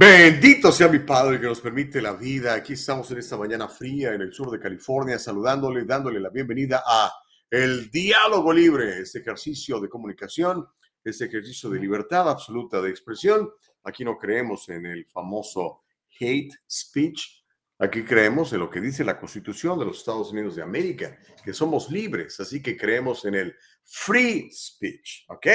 Bendito sea mi Padre que nos permite la vida. Aquí estamos en esta mañana fría en el sur de California, saludándole, dándole la bienvenida a el diálogo libre, este ejercicio de comunicación, este ejercicio de libertad absoluta de expresión. Aquí no creemos en el famoso hate speech. Aquí creemos en lo que dice la Constitución de los Estados Unidos de América, que somos libres, así que creemos en el free speech. ¿Ok?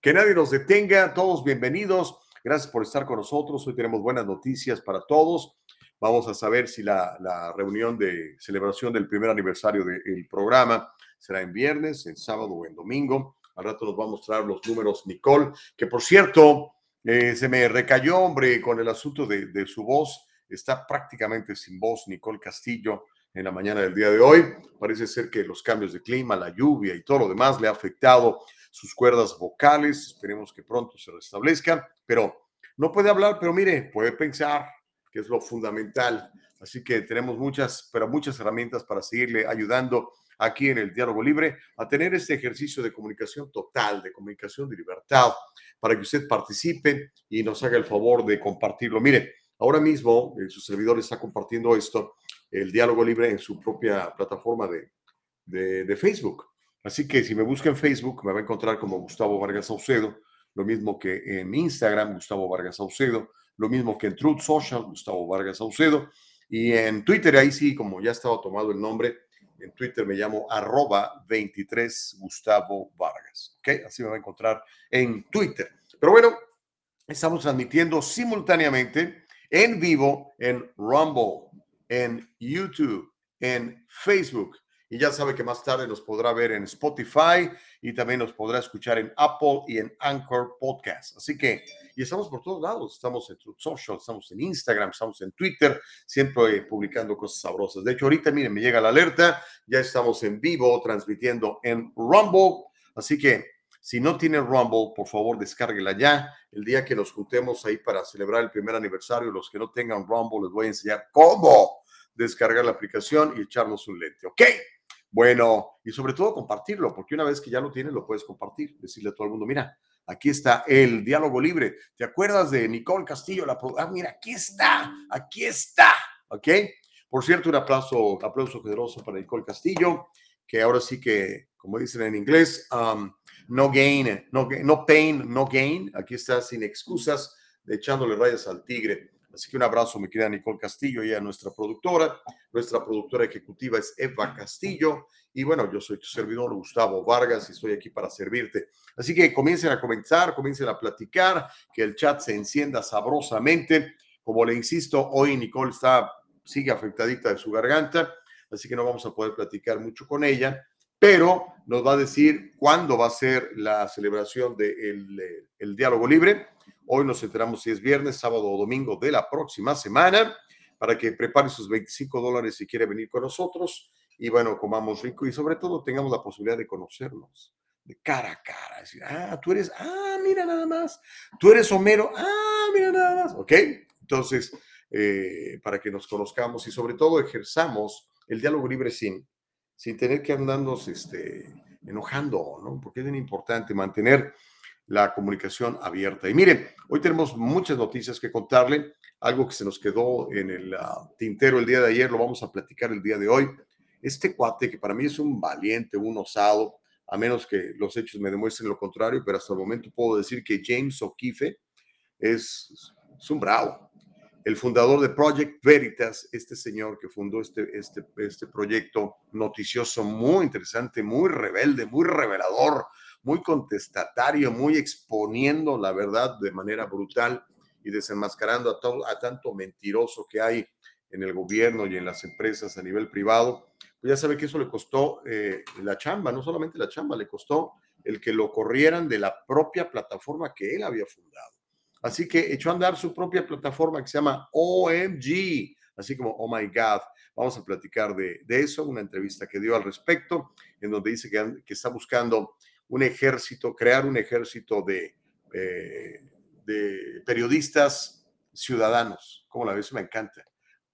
Que nadie nos detenga. Todos bienvenidos. Gracias por estar con nosotros. Hoy tenemos buenas noticias para todos. Vamos a saber si la, reunión de celebración del primer aniversario del programa será en viernes, en sábado o en domingo. Al rato nos va a mostrar los números Nicole, que por cierto, eh, se me recayó, hombre, con el asunto de, de su voz. Está prácticamente sin voz Nicole Castillo en la mañana del día de hoy. Parece ser que los cambios de clima, la lluvia y todo lo demás le ha afectado sus cuerdas vocales. Esperemos que pronto se restablezcan, pero no puede hablar, pero mire, puede pensar, que es lo fundamental. Así que tenemos muchas, pero muchas herramientas para seguirle ayudando aquí en el Diálogo Libre a tener este ejercicio de comunicación total, de comunicación de libertad, para que usted participe y nos haga el favor de compartirlo. Mire, ahora mismo eh, su servidor está compartiendo esto, el Diálogo Libre, en su propia plataforma de, de, Facebook. Así que si me busca en Facebook, me va a encontrar como Gustavo Vargas Saucedo, lo mismo que en Instagram, Gustavo Vargas Saucedo, lo mismo que en Truth Social, Gustavo Vargas Saucedo, y en Twitter, ahí sí, como ya estaba tomado el nombre, en Twitter me llamo arroba 23 Gustavo Vargas, ¿ok? Así me va a encontrar en Twitter. Pero bueno, estamos transmitiendo simultáneamente en vivo en Rumble, en YouTube, en Facebook, y ya sabe que más tarde nos podrá ver en Spotify y también nos podrá escuchar en Apple y en Anchor Podcast. Así que, y estamos por todos lados, estamos en Truth Social, estamos en Instagram, estamos en Twitter, siempre publicando cosas sabrosas. De hecho, ahorita, miren, me llega la alerta, ya estamos en vivo transmitiendo en Rumble. Así que, si no tiene Rumble, por favor, descárguela ya. El día que nos juntemos ahí para celebrar el primer aniversario, los que no tengan Rumble, les voy a enseñar cómo descargar la aplicación y echarnos un lente, ¿ok? Bueno, y sobre todo compartirlo, porque una vez que ya lo tienes, lo puedes compartir, decirle a todo el mundo, mira, aquí está el diálogo libre. ¿Te acuerdas de Nicole Castillo? La ah, mira, aquí está, aquí está, ¿ok? Por cierto, un aplauso, aplauso generoso para Nicole Castillo, que ahora sí que, como dicen en inglés, um, no gain, no, no pain, no gain. Aquí está sin excusas, echándole rayas al tigre. Así que un abrazo, mi querida Nicole Castillo, y a nuestra productora. Nuestra productora ejecutiva es Eva Castillo. Y bueno, yo soy tu servidor, Gustavo Vargas, y estoy aquí para servirte. Así que comiencen a comenzar, comiencen a platicar, que el chat se encienda sabrosamente. Como le insisto, hoy Nicole está, sigue afectadita de su garganta, así que no vamos a poder platicar mucho con ella, pero nos va a decir cuándo va a ser la celebración del de el diálogo libre Hoy nos enteramos si es viernes, sábado o domingo de la próxima semana para que prepare sus 25 dólares si quiere venir con nosotros y bueno, comamos rico y sobre todo tengamos la posibilidad de conocernos de cara a cara. Decir, ah, tú eres, ah, mira nada más. Tú eres Homero, ah, mira nada más. ¿Ok? Entonces, eh, para que nos conozcamos y sobre todo ejerzamos el diálogo libre sin, sin tener que andarnos este, enojando, ¿no? Porque es bien importante mantener la comunicación abierta. Y miren, hoy tenemos muchas noticias que contarle, algo que se nos quedó en el ah, tintero el día de ayer, lo vamos a platicar el día de hoy. Este cuate, que para mí es un valiente, un osado, a menos que los hechos me demuestren lo contrario, pero hasta el momento puedo decir que James O'Keefe es un bravo. El fundador de Project Veritas, este señor que fundó este, este, este proyecto noticioso muy interesante, muy rebelde, muy revelador, muy contestatario, muy exponiendo la verdad de manera brutal y desenmascarando a, todo, a tanto mentiroso que hay en el gobierno y en las empresas a nivel privado, pues ya sabe que eso le costó eh, la chamba, no solamente la chamba, le costó el que lo corrieran de la propia plataforma que él había fundado. Así que echó a andar su propia plataforma que se llama OMG, así como Oh My God. Vamos a platicar de, eso, una entrevista que dio al respecto, en donde dice que, que está buscando un ejército, crear un ejército de, eh, de periodistas ciudadanos. ¿Cómo la ves? Me encanta.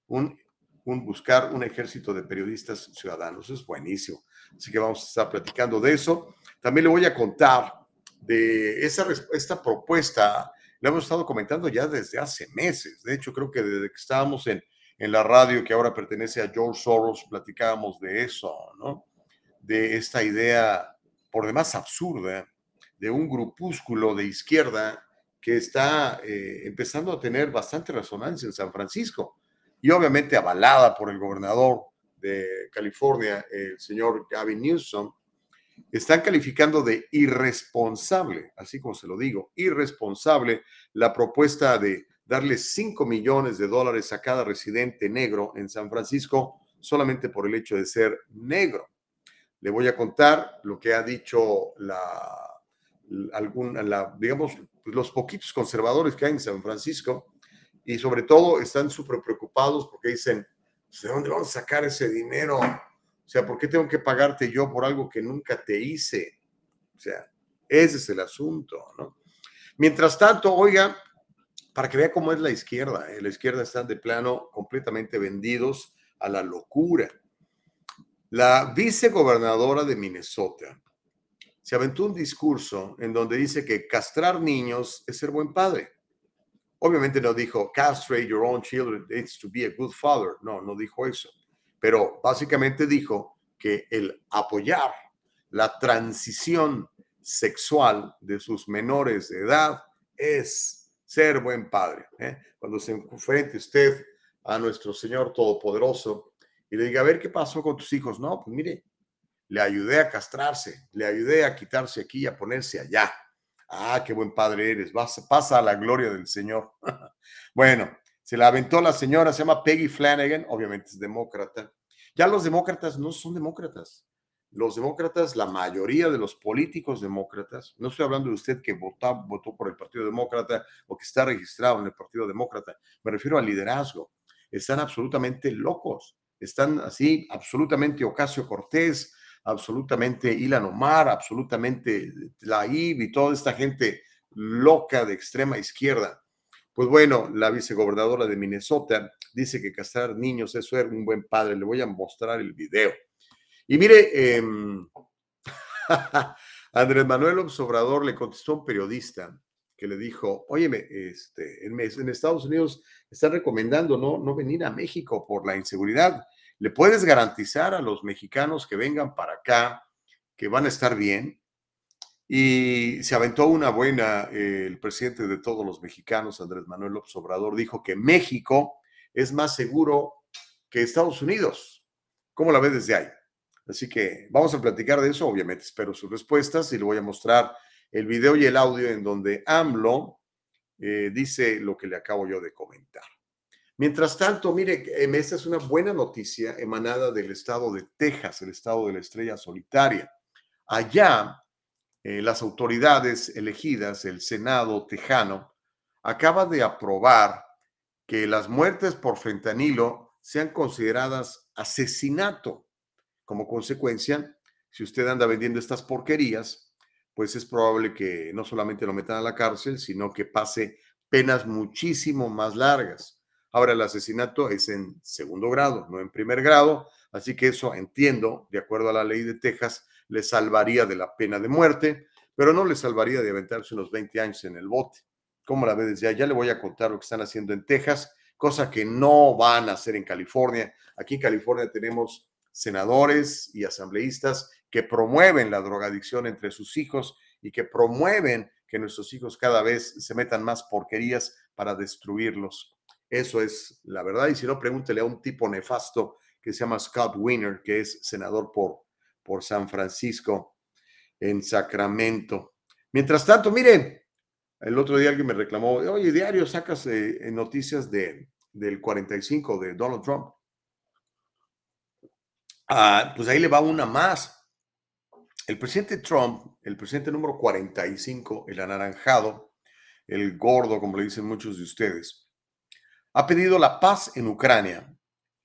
Un, un, buscar un ejército de periodistas ciudadanos. Es buenísimo. Así que vamos a estar platicando de eso. También le voy a contar de esa, esta propuesta. La hemos estado comentando ya desde hace meses. De hecho, creo que desde que estábamos en en la radio que ahora pertenece a George Soros, platicábamos de eso, ¿no? De esta idea, por demás absurda, de un grupúsculo de izquierda que está eh, empezando a tener bastante resonancia en San Francisco y obviamente avalada por el gobernador de California, el señor Gavin Newsom, están calificando de irresponsable, así como se lo digo, irresponsable la propuesta de darle 5 millones de dólares a cada residente negro en San Francisco solamente por el hecho de ser negro. Le voy a contar lo que ha dicho la, digamos, los poquitos conservadores que hay en San Francisco y sobre todo están súper preocupados porque dicen, ¿de dónde vamos a sacar ese dinero? O sea, ¿por qué tengo que pagarte yo por algo que nunca te hice? O sea, ese es el asunto, ¿no? Mientras tanto, oiga, para que vea cómo es la izquierda. ¿eh? La izquierda está de plano completamente vendidos a la locura. La vicegobernadora de Minnesota se aventó un discurso en donde dice que castrar niños es ser buen padre. Obviamente no dijo castrate your own children, it's to be a good father. No, no dijo eso. Pero básicamente dijo que el apoyar la transición sexual de sus menores de edad es ser buen padre. ¿eh? Cuando se enfrente usted a nuestro Señor Todopoderoso y le diga, a ver qué pasó con tus hijos. No, pues mire, le ayudé a castrarse, le ayudé a quitarse aquí y a ponerse allá. Ah, qué buen padre eres, Vas, pasa a la gloria del Señor. bueno, se la aventó la señora, se llama Peggy Flanagan, obviamente es demócrata. Ya los demócratas no son demócratas los demócratas, la mayoría de los políticos demócratas, no estoy hablando de usted que votó, votó por el Partido Demócrata o que está registrado en el Partido Demócrata, me refiero al liderazgo, están absolutamente locos, están así, absolutamente Ocasio Cortés, absolutamente Ilan Omar, absolutamente la IB y toda esta gente loca de extrema izquierda. Pues bueno, la vicegobernadora de Minnesota dice que castrar niños, eso era un buen padre. Le voy a mostrar el video. Y mire, em, Andrés Manuel Obrador le contestó a un periodista que le dijo, óyeme, este, en, en, Estados Unidos están recomendando no, no venir a México por la inseguridad. ¿Le puedes garantizar a los mexicanos que vengan para acá que van a estar bien? Y se aventó una buena, eh, el presidente de todos los mexicanos, Andrés Manuel López Obrador, dijo que México es más seguro que Estados Unidos. ¿Cómo la ve desde ahí? Así que vamos a platicar de eso, obviamente espero sus respuestas y le voy a mostrar el video y el audio en donde AMLO eh, dice lo que le acabo yo de comentar. Mientras tanto, mire, em, esta es una buena noticia emanada del estado de Texas, el estado de la estrella solitaria. Allá, eh, las autoridades elegidas, el Senado tejano, acaba de aprobar que las muertes por fentanilo sean consideradas asesinato. Como consecuencia, si usted anda vendiendo estas porquerías, pues es probable que no solamente lo metan a la cárcel, sino que pase penas muchísimo más largas. Ahora, el asesinato es en segundo grado, no en primer grado, así que eso entiendo, de acuerdo a la ley de Texas, le salvaría de la pena de muerte, pero no le salvaría de aventarse unos 20 años en el bote. ¿Cómo la ve desde allá? Le voy a contar lo que están haciendo en Texas, cosa que no van a hacer en California. Aquí en California tenemos senadores y asambleístas que promueven la drogadicción entre sus hijos y que promueven que nuestros hijos cada vez se metan más porquerías para destruirlos. Eso es la verdad. Y si no, pregúntele a un tipo nefasto que se llama Scott Wiener, que es senador por, por San Francisco en Sacramento. Mientras tanto, miren, el otro día alguien me reclamó, oye, diario sacas eh, noticias de, del 45 de Donald Trump. Ah, pues ahí le va una más. El presidente Trump, el presidente número 45, el anaranjado, el gordo, como le dicen muchos de ustedes, ha pedido la paz en Ucrania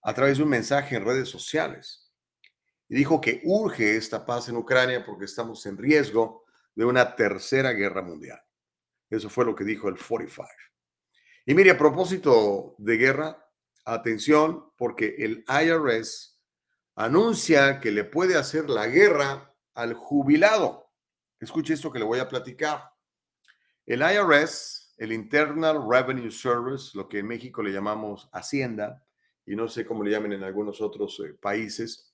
a través de un mensaje en redes sociales. Y dijo que urge esta paz en Ucrania porque estamos en riesgo de una tercera guerra mundial. Eso fue lo que dijo el 45. Y mire, a propósito de guerra, atención, porque el IRS anuncia que le puede hacer la guerra al jubilado. Escuche esto que le voy a platicar. El IRS, el Internal Revenue Service, lo que en México le llamamos Hacienda, y no sé cómo le llamen en algunos otros eh, países,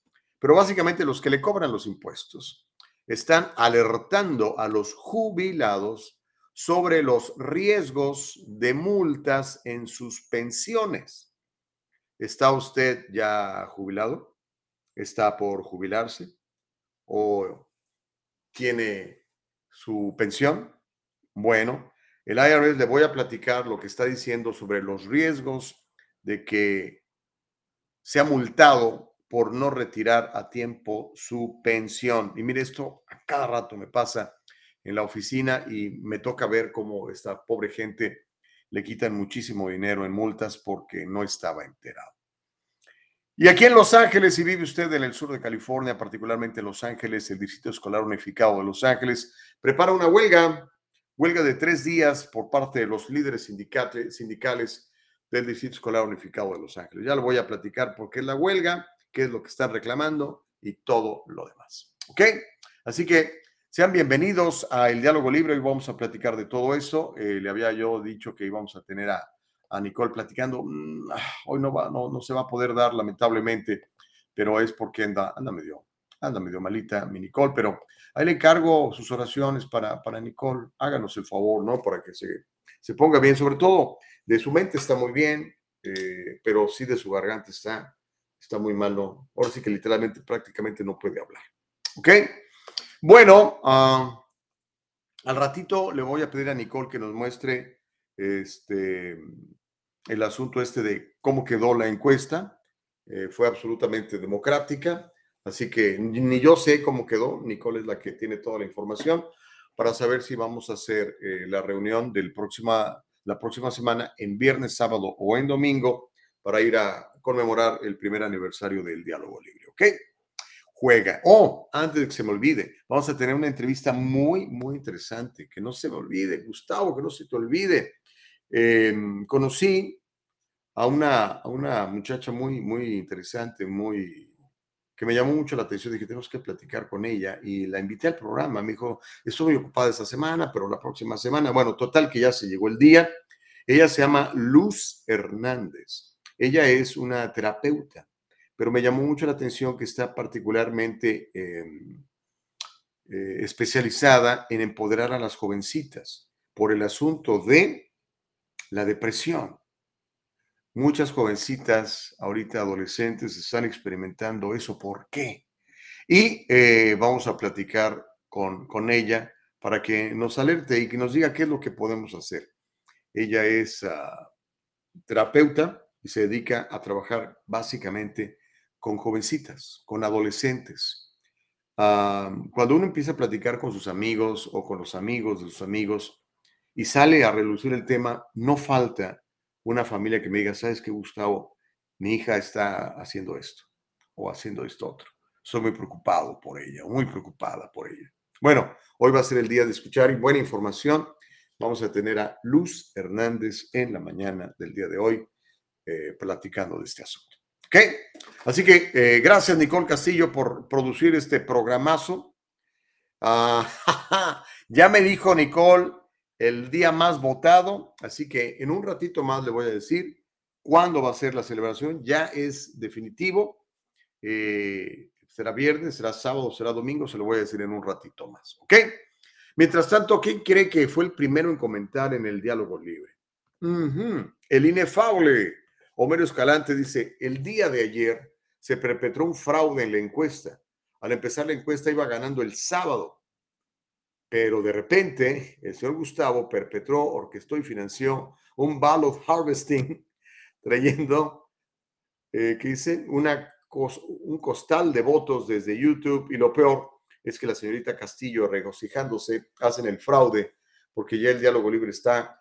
pero básicamente los que le cobran los impuestos, están alertando a los jubilados sobre los riesgos de multas en sus pensiones. ¿Está usted ya jubilado? ¿Está por jubilarse? ¿O tiene su pensión? Bueno, el IRS le voy a platicar lo que está diciendo sobre los riesgos de que sea multado por no retirar a tiempo su pensión. Y mire, esto a cada rato me pasa en la oficina y me toca ver cómo esta pobre gente le quitan muchísimo dinero en multas porque no estaba enterado. Y aquí en Los Ángeles, si vive usted en el sur de California, particularmente en Los Ángeles, el Distrito Escolar Unificado de Los Ángeles prepara una huelga huelga de tres días por parte de los líderes sindicales del Distrito Escolar Unificado de Los Ángeles. Ya lo voy a platicar porque es la huelga, qué es lo que están reclamando y todo lo demás. ¿Ok? Así que sean bienvenidos a El Diálogo Libre. Hoy vamos a platicar de todo eso. Eh, le había yo dicho que íbamos a tener a, Nicole platicando. Mm, ah, hoy no, va, no, no se va a poder dar, lamentablemente, pero es porque anda, anda medio anda medio malita mi Nicole, pero ahí le encargo sus oraciones para, para Nicole. Háganos el favor, ¿no? Para que se, se ponga bien. Sobre todo, de su mente está muy bien, eh, pero sí de su garganta está, está muy malo. Ahora sí que literalmente prácticamente no puede hablar. ¿Ok? Bueno, ah, al ratito le voy a pedir a Nicole que nos muestre este, el asunto este de cómo quedó la encuesta. Eh, fue absolutamente democrática. Así que ni yo sé cómo quedó, Nicole es la que tiene toda la información para saber si vamos a hacer eh, la reunión del próxima, la próxima semana en viernes, sábado o en domingo para ir a conmemorar el primer aniversario del diálogo libre, ¿ok? Juega. Oh, antes de que se me olvide, vamos a tener una entrevista muy, muy interesante, que no se me olvide, Gustavo, que no se te olvide. Em, conocí a una, a una muchacha muy, muy interesante, muy que me llamó mucho la atención. Dije, tenemos que platicar con ella y la invité al programa. Me dijo, estoy ocupada esta semana, pero la próxima semana. Bueno, total que ya se llegó el día. Ella se llama Luz Hernández. Ella es una terapeuta, pero me llamó mucho la atención que está particularmente em, eh, especializada en empoderar a las jovencitas por el asunto de la depresión. Muchas jovencitas, ahorita adolescentes, están experimentando eso. ¿Por qué? Y eh, vamos a platicar con, con ella para que nos alerte y que nos diga qué es lo que podemos hacer. Ella es ah, terapeuta y se dedica a trabajar básicamente con jovencitas, con adolescentes. Ah, cuando uno empieza a platicar con sus amigos o con los amigos de sus amigos y sale a relucir el tema, no falta una familia que me diga, ¿sabes qué, Gustavo? Mi hija está haciendo esto o haciendo esto otro. Estoy muy preocupado por ella, muy preocupada por ella. Bueno, hoy va a ser el día de escuchar y buena información. Vamos a tener a Luz Hernández en la mañana del día de hoy eh, platicando de este asunto. ¿Ok? Así que eh, gracias, Nicole Castillo, por producir este programazo. Ah, ya me dijo Nicole el día más votado, así que en un ratito más le voy a decir cuándo va a ser la celebración, ya es definitivo, eh, será viernes, será sábado, será domingo, se lo voy a decir en un ratito más, ¿ok? Mientras tanto, ¿quién cree que fue el primero en comentar en el diálogo libre? El inefable Homero Escalante dice, el día de ayer se perpetró un fraude en la encuesta. Al empezar la encuesta iba ganando el sábado pero de repente, el señor Gustavo perpetró, orquestó y financió un ballot harvesting, trayendo, eh, dice, un costal de votos desde YouTube. Y lo peor es que la señorita Castillo, regocijándose, hacen el fraude porque ya el diálogo libre está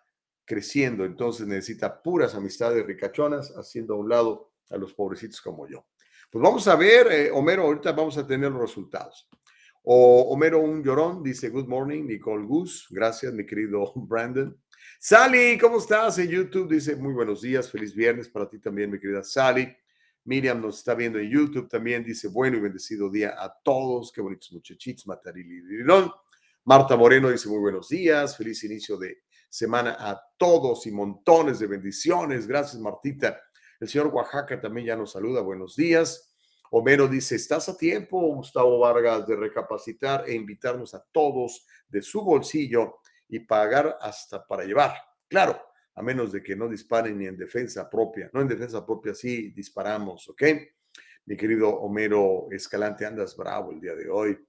creciendo, entonces necesita puras amistades ricachonas, haciendo a un lado a los pobrecitos como yo. Pues vamos a ver, eh, Homero, ahorita vamos a tener los resultados. O Homero un llorón dice, good morning, Nicole Gus. Gracias, mi querido Brandon. Sally, ¿cómo estás? En YouTube dice, muy buenos días, feliz viernes para ti también, mi querida Sally. Miriam nos está viendo en YouTube también, dice, bueno y bendecido día a todos, qué bonitos muchachitos, Matarili Marta Moreno dice, muy buenos días, feliz inicio de semana a todos y montones de bendiciones. Gracias, Martita. El señor Oaxaca también ya nos saluda, buenos días. Homero dice, ¿estás a tiempo, Gustavo Vargas, de recapacitar e invitarnos a todos de su bolsillo y pagar hasta para llevar? Claro, a menos de que no disparen ni en defensa propia. No en defensa propia, sí disparamos, ¿ok? Mi querido Homero Escalante, andas bravo el día de hoy.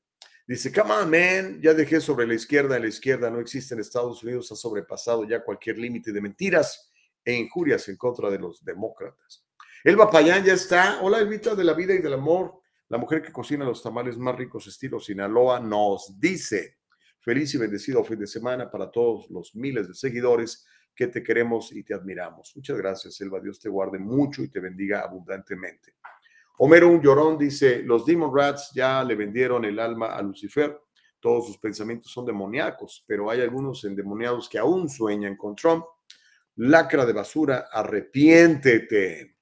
Dice, come on, man, ya dejé sobre la izquierda, la izquierda no existe en Estados Unidos, ha sobrepasado ya cualquier límite de mentiras e injurias en contra de los demócratas. Elba Payán ya está. Hola, Elvita de la vida y del amor. La mujer que cocina los tamales más ricos estilo Sinaloa nos dice, feliz y bendecido fin de semana para todos los miles de seguidores que te queremos y te admiramos. Muchas gracias, Elba. Dios te guarde mucho y te bendiga abundantemente. Homero un llorón dice, los Demon Rats ya le vendieron el alma a Lucifer. Todos sus pensamientos son demoníacos, pero hay algunos endemoniados que aún sueñan con Trump. Lacra de basura, arrepiéntete.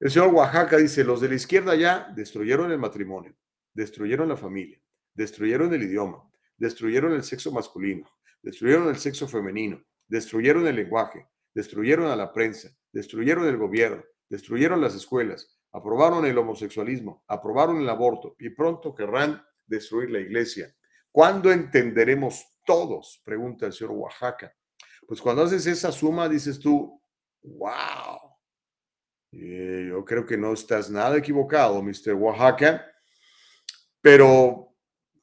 El señor Oaxaca dice, los de la izquierda ya destruyeron el matrimonio, destruyeron la familia, destruyeron el idioma, destruyeron el sexo masculino, destruyeron el sexo femenino, destruyeron el lenguaje, destruyeron a la prensa, destruyeron el gobierno, destruyeron las escuelas, aprobaron el homosexualismo, aprobaron el aborto y pronto querrán destruir la iglesia. ¿Cuándo entenderemos todos? Pregunta el señor Oaxaca. Pues cuando haces esa suma, dices tú, wow, eh, yo creo que no estás nada equivocado, Mr. Oaxaca, pero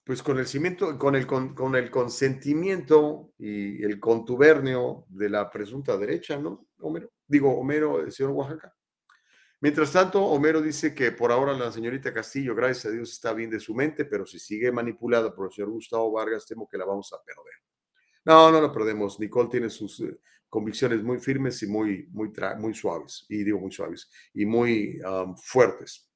pues con el cimiento, con el, con, el consentimiento y el contubernio de la presunta derecha, ¿no, Homero? Digo, Homero, el señor Oaxaca. Mientras tanto, Homero dice que por ahora la señorita Castillo, gracias a Dios, está bien de su mente, pero si sigue manipulada por el señor Gustavo Vargas, temo que la vamos a perder. No, no la perdemos. Nicole tiene sus eh, convicciones muy firmes y muy, muy, muy suaves, y digo muy suaves, y muy fuertes.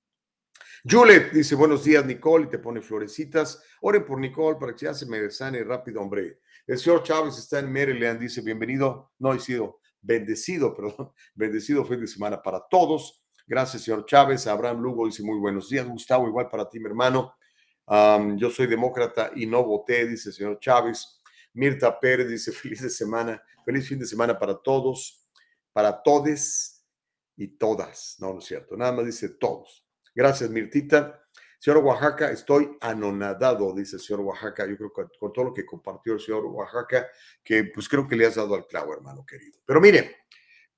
Juliet dice, buenos días, Nicole, y te pone florecitas. Oren por Nicole para que ya se me sane rápido, hombre. El señor Chávez está en Maryland, dice, bienvenido, no he sido bendecido, perdón, bendecido fin de semana para todos. Gracias, señor Chávez. Abraham Lugo dice, muy buenos días, Gustavo, igual para ti, mi hermano. yo soy demócrata y no voté, dice el señor Chávez. Mirta Pérez dice, feliz de semana, feliz fin de semana para todos, para todes y todas. No, no es cierto, nada más dice todos. Gracias, Mirtita. Señor Oaxaca, estoy anonadado, dice el señor Oaxaca. Yo creo que con todo lo que compartió el señor Oaxaca, que pues creo que le has dado al clavo, hermano querido. Pero mire,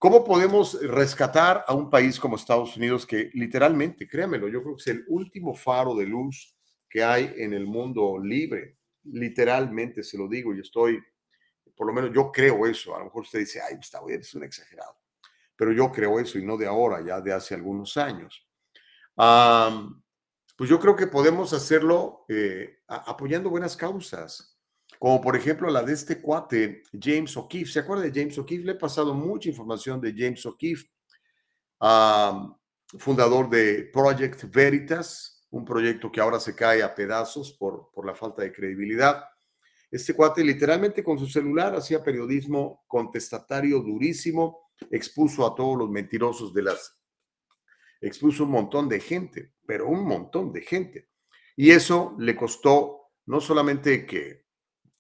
¿cómo podemos rescatar a un país como Estados Unidos que literalmente, créamelo, yo creo que es el último faro de luz que hay en el mundo libre? Literalmente se lo digo y estoy, por lo menos yo creo eso. A lo mejor usted dice, ay, Gustavo, eres un exagerado. Pero yo creo eso y no de ahora, ya de hace algunos años pues yo creo que podemos hacerlo eh, apoyando buenas causas, como por ejemplo la de este cuate, James O'Keefe. ¿Se acuerda de James O'Keefe? Le he pasado mucha información de James O'Keefe, fundador de Project Veritas, un proyecto que ahora se cae a pedazos por, por la falta de credibilidad. Este cuate literalmente con su celular hacía periodismo contestatario durísimo, expuso a todos los mentirosos de las expuso un montón de gente, pero un montón de gente. Y eso le costó no solamente que,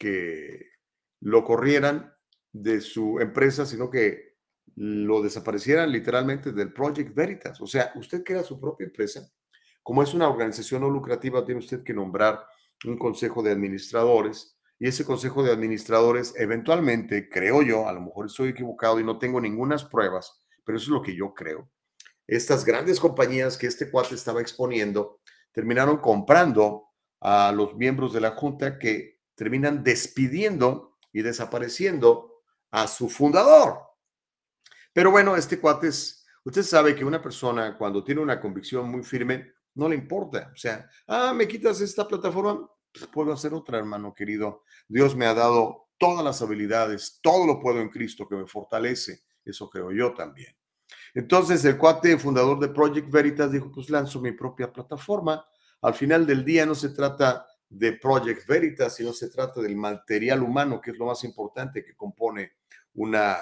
que lo corrieran de su empresa, sino que lo desaparecieran literalmente del Project Veritas. O sea, usted crea su propia empresa. Como es una organización no lucrativa, tiene usted que nombrar un consejo de administradores y ese consejo de administradores eventualmente, creo yo, a lo mejor estoy equivocado y no tengo ninguna pruebas, pero eso es lo que yo creo, estas grandes compañías que este cuate estaba exponiendo terminaron comprando a los miembros de la Junta que terminan despidiendo y desapareciendo a su fundador. Pero bueno, este cuate es, usted sabe que una persona cuando tiene una convicción muy firme, no le importa. O sea, ah, me quitas esta plataforma, pues puedo hacer otra, hermano querido. Dios me ha dado todas las habilidades, todo lo puedo en Cristo que me fortalece. Eso creo yo también. Entonces el cuate fundador de Project Veritas dijo, pues lanzo mi propia plataforma. Al final del día no se trata de Project Veritas, sino se trata del material humano, que es lo más importante que compone una,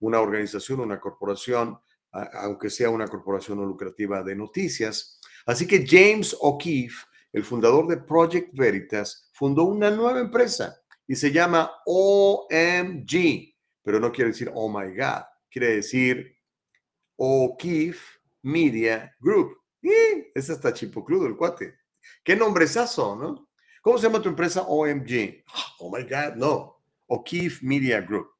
una organización, una corporación, aunque sea una corporación no lucrativa de noticias. Así que James O'Keefe, el fundador de Project Veritas, fundó una nueva empresa y se llama OMG, pero no quiere decir Oh My God, quiere decir O'Keefe Media Group. Y ese está chipocludo el cuate. ¿Qué nombrezazo, no? ¿Cómo se llama tu empresa? OMG. Oh my God, no. O'Keefe Media Group.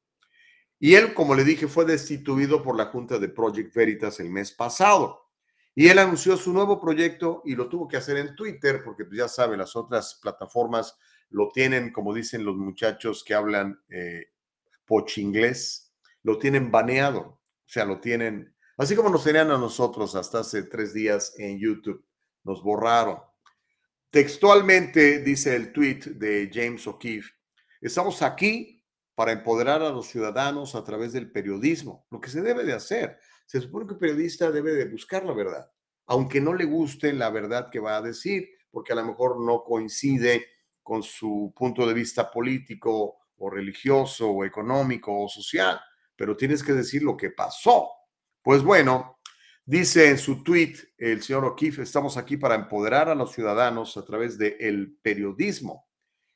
Y él, como le dije, fue destituido por la Junta de Project Veritas el mes pasado. Y él anunció su nuevo proyecto y lo tuvo que hacer en Twitter, porque pues, ya sabe, las otras plataformas lo tienen, como dicen los muchachos que hablan eh, inglés, lo tienen baneado, o sea, lo tienen, así como nos tenían a nosotros hasta hace tres días en YouTube, nos borraron. Textualmente dice el tweet de James O'Keefe, estamos aquí para empoderar a los ciudadanos a través del periodismo, lo que se debe de hacer. Se supone que el periodista debe de buscar la verdad, aunque no le guste la verdad que va a decir, porque a lo mejor no coincide con su punto de vista político o religioso o económico o social, pero tienes que decir lo que pasó. Pues bueno, dice en su tweet el señor O'Keefe, estamos aquí para empoderar a los ciudadanos a través del periodismo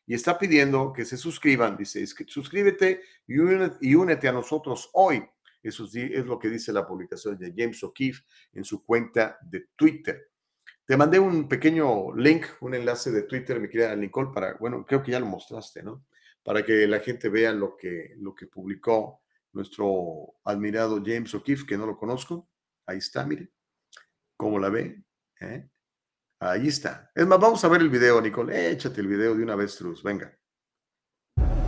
y está pidiendo que se suscriban. Dice, suscríbete y únete, a nosotros hoy. Eso es lo que dice la publicación de James O'Keefe en su cuenta de Twitter. Te mandé un pequeño link, un enlace de Twitter, mi querida Nicole, para, bueno, creo que ya lo mostraste, ¿no? Para que la gente vea lo que, lo que publicó nuestro admirado James O'Keefe, que no lo conozco. Ahí está, mire. ¿Cómo la ve? ¿Eh? Ahí está. Es más, vamos a ver el video, Nicole. Échate el video de una vez, Truz. Venga.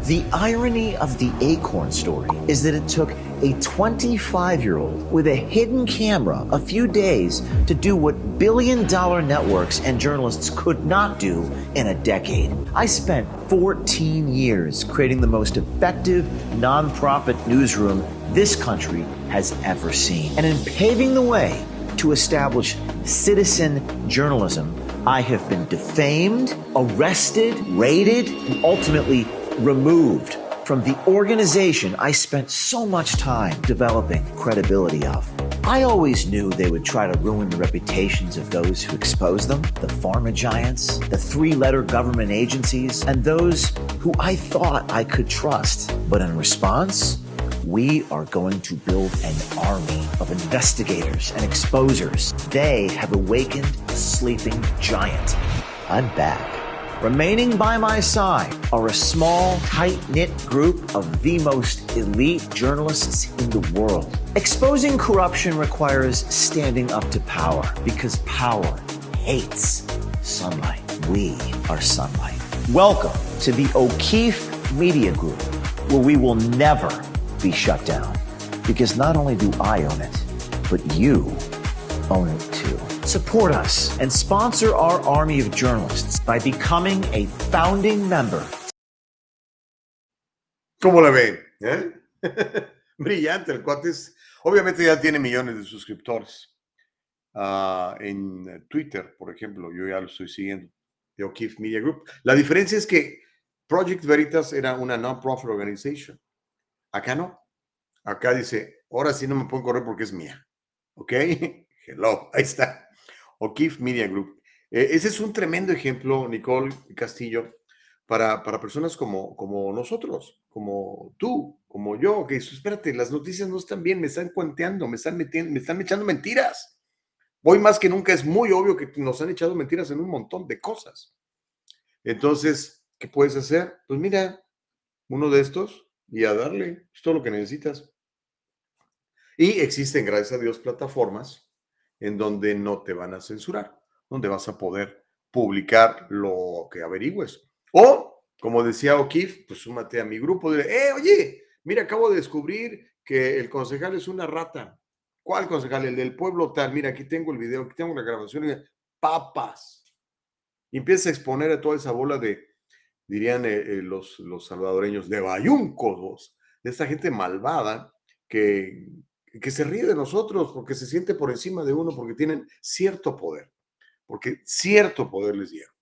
The irony of the Acorn story is that it took a 25 year old with a hidden camera a few days to do what billion dollar networks and journalists could not do in a decade. I spent 14 years creating the most effective nonprofit newsroom this country has ever seen. And in paving the way to establish citizen journalism, I have been defamed, arrested, raided, and ultimately removed from the organization I spent so much time developing credibility of. I always knew they would try to ruin the reputations of those who expose them the pharma giants, the three letter government agencies, and those who I thought I could trust. But in response, we are going to build an army of investigators and exposers. They have awakened a sleeping giant. I'm back. Remaining by my side are a small, tight knit group of the most elite journalists in the world. Exposing corruption requires standing up to power because power hates sunlight. We are sunlight. Welcome to the O'Keefe Media Group, where we will never be shut down. Because not only do I own it, but you own it too. Support us and sponsor our army of journalists by becoming a founding member. ¿Cómo la ven? ¿Eh? Brillante, el cuate es, obviamente ya tiene millones de suscriptores. Uh, en Twitter, por ejemplo, yo ya lo estoy siguiendo, de O'Keefe Media Group. La diferencia es que Project Veritas era una non-profit organization. Acá no. Acá dice, ahora sí no me puedo correr porque es mía. ¿Ok? Hello, ahí está. O'Keefe Media Group. Eh, ese es un tremendo ejemplo, Nicole Castillo, para, para personas como, como nosotros, como tú, como yo, que espérate, las noticias no están bien, me están cuenteando, me están metiendo, me están echando mentiras. Hoy más que nunca es muy obvio que nos han echado mentiras en un montón de cosas. Entonces, ¿qué puedes hacer? Pues mira, uno de estos, y a darle, es todo lo que necesitas. Y existen, gracias a Dios, plataformas en donde no te van a censurar, donde vas a poder publicar lo que averigües. O, como decía O'Keefe, pues súmate a mi grupo, dile, eh, oye, mira, acabo de descubrir que el concejal es una rata. ¿Cuál concejal? El del pueblo tal. Mira, aquí tengo el video, aquí tengo la grabación. Papas. Empieza a exponer a toda esa bola de dirían eh, eh, los, los salvadoreños, de bayuncos, de esta gente malvada que, que se ríe de nosotros porque se siente por encima de uno, porque tienen cierto poder, porque cierto poder les dieron.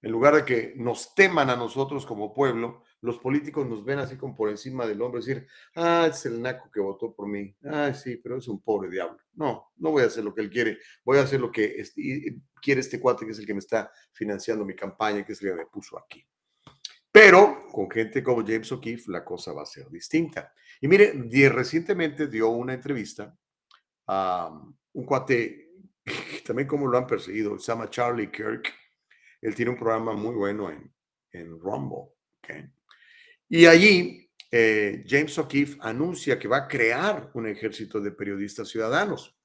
En lugar de que nos teman a nosotros como pueblo, los políticos nos ven así como por encima del hombro, decir, ah, es el naco que votó por mí. Ah, sí, pero es un pobre diablo. No, no voy a hacer lo que él quiere. Voy a hacer lo que quiere este cuate, que es el que me está financiando mi campaña, que es el que me puso aquí. Pero con gente como James O'Keefe la cosa va a ser distinta. Y mire, recientemente dio una entrevista a un cuate, también como lo han perseguido, se llama Charlie Kirk él tiene un programa muy bueno en, en Rumble. Y allí eh, James O'Keefe anuncia que va a crear un ejército de periodistas ciudadanos.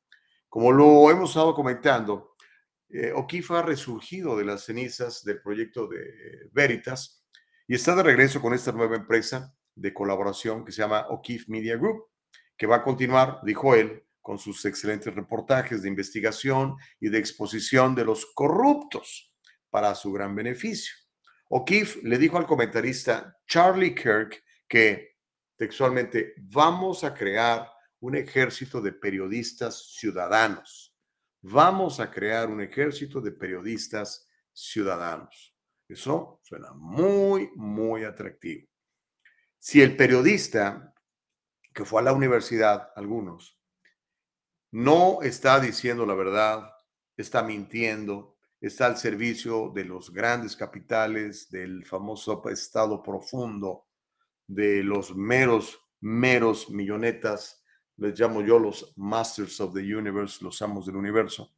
Como lo hemos estado comentando, eh, O'Keefe ha resurgido de las cenizas del proyecto de Veritas y está de regreso con esta nueva empresa de colaboración que se llama O'Keefe Media Group, que va a continuar, dijo él, con sus excelentes reportajes de investigación y de exposición de los corruptos para su gran beneficio. O'Keefe le dijo al comentarista Charlie Kirk que textualmente vamos a crear un ejército de periodistas ciudadanos. Vamos a crear un ejército de periodistas ciudadanos. Eso suena muy, muy atractivo. Si el periodista que fue a la universidad, algunos, no está diciendo la verdad, está mintiendo, está al servicio de los grandes capitales, del famoso estado profundo, de los meros, meros millonetas, les llamo yo los masters of the universe, los amos del universo,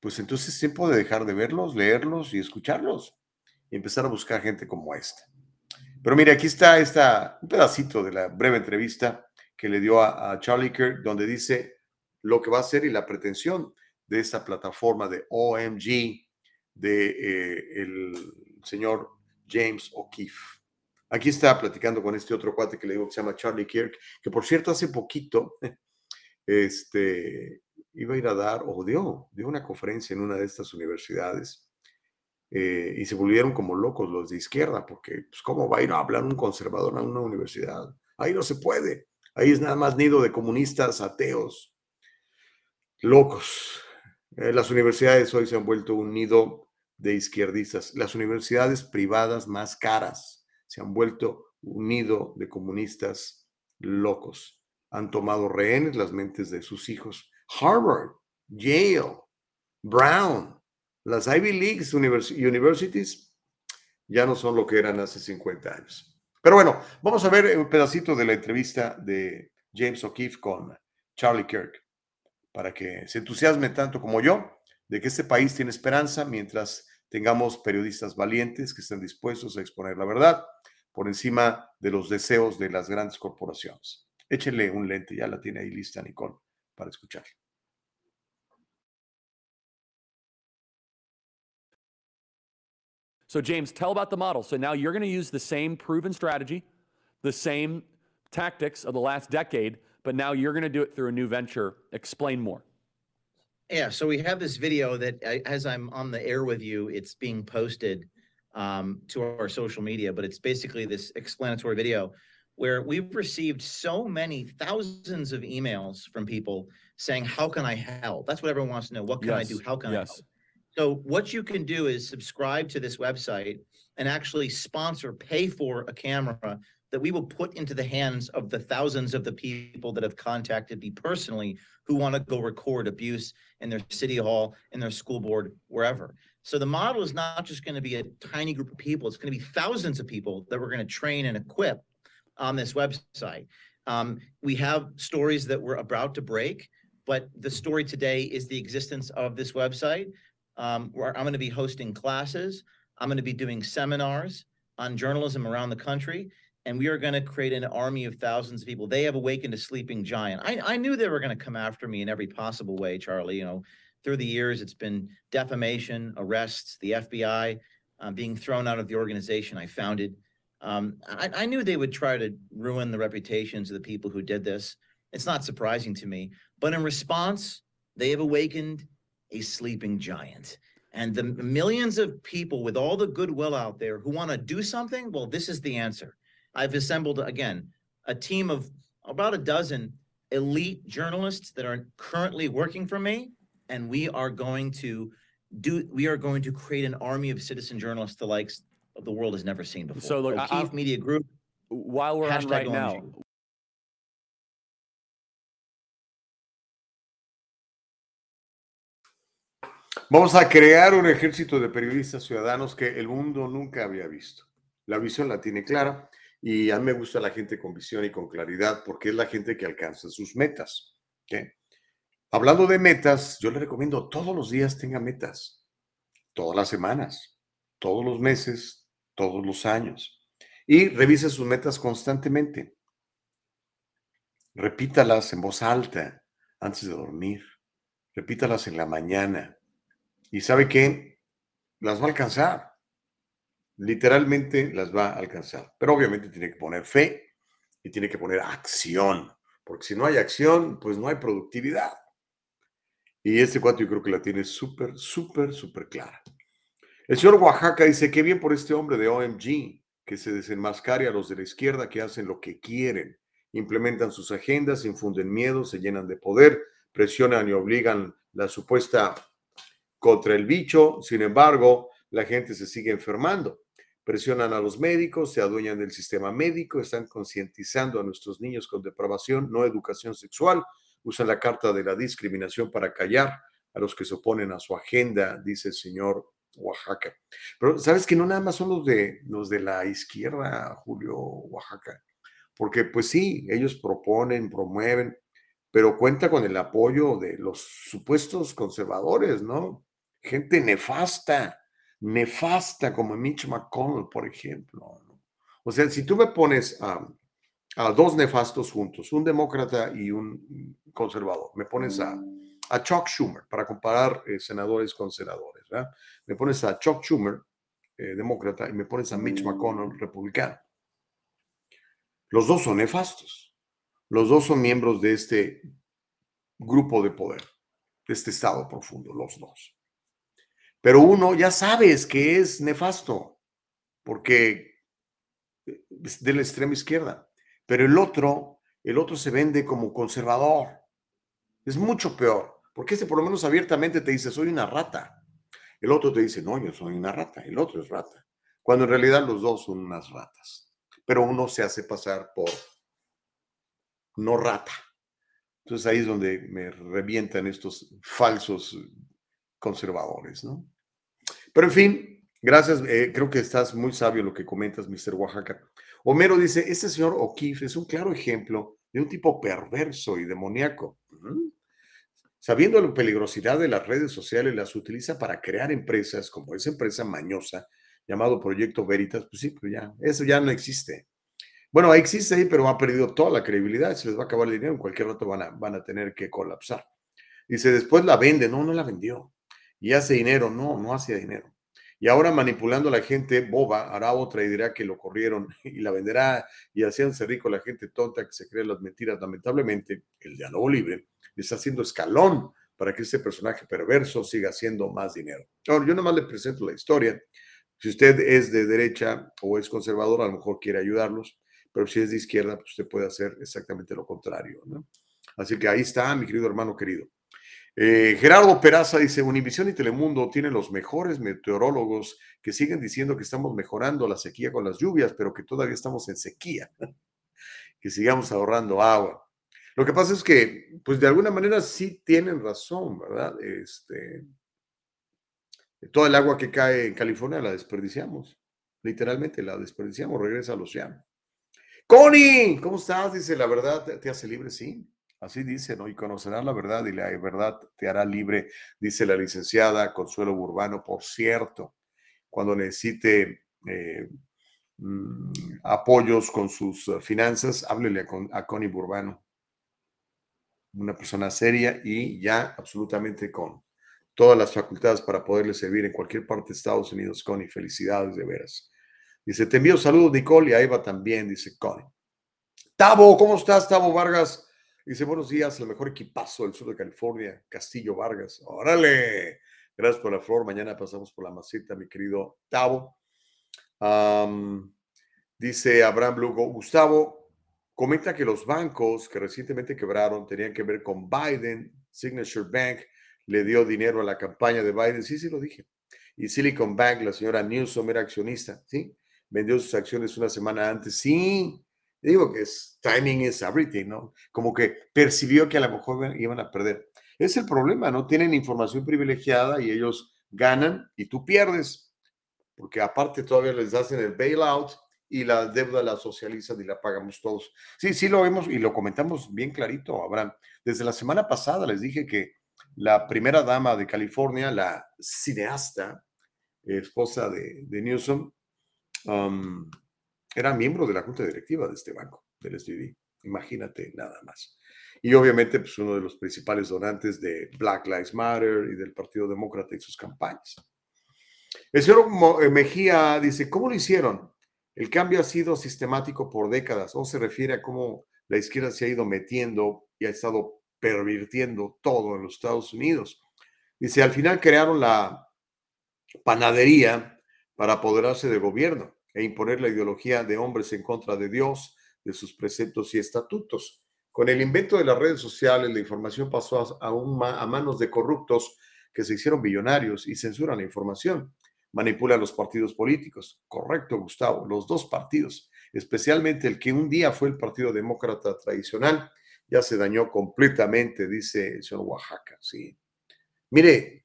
pues entonces se puede dejar de verlos, leerlos y escucharlos y empezar a buscar gente como esta. Pero mire, aquí está esta, un pedacito de la breve entrevista que le dio a, a Charlie Kirk, donde dice lo que va a hacer y la pretensión de esta plataforma de OMG, de eh, el señor James O'Keefe. Aquí está platicando con este otro cuate que le digo que se llama Charlie Kirk, que por cierto hace poquito este, iba a ir a dar, o dio, dio una conferencia en una de estas universidades eh, y se volvieron como locos los de izquierda, porque pues, ¿cómo va a ir a hablar un conservador a una universidad? Ahí no se puede. Ahí es nada más nido de comunistas, ateos, locos. Eh, las universidades hoy se han vuelto un nido de izquierdistas. Las universidades privadas más caras se han vuelto un nido de comunistas locos. Han tomado rehenes las mentes de sus hijos. Harvard, Yale, Brown, las Ivy League universities ya no son lo que eran hace 50 años. Pero bueno, vamos a ver un pedacito de la entrevista de James O'Keefe con Charlie Kirk para que se entusiasme tanto como yo de que este país tiene esperanza mientras tengamos periodistas valientes que estén dispuestos a exponer la verdad por encima de los deseos de las grandes corporaciones. Échenle un lente, ya la tiene ahí lista Nicole para escuchar. So, James, tell about the model. So, now you're going to use the same proven strategy, the same tactics of the last decade, but now you're going to do it through a new venture. Explain more. Yeah, so we have this video that as I'm on the air with you, it's being posted um, to our social media, but it's basically this explanatory video where we've received so many thousands of emails from people saying, How can I help? That's what everyone wants to know. What can yes. I do? How can yes. I help? So, what you can do is subscribe to this website and actually sponsor, pay for a camera that we will put into the hands of the thousands of the people that have contacted me personally who want to go record abuse in their city hall, in their school board, wherever. So the model is not just going to be a tiny group of people, it's going to be thousands of people that we're going to train and equip on this website. Um, we have stories that we're about to break, but the story today is the existence of this website. Um, where I'm going to be hosting classes, I'm going to be doing seminars on journalism around the country and we are going to create an army of thousands of people. They have awakened a sleeping giant. I, I knew they were going to come after me in every possible way, Charlie. You know, through the years, it's been defamation, arrests, the FBI uh, being thrown out of the organization I founded. Um, I, I knew they would try to ruin the reputations of the people who did this. It's not surprising to me. But in response, they have awakened a sleeping giant. And the millions of people with all the goodwill out there who want to do something, well, this is the answer. I've assembled, again, a team of about a dozen elite journalists that are currently working for me. And we are going to do, we are going to create an army of citizen journalists the likes of the world has never seen before. So look, O'Keefe I- Media Group, While we're on Hashtag right now, Vamos a crear un ejército de periodistas ciudadanos que el mundo nunca había visto. La visión la tiene clara y a mí me gusta la gente con visión y con claridad porque es la gente que alcanza sus metas. Hablando de metas, yo le recomiendo todos los días tenga metas, todas las semanas, todos los meses, todos los años y revise sus metas constantemente. Repítalas en voz alta antes de dormir. Repítalas en la mañana. Y sabe qué? Las va a alcanzar. Literalmente las va a alcanzar. Pero obviamente tiene que poner fe y tiene que poner acción. Porque si no hay acción, pues no hay productividad. Y este cuate yo creo que la tiene súper, súper, súper clara. El señor Oaxaca dice, qué bien por este hombre de OMG, que se desenmascare a los de la izquierda que hacen lo que quieren, implementan sus agendas, infunden miedo, se llenan de poder, presionan y obligan la supuesta contra el bicho, sin embargo, la gente se sigue enfermando. Presionan a los médicos, se adueñan del sistema médico, están concientizando a nuestros niños con depravación, no educación sexual, usan la carta de la discriminación para callar a los que se oponen a su agenda, dice el señor Oaxaca. Pero sabes que no nada más son los de los de la izquierda, Julio Oaxaca, porque pues sí, ellos proponen, promueven, pero cuenta con el apoyo de los supuestos conservadores, ¿no? Gente nefasta, nefasta como Mitch McConnell, por ejemplo. O sea, si tú me pones a, dos nefastos juntos, un demócrata y un conservador, me pones a, a Chuck Schumer para comparar eh, senadores con senadores, ¿verdad? Me pones a Chuck Schumer, eh, demócrata, y me pones a Mitch McConnell, republicano. Los dos son nefastos. Los dos son miembros de este grupo de poder, de este estado profundo, los dos. Pero uno ya sabes que es nefasto, porque es de la extrema izquierda. Pero el otro, el otro se vende como conservador. Es mucho peor, porque este por lo menos abiertamente te dice, soy una rata. El otro te dice, no, yo soy una rata. El otro es rata. Cuando en realidad los dos son unas ratas. Pero uno se hace pasar por no rata. Entonces ahí es donde me revientan estos falsos conservadores, ¿no? Pero en fin, gracias. eh, creo que estás muy sabio lo que comentas, Mr. Oaxaca. Homero dice, este señor O'Keefe es un claro ejemplo de un tipo perverso y demoníaco. Ujú. Sabiendo la peligrosidad de las redes sociales, las utiliza para crear empresas como esa empresa mañosa llamado Proyecto Veritas. Pues sí, pero ya, eso ya no existe. Bueno, existe ahí, pero ha perdido toda la credibilidad. Se les va a acabar el dinero. En cualquier rato van a, van a tener que colapsar. Dice, después la vende. No, no la vendió. Y hace dinero. No, no hacía dinero. Y ahora manipulando a la gente boba, hará otra y dirá que lo corrieron y la venderá y haciéndose rico la gente tonta que se cree las mentiras. Lamentablemente, el diálogo libre está haciendo escalón para que este personaje perverso siga haciendo más dinero. Ahora, yo nomás le presento la historia. Si usted es de derecha o es conservador, a lo mejor quiere ayudarlos, pero si es de izquierda, pues usted puede hacer exactamente lo contrario. Así que ahí está, mi querido hermano querido. Eh, Gerardo Peraza dice, Univisión y Telemundo tienen los mejores meteorólogos que siguen diciendo que estamos mejorando la sequía con las lluvias, pero que todavía estamos en sequía, que sigamos ahorrando agua. Lo que pasa es que, pues de alguna manera sí tienen razón, ¿verdad? Este, toda el agua que cae en California la desperdiciamos, literalmente la desperdiciamos, regresa al océano. Connie, ¿cómo estás? Dice, la verdad te, te hace libre, sí. Así dice, ¿no? Y conocerás la verdad y la verdad te hará libre, dice la licenciada Consuelo Burbano. Por cierto, cuando necesite eh, mm, apoyos con sus uh, finanzas, háblele a Connie Burbano. Una persona seria y ya absolutamente con todas las facultades para poderle servir en cualquier parte de Estados Unidos, Connie. Felicidades de veras. Dice, te envío saludos, Nicole, y a Eva también, dice Connie. Tavo, ¿cómo estás, Tavo Vargas? Dice, buenos días, el mejor equipazo del sur de California, Castillo Vargas. Órale, Gracias por la flor. Mañana pasamos por la maceta, mi querido Tavo. dice Abraham Lugo, Gustavo, comenta que los bancos que recientemente quebraron tenían que ver con Biden. Signature Bank le dio dinero a la campaña de Biden. Sí, sí, lo dije. Y Silicon Bank, la señora Newsom era accionista, ¿sí? Vendió sus acciones una semana antes. Sí, digo que es timing is everything, ¿no? Como que percibió que a lo mejor iban a perder. Es el problema, ¿no? Tienen información privilegiada y ellos ganan y tú pierdes, porque aparte todavía les hacen el bailout y la deuda la socializan y la pagamos todos. Sí, sí lo vemos y lo comentamos bien clarito, Abraham. Desde la semana pasada les dije que la primera dama de California, la cineasta, esposa de, Newsom, um, era miembro de la junta directiva de este banco, del SVB. Imagínate nada más y obviamente pues, uno de los principales donantes de Black Lives Matter y del Partido Demócrata y sus campañas. El señor eh, Mejía dice, ¿cómo lo hicieron? El cambio ha sido sistemático por décadas o se refiere a cómo la izquierda se ha ido metiendo y ha estado pervirtiendo todo en los Estados Unidos. Dice, al final crearon la panadería para apoderarse del gobierno e imponer la ideología de hombres en contra de Dios, de sus preceptos y estatutos. Con el invento de las redes sociales, la información pasó a, a manos de corruptos que se hicieron billonarios y censuran la información. Manipulan los partidos políticos. Correcto, Gustavo, los dos partidos, especialmente el que un día fue el Partido Demócrata tradicional, ya se dañó completamente, dice el señor Oaxaca. Sí. Mire,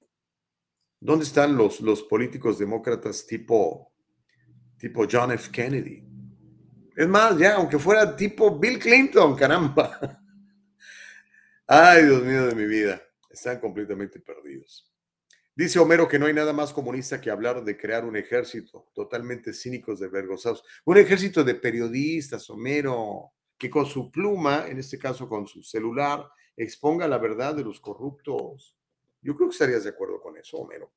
¿dónde están los, los políticos demócratas tipo, tipo John F. Kennedy? Es más, ya, aunque fuera tipo Bill Clinton, caramba. Ay, Dios mío de mi vida. Están completamente perdidos. Dice Homero que no hay nada más comunista que hablar de crear un ejército totalmente cínicos de vergonzados. Un ejército de periodistas, Homero, que con su pluma, en este caso con su celular, exponga la verdad de los corruptos. Yo creo que estarías de acuerdo con eso, Homero.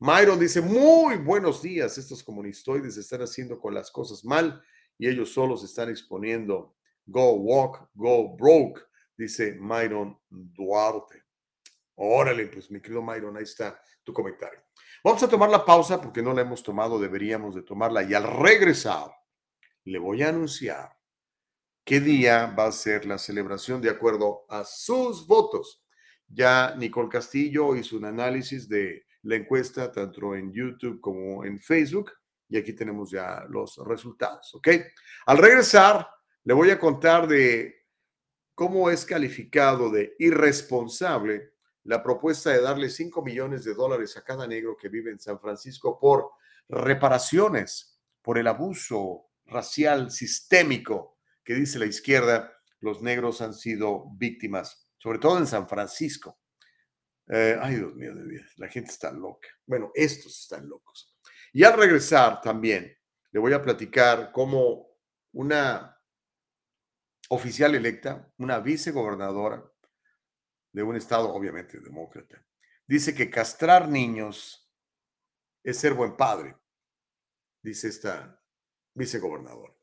Myron dice, muy buenos días, estos comunistoides están haciendo con las cosas mal y ellos solos están exponiendo Go Walk, Go Broke, dice Myron Duarte. Órale, pues mi querido Myron, ahí está tu comentario. Vamos a tomar la pausa porque no la hemos tomado, deberíamos de tomarla y al regresar le voy a anunciar qué día va a ser la celebración de acuerdo a sus votos. Ya Nicole Castillo hizo un análisis de la encuesta tanto en YouTube como en Facebook y aquí tenemos ya los resultados, ¿ok? Al regresar, le voy a contar de cómo es calificado de irresponsable la propuesta de darle 5 millones de dólares a cada negro que vive en San Francisco por reparaciones, por el abuso racial sistémico que dice la izquierda, los negros han sido víctimas, sobre todo en San Francisco. Eh, ay, Dios mío la gente está loca. Bueno, estos están locos. Y al regresar también le voy a platicar cómo una oficial electa, una vicegobernadora de un estado obviamente demócrata, dice que castrar niños es ser buen padre, dice esta vicegobernadora.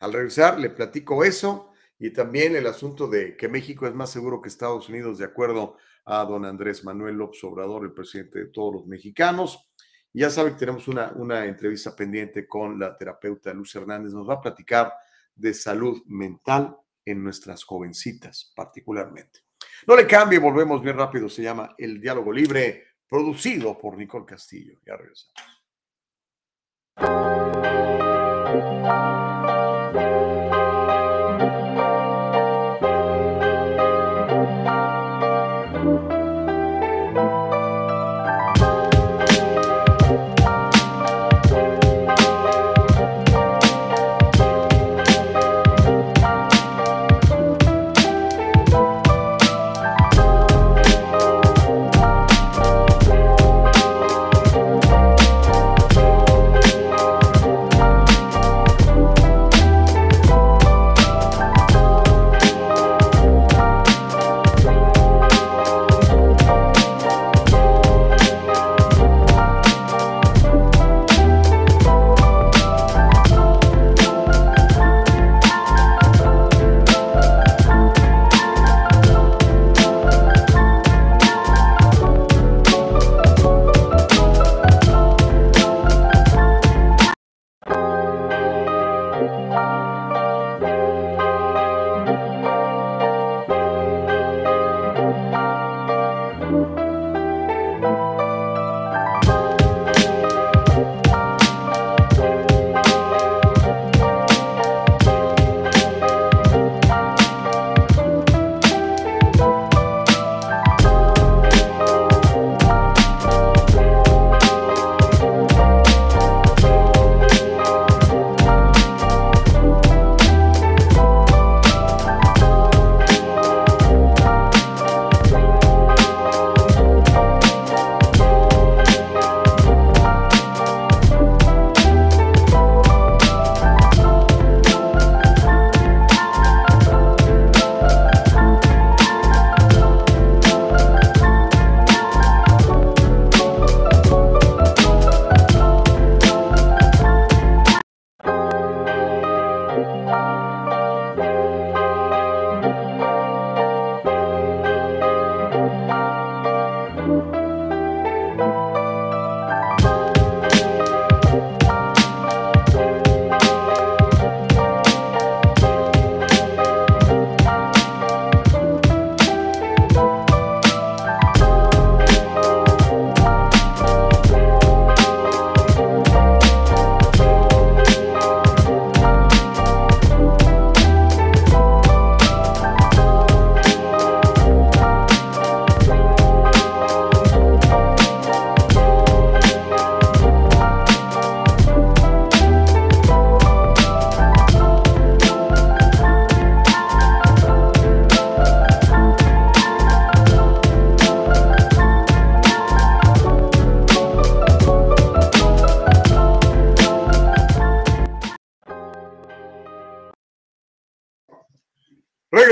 Al regresar le platico eso y también el asunto de que México es más seguro que Estados Unidos, de acuerdo a don Andrés Manuel López Obrador, el presidente de todos los mexicanos. Ya saben que tenemos una, una entrevista pendiente con la terapeuta Luz Hernández. Nos va a platicar de salud mental en nuestras jovencitas particularmente. No le cambie, volvemos bien rápido. Se llama El Diálogo Libre, producido por Nicole Castillo. Ya regresamos.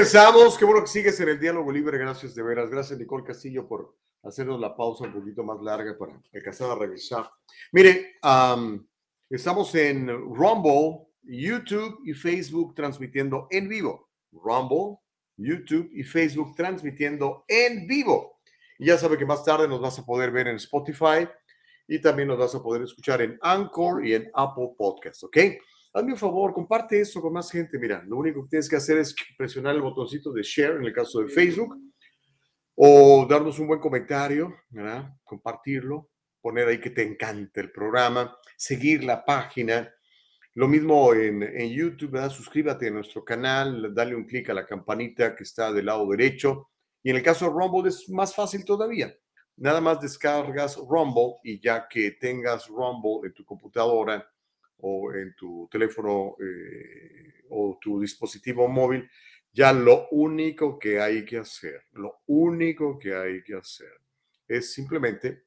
Regresamos. Qué bueno que sigues en el diálogo libre. Gracias de veras. Gracias, Nicole Castillo, por hacernos la pausa un poquito más larga para alcanzar a regresar. Mire, am, estamos en Rumble, YouTube y Facebook transmitiendo en vivo. Rumble, YouTube y Facebook transmitiendo en vivo. Y ya sabe que más tarde nos vas a poder ver en Spotify y también nos vas a poder escuchar en Anchor y en Apple Podcast, ¿ok? Hazme un favor, comparte esto con más gente. Mira, lo único que tienes que hacer es presionar el botoncito de share en el caso de Facebook o darnos un buen comentario, ¿verdad? Compartirlo, poner ahí que te encanta el programa, seguir la página. Lo mismo en, en YouTube, ¿verdad? Suscríbete a nuestro canal, dale un clic a la campanita que está del lado derecho. Y en el caso de Rumble es más fácil todavía. Nada más descargas Rumble y ya que tengas Rumble en tu computadora o en tu teléfono eh, o tu dispositivo móvil, ya lo único que hay que hacer, lo único que hay que hacer es simplemente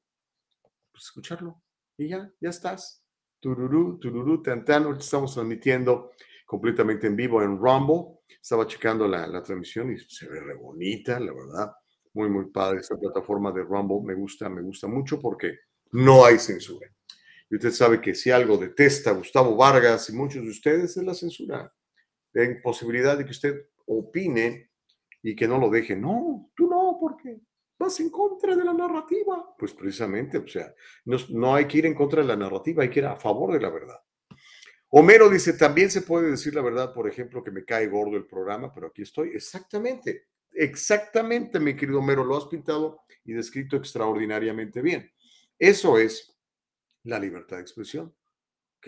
pues, escucharlo y ya, ya estás. Tururú, tururú, tantano, estamos transmitiendo completamente en vivo en Rumble. Estaba checando la, la transmisión y se ve re bonita, la verdad. Muy, muy padre esta plataforma de Rumble. Me gusta, me gusta mucho porque no hay censura. Y usted sabe que si algo detesta Gustavo Vargas y muchos de ustedes es la censura. La imposibilidad de que usted opine y que no lo deje. No, tú no, porque vas en contra de la narrativa. Pues precisamente, o sea, no, no hay que ir en contra de la narrativa, hay que ir a favor de la verdad. Homero dice, también se puede decir la verdad, por ejemplo, que me cae gordo el programa, pero aquí estoy. Exactamente, exactamente, mi querido Homero, lo has pintado y descrito extraordinariamente bien. Eso es la libertad de expresión. ¿Ok?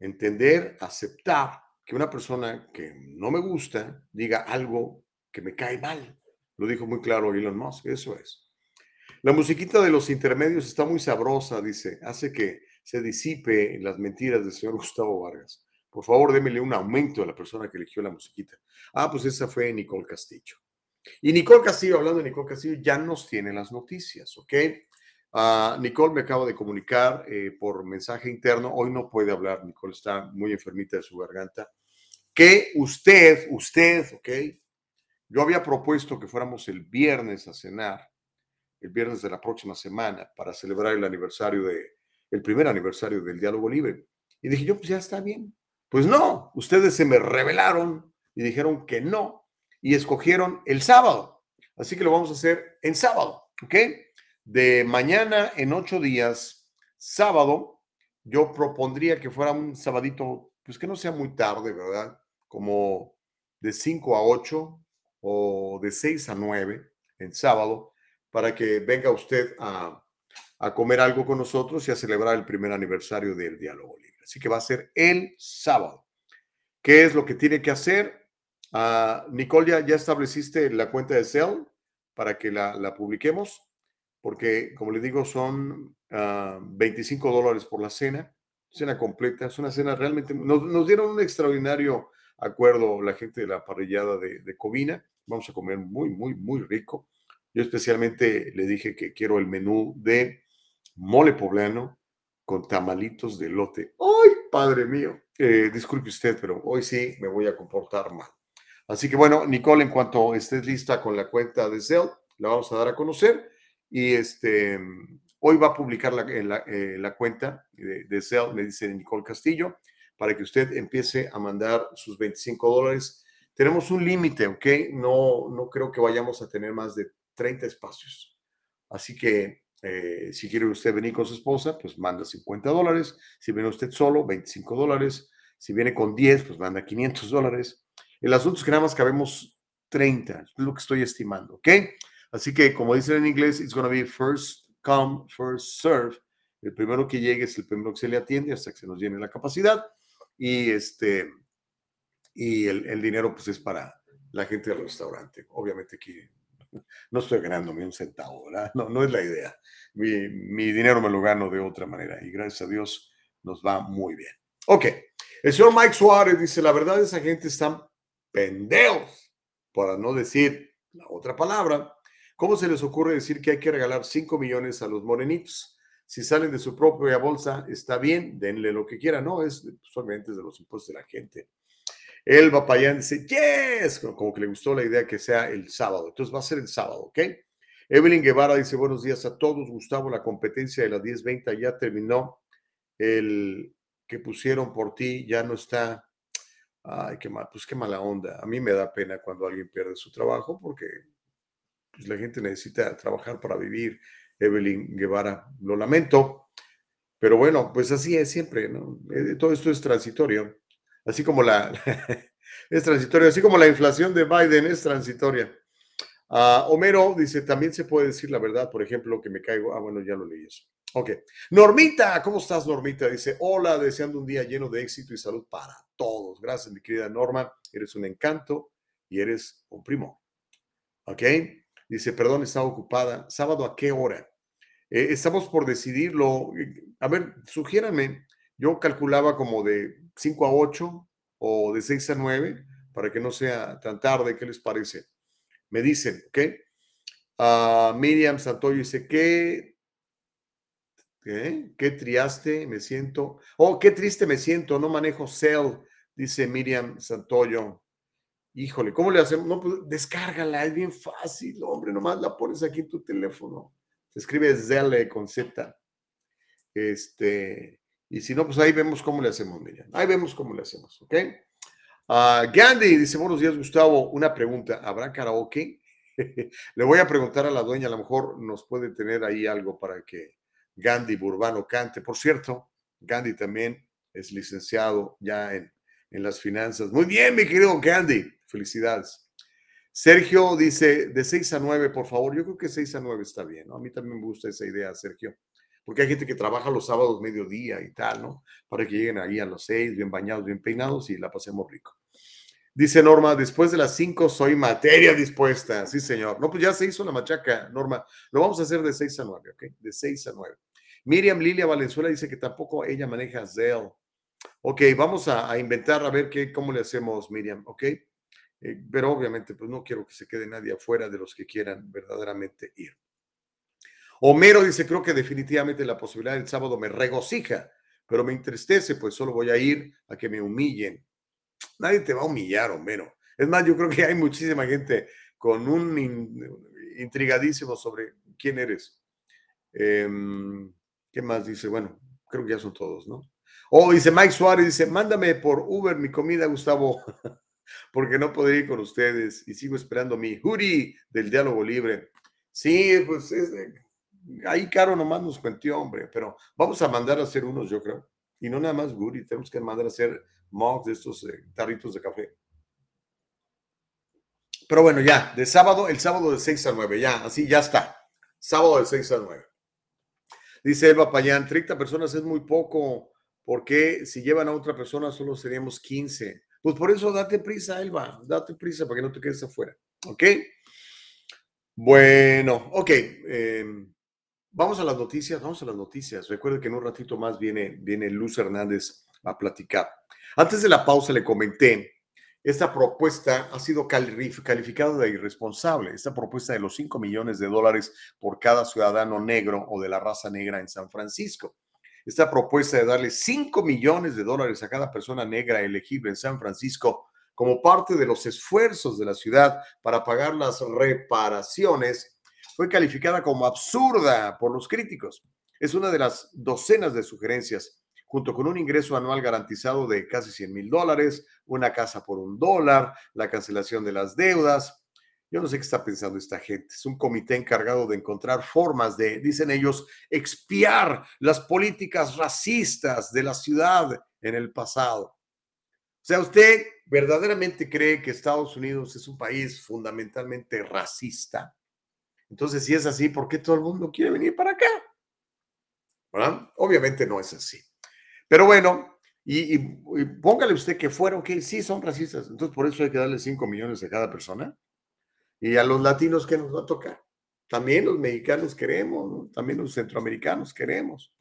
Entender, aceptar que una persona que no me gusta diga algo que me cae mal. Lo dijo muy claro Elon Musk, eso es. La musiquita de los intermedios está muy sabrosa, dice, hace que se disipe las mentiras del señor Gustavo Vargas. Por favor, démele un aumento a la persona que eligió la musiquita. Ah, pues esa fue Nicole Castillo. Y Nicole Castillo, hablando de Nicole Castillo, ya nos tiene las noticias, ¿ok? Uh, Nicole me acaba de comunicar eh, por mensaje interno, hoy no puede hablar, Nicole está muy enfermita de su garganta, que usted, usted, ¿ok? Yo había propuesto que fuéramos el viernes a cenar, el viernes de la próxima semana, para celebrar el aniversario de, el primer aniversario del diálogo libre. Y dije yo, pues ya está bien. Pues no, ustedes se me revelaron y dijeron que no y escogieron el sábado. Así que lo vamos a hacer en sábado, ¿ok? De mañana en ocho días, sábado, yo propondría que fuera un sabadito, pues que no sea muy tarde, ¿verdad? Como de 5 a 8 o de 6 a 9 en sábado, para que venga usted a, a comer algo con nosotros y a celebrar el primer aniversario del diálogo libre. Así que va a ser el sábado. ¿Qué es lo que tiene que hacer? Uh, Nicole, ¿ya, ¿ya, estableciste la cuenta de Cell para que la, la publiquemos? Porque, como les digo, son uh, 25 dólares por la cena, cena completa. Es una cena realmente. Nos, nos, dieron un extraordinario acuerdo la gente de la parrillada de, de Covina. Vamos a comer muy, muy, muy rico. Yo especialmente le dije que quiero el menú de mole poblano con tamalitos de lote. ¡Ay, padre mío! Eh, disculpe usted, pero hoy sí me voy a comportar mal. Así que bueno, Nicole, en cuanto estés lista con la cuenta de Zelle, la vamos a dar a conocer. Y este, hoy va a publicar la, la, eh, la cuenta de, de me dice Nicole Castillo, para que usted empiece a mandar sus 25 dólares. Tenemos un límite, ¿ok? No, no creo que vayamos a tener más de 30 espacios. Así que eh, si quiere usted venir con su esposa, pues manda 50 dólares. Si viene usted solo, 25 dólares. Si viene con 10, pues manda 500 dólares. El asunto es que nada más cabemos 30, es lo que estoy estimando, ¿ok? Así que, como dicen en inglés, it's going to be first come, first serve. El primero que llegue es el primero que se le atiende hasta que se nos llene la capacidad. Y, este, y el, el dinero, pues, es para la gente del restaurante. Obviamente aquí no estoy ganándome un centavo. No, no es la idea. Mi, mi, dinero me lo gano de otra manera y gracias a Dios nos va muy bien. Ok, el señor Mike Suárez dice, la verdad esa gente están pendejos, para no decir la otra palabra. ¿Cómo se les ocurre decir que hay que regalar 5 millones a los morenitos? Si salen de su propia bolsa, está bien, denle lo que quieran, no, es solamente de los impuestos de la gente. El Papayán dice, yes, como que le gustó la idea que sea el sábado. Entonces va a ser el sábado, ¿ok? Evelyn Guevara dice, buenos días a todos. Gustavo, la competencia de las 10.20 ya terminó. El que pusieron por ti ya no está. Ay, qué mal, pues qué mala onda. A mí me da pena cuando alguien pierde su trabajo porque pues, la gente necesita trabajar para vivir. Evelyn Guevara, lo lamento. Pero bueno, pues así es siempre, ¿no? Eh, todo esto es transitorio así como la, es transitoria, así como la inflación de Biden es transitoria. Ah, Homero dice, también se puede decir la verdad, por ejemplo, que me caigo. Ah, bueno, ya lo leí eso. Ok. Normita, ¿cómo estás, Normita? Dice, hola, deseando un día lleno de éxito y salud para todos. Gracias, mi querida Norma. Eres un encanto y eres un primo. Ok. Dice, perdón, estaba ocupada. ¿Sábado a qué hora? Eh, estamos por decidirlo. A ver, sugiéranme. Yo calculaba como de 5 a 8 o de 6 a 9 para que no sea tan tarde. ¿Qué les parece? Me dicen, ¿ok? Uh, Miriam Santoyo dice, ¿qué, ¿qué? ¿Qué triaste me siento? Oh, qué triste me siento, no manejo Cell, dice Miriam Santoyo. Híjole, ¿cómo le hacemos? No, pues descárgala, es bien fácil, hombre, nomás la pones aquí en tu teléfono. Se escribe Zelle con Z. Este, y si no, pues ahí vemos cómo le hacemos, Miriam. Ahí vemos cómo le hacemos, ¿ok? Uh, Gandhi dice, buenos días, Gustavo. Una pregunta, ¿habrá karaoke? le voy a preguntar a la dueña, a lo mejor nos puede tener ahí algo para que Gandhi Burbano cante. Por cierto, Gandhi también es licenciado ya en, en las finanzas. Muy bien, mi querido Gandhi. Felicidades. Sergio dice, de 6 a 9, por favor. Yo creo que 6 a 9 está bien. A mí también me gusta esa idea, Sergio porque hay gente que trabaja los sábados mediodía y tal, ¿no? Para que lleguen ahí a las seis, bien bañados, bien peinados y la pasemos rico. Dice Norma, después de las cinco soy materia dispuesta. Sí, señor. No, pues ya se hizo la machaca, Norma. Lo vamos a hacer de seis a nueve, ¿ok? De seis a nueve. Miriam Lilia Valenzuela dice que tampoco ella maneja Zelle. Ok, vamos a, inventar a ver qué, cómo le hacemos, Miriam, ¿ok? Eh, pero obviamente, pues no quiero que se quede nadie afuera de los que quieran verdaderamente ir. Homero dice, creo que definitivamente la posibilidad del sábado me regocija, pero me entristece, pues solo voy a ir a que me humillen. Nadie te va a humillar, Homero. Es más, yo creo que hay muchísima gente con un intrigadísimo sobre quién eres. Em, ¿Qué más dice? Bueno, creo que ya son todos, ¿no? Oh, dice Mike Suárez, dice, mándame por Uber mi comida, Gustavo, porque no podré ir con ustedes y sigo esperando mi hoodie del diálogo libre. Sí, pues es, ahí Caro nomás nos cuentió, hombre, pero vamos a mandar a hacer unos, yo creo. Y no nada más Guri, tenemos que mandar a hacer mugs de estos eh, tarritos de café. Pero bueno, ya, de sábado, el sábado de 6 a 9, ya, así ya está. Sábado de 6 a 9. Dice Elba Payán, 30 personas es muy poco, porque si llevan a otra persona solo seríamos 15. Pues por eso date prisa, Elba, date prisa para que no te quedes afuera. ¿Ok? Bueno, ok. Eh, Vamos a las noticias, vamos a las noticias. Recuerde que en un ratito más viene, viene Luz Hernández a platicar. Antes de la pausa le comenté, esta propuesta ha sido calificada de irresponsable, esta propuesta de los 5 millones de dólares por cada ciudadano negro o de la raza negra en San Francisco. Esta propuesta de darle 5 millones de dólares a cada persona negra elegible en San Francisco como parte de los esfuerzos de la ciudad para pagar las reparaciones fue calificada como absurda por los críticos. Es una de las docenas de sugerencias, junto con un ingreso anual garantizado de casi 100 mil dólares, una casa por un dólar, la cancelación de las deudas. Yo no sé qué está pensando esta gente. Es un comité encargado de encontrar formas de, dicen ellos, expiar las políticas racistas de la ciudad en el pasado. O sea, ¿usted verdaderamente cree que Estados Unidos es un país fundamentalmente racista? Entonces, si es así, ¿por qué todo el mundo quiere venir para acá? Obviamente no es así. Pero bueno, y, póngale usted que fueron, que sí son racistas, entonces por eso hay que darle 5 millones a cada persona. Y a los latinos, ¿qué nos va a tocar? También los mexicanos queremos, también los centroamericanos queremos.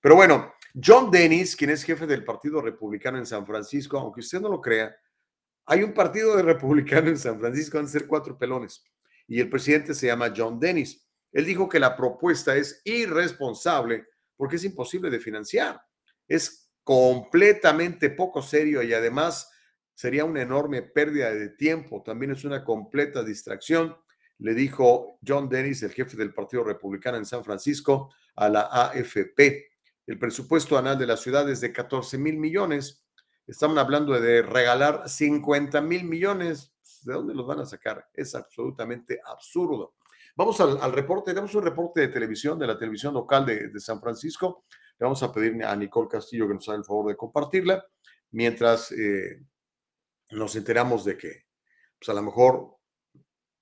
Pero bueno, John Dennis, quien es jefe del Partido Republicano en San Francisco, aunque usted no lo crea, hay un partido de republicano en San Francisco, van a ser cuatro pelones y el presidente se llama John Dennis. Él dijo que la propuesta es irresponsable porque es imposible de financiar. Es completamente poco serio y además sería una enorme pérdida de tiempo, también es una completa distracción, le dijo John Dennis, el jefe del Partido Republicano en San Francisco, a la AFP. El presupuesto anual de la ciudad es de 14 mil millones. Estamos hablando de regalar 50 mil millones. ¿De dónde los van a sacar? Es absolutamente absurdo. Vamos al, reporte. Tenemos un reporte de televisión, de la televisión local de, de San Francisco. Le vamos a pedir a Nicole Castillo que nos haga el favor de compartirla, mientras eh, nos enteramos de que, pues a lo mejor,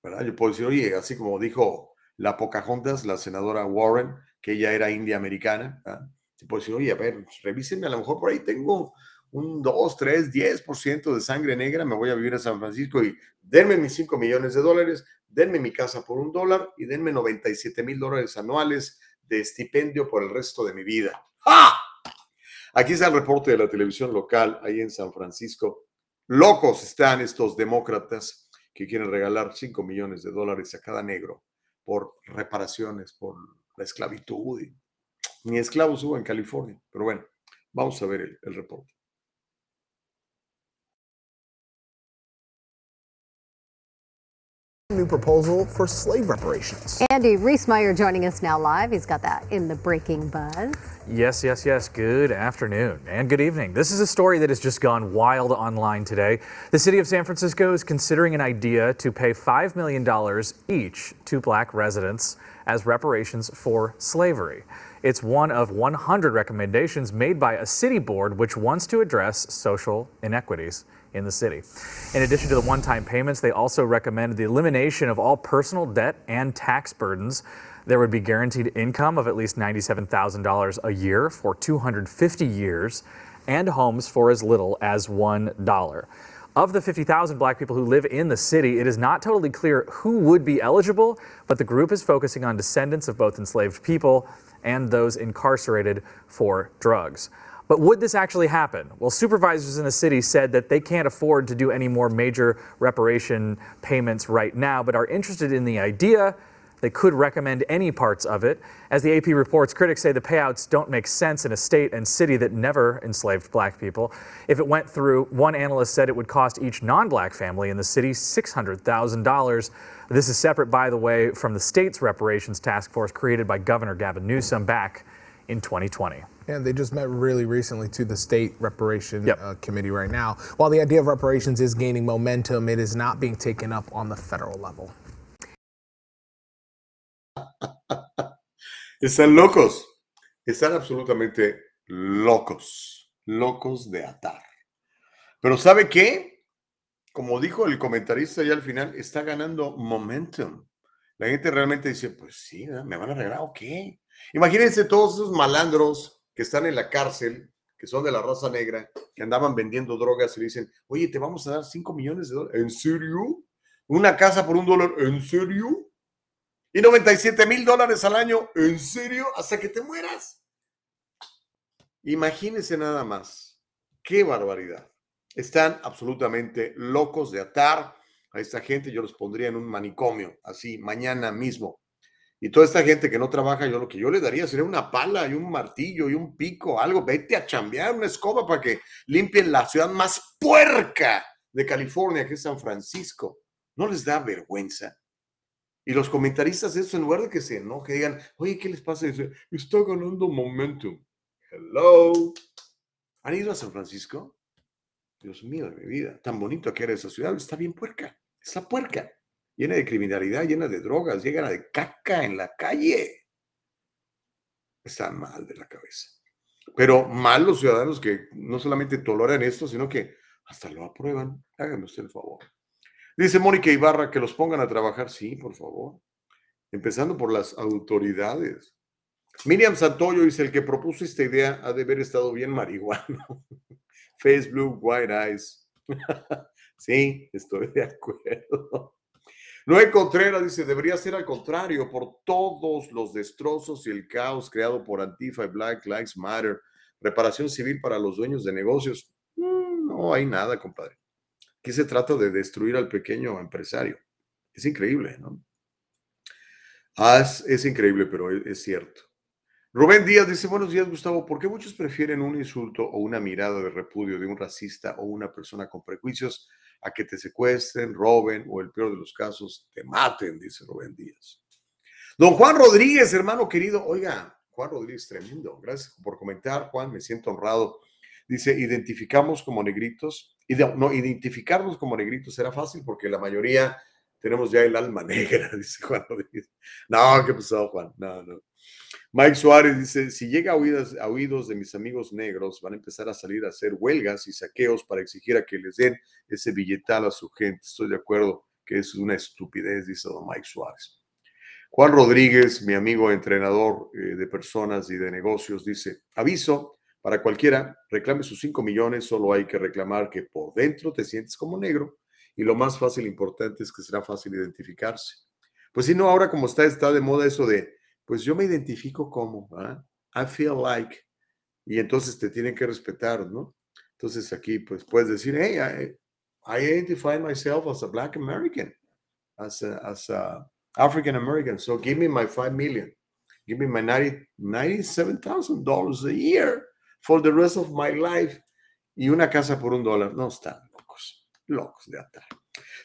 ¿verdad? Yo puedo decir, oye, así como dijo la Pocahontas, la senadora Warren, que ella era india americana, ¿verdad? puedo decir, oye, a ver, pues, revísenme, a lo mejor por ahí tengo un 2, 3, 10% de sangre negra, me voy a vivir a San Francisco y denme mis 5 millones de dólares, denme mi casa por un dólar y denme 97 mil dólares anuales de estipendio por el resto de mi vida. ¡Ah! Aquí está el reporte de la televisión local, ahí en San Francisco. Locos están estos demócratas que quieren regalar 5 millones de dólares a cada negro por reparaciones, por la esclavitud. Ni esclavos hubo en California. Pero bueno, vamos a ver el, el reporte. New proposal for slave reparations. Andy Reesmeyer joining us now live. He's got that in the breaking buzz. Yes, yes, yes. Good afternoon and good evening. This is a story that has just gone wild online today. The city of San Francisco is considering an idea to pay $5 million each to black residents as reparations for slavery. It's one of 100 recommendations made by a city board which wants to address social inequities in the city. In addition to the one time payments, they also recommended the elimination of all personal debt and tax burdens. There would be guaranteed income of at least $97,000 a year for 250 years and homes for as little as $1. Of the 50,000 black people who live in the city, it is not totally clear who would be eligible, but the group is focusing on descendants of both enslaved people and those incarcerated for drugs. But would this actually happen? Well, supervisors in the city said that they can't afford to do any more major reparation payments right now, but are interested in the idea. They could recommend any parts of it. As the AP reports, critics say the payouts don't make sense in a state and city that never enslaved black people. If it went through, one analyst said it would cost each non black family in the city $600,000. This is separate, by the way, from the state's reparations task force created by Governor Gavin Newsom back in 2020. And they just met really recently to the state reparation Yep. uh, committee right now. While the idea of reparations is gaining momentum, it is not being taken up on the federal level. Están locos. Están absolutamente locos. Locos de atar. Pero ¿sabe qué? Como dijo el comentarista ya al final, está ganando momentum. La gente realmente dice, pues sí, me van a regalar, ok. Imagínense todos esos malandros que están en la cárcel, que son de la raza negra, que andaban vendiendo drogas y dicen, oye, te vamos a dar 5 millones de dólares. ¿En serio? ¿Una casa por un dólar? ¿En serio? ¿Y 97 mil dólares al año? ¿En serio? Hasta que te mueras. Imagínense nada más. Qué barbaridad. Están absolutamente locos de atar a esta gente. Yo los pondría en un manicomio, así, mañana mismo. Y toda esta gente que no trabaja, yo lo que yo le daría sería una pala y un martillo y un pico, algo. Vete a chambear una escoba para que limpien la ciudad más puerca de California, que es San Francisco. ¿No les da vergüenza? Y los comentaristas, eso en lugar de que se enojen, digan, oye, ¿qué les pasa? Dice, está ganando momentum. Hello. ¿Han ido a San Francisco? Dios mío de mi vida, tan bonito que era esa ciudad, está bien puerca, está puerca, llena de criminalidad, llena de drogas, llena de caca en la calle. Están mal de la cabeza. Pero mal los ciudadanos que no solamente toleran esto, sino que hasta lo aprueban. Háganme usted el favor. Dice Mónica Ibarra que los pongan a trabajar, sí, por favor. Empezando por las autoridades. Miriam Santoyo dice, el que propuso esta idea ha de haber estado bien marihuano. Face blue, white eyes. sí, estoy de acuerdo. Noé Contreras dice, debería ser al contrario, por todos los destrozos y el caos creado por Antifa y Black Lives Matter. Reparación civil para los dueños de negocios. Mm, no hay nada, compadre. Aquí se trata de destruir al pequeño empresario. Es increíble, ¿no? Ah, es, es increíble, pero es, es cierto. Rubén Díaz dice, buenos días Gustavo, ¿por qué muchos prefieren un insulto o una mirada de repudio de un racista o una persona con prejuicios a que te secuestren, roben o el peor de los casos, te maten? Dice Rubén Díaz. Don Juan Rodríguez, hermano querido, oiga, Juan Rodríguez, tremendo. Gracias por comentar, Juan, me siento honrado. Dice, identificamos como negritos. Y no, identificarnos como negritos será fácil porque la mayoría tenemos ya el alma negra, dice Juan Rodríguez. No, ¿qué pasó, Juan? No, no. Mike Suárez dice, si llega a oídos, de mis amigos negros, van a empezar a salir a hacer huelgas y saqueos para exigir a que les den ese billetal a su gente. Estoy de acuerdo que es una estupidez, dice don Mike Suárez. Juan Rodríguez, mi amigo entrenador eh, de personas y de negocios, dice, aviso para cualquiera, reclame sus 5 millones, solo hay que reclamar que por dentro te sientes como negro y lo más fácil importante es que será fácil identificarse. Pues si no, ahora como está, está de moda eso de pues yo me identifico como, ¿ah? I feel like, y entonces te tienen que respetar, ¿no? Entonces aquí pues puedes decir, hey, I, identify myself as a Black American, as a, as African American, so give me my five million, give me my $97,000 a year for the rest of my life y una casa por un dólar. No, están locos, locos de atar.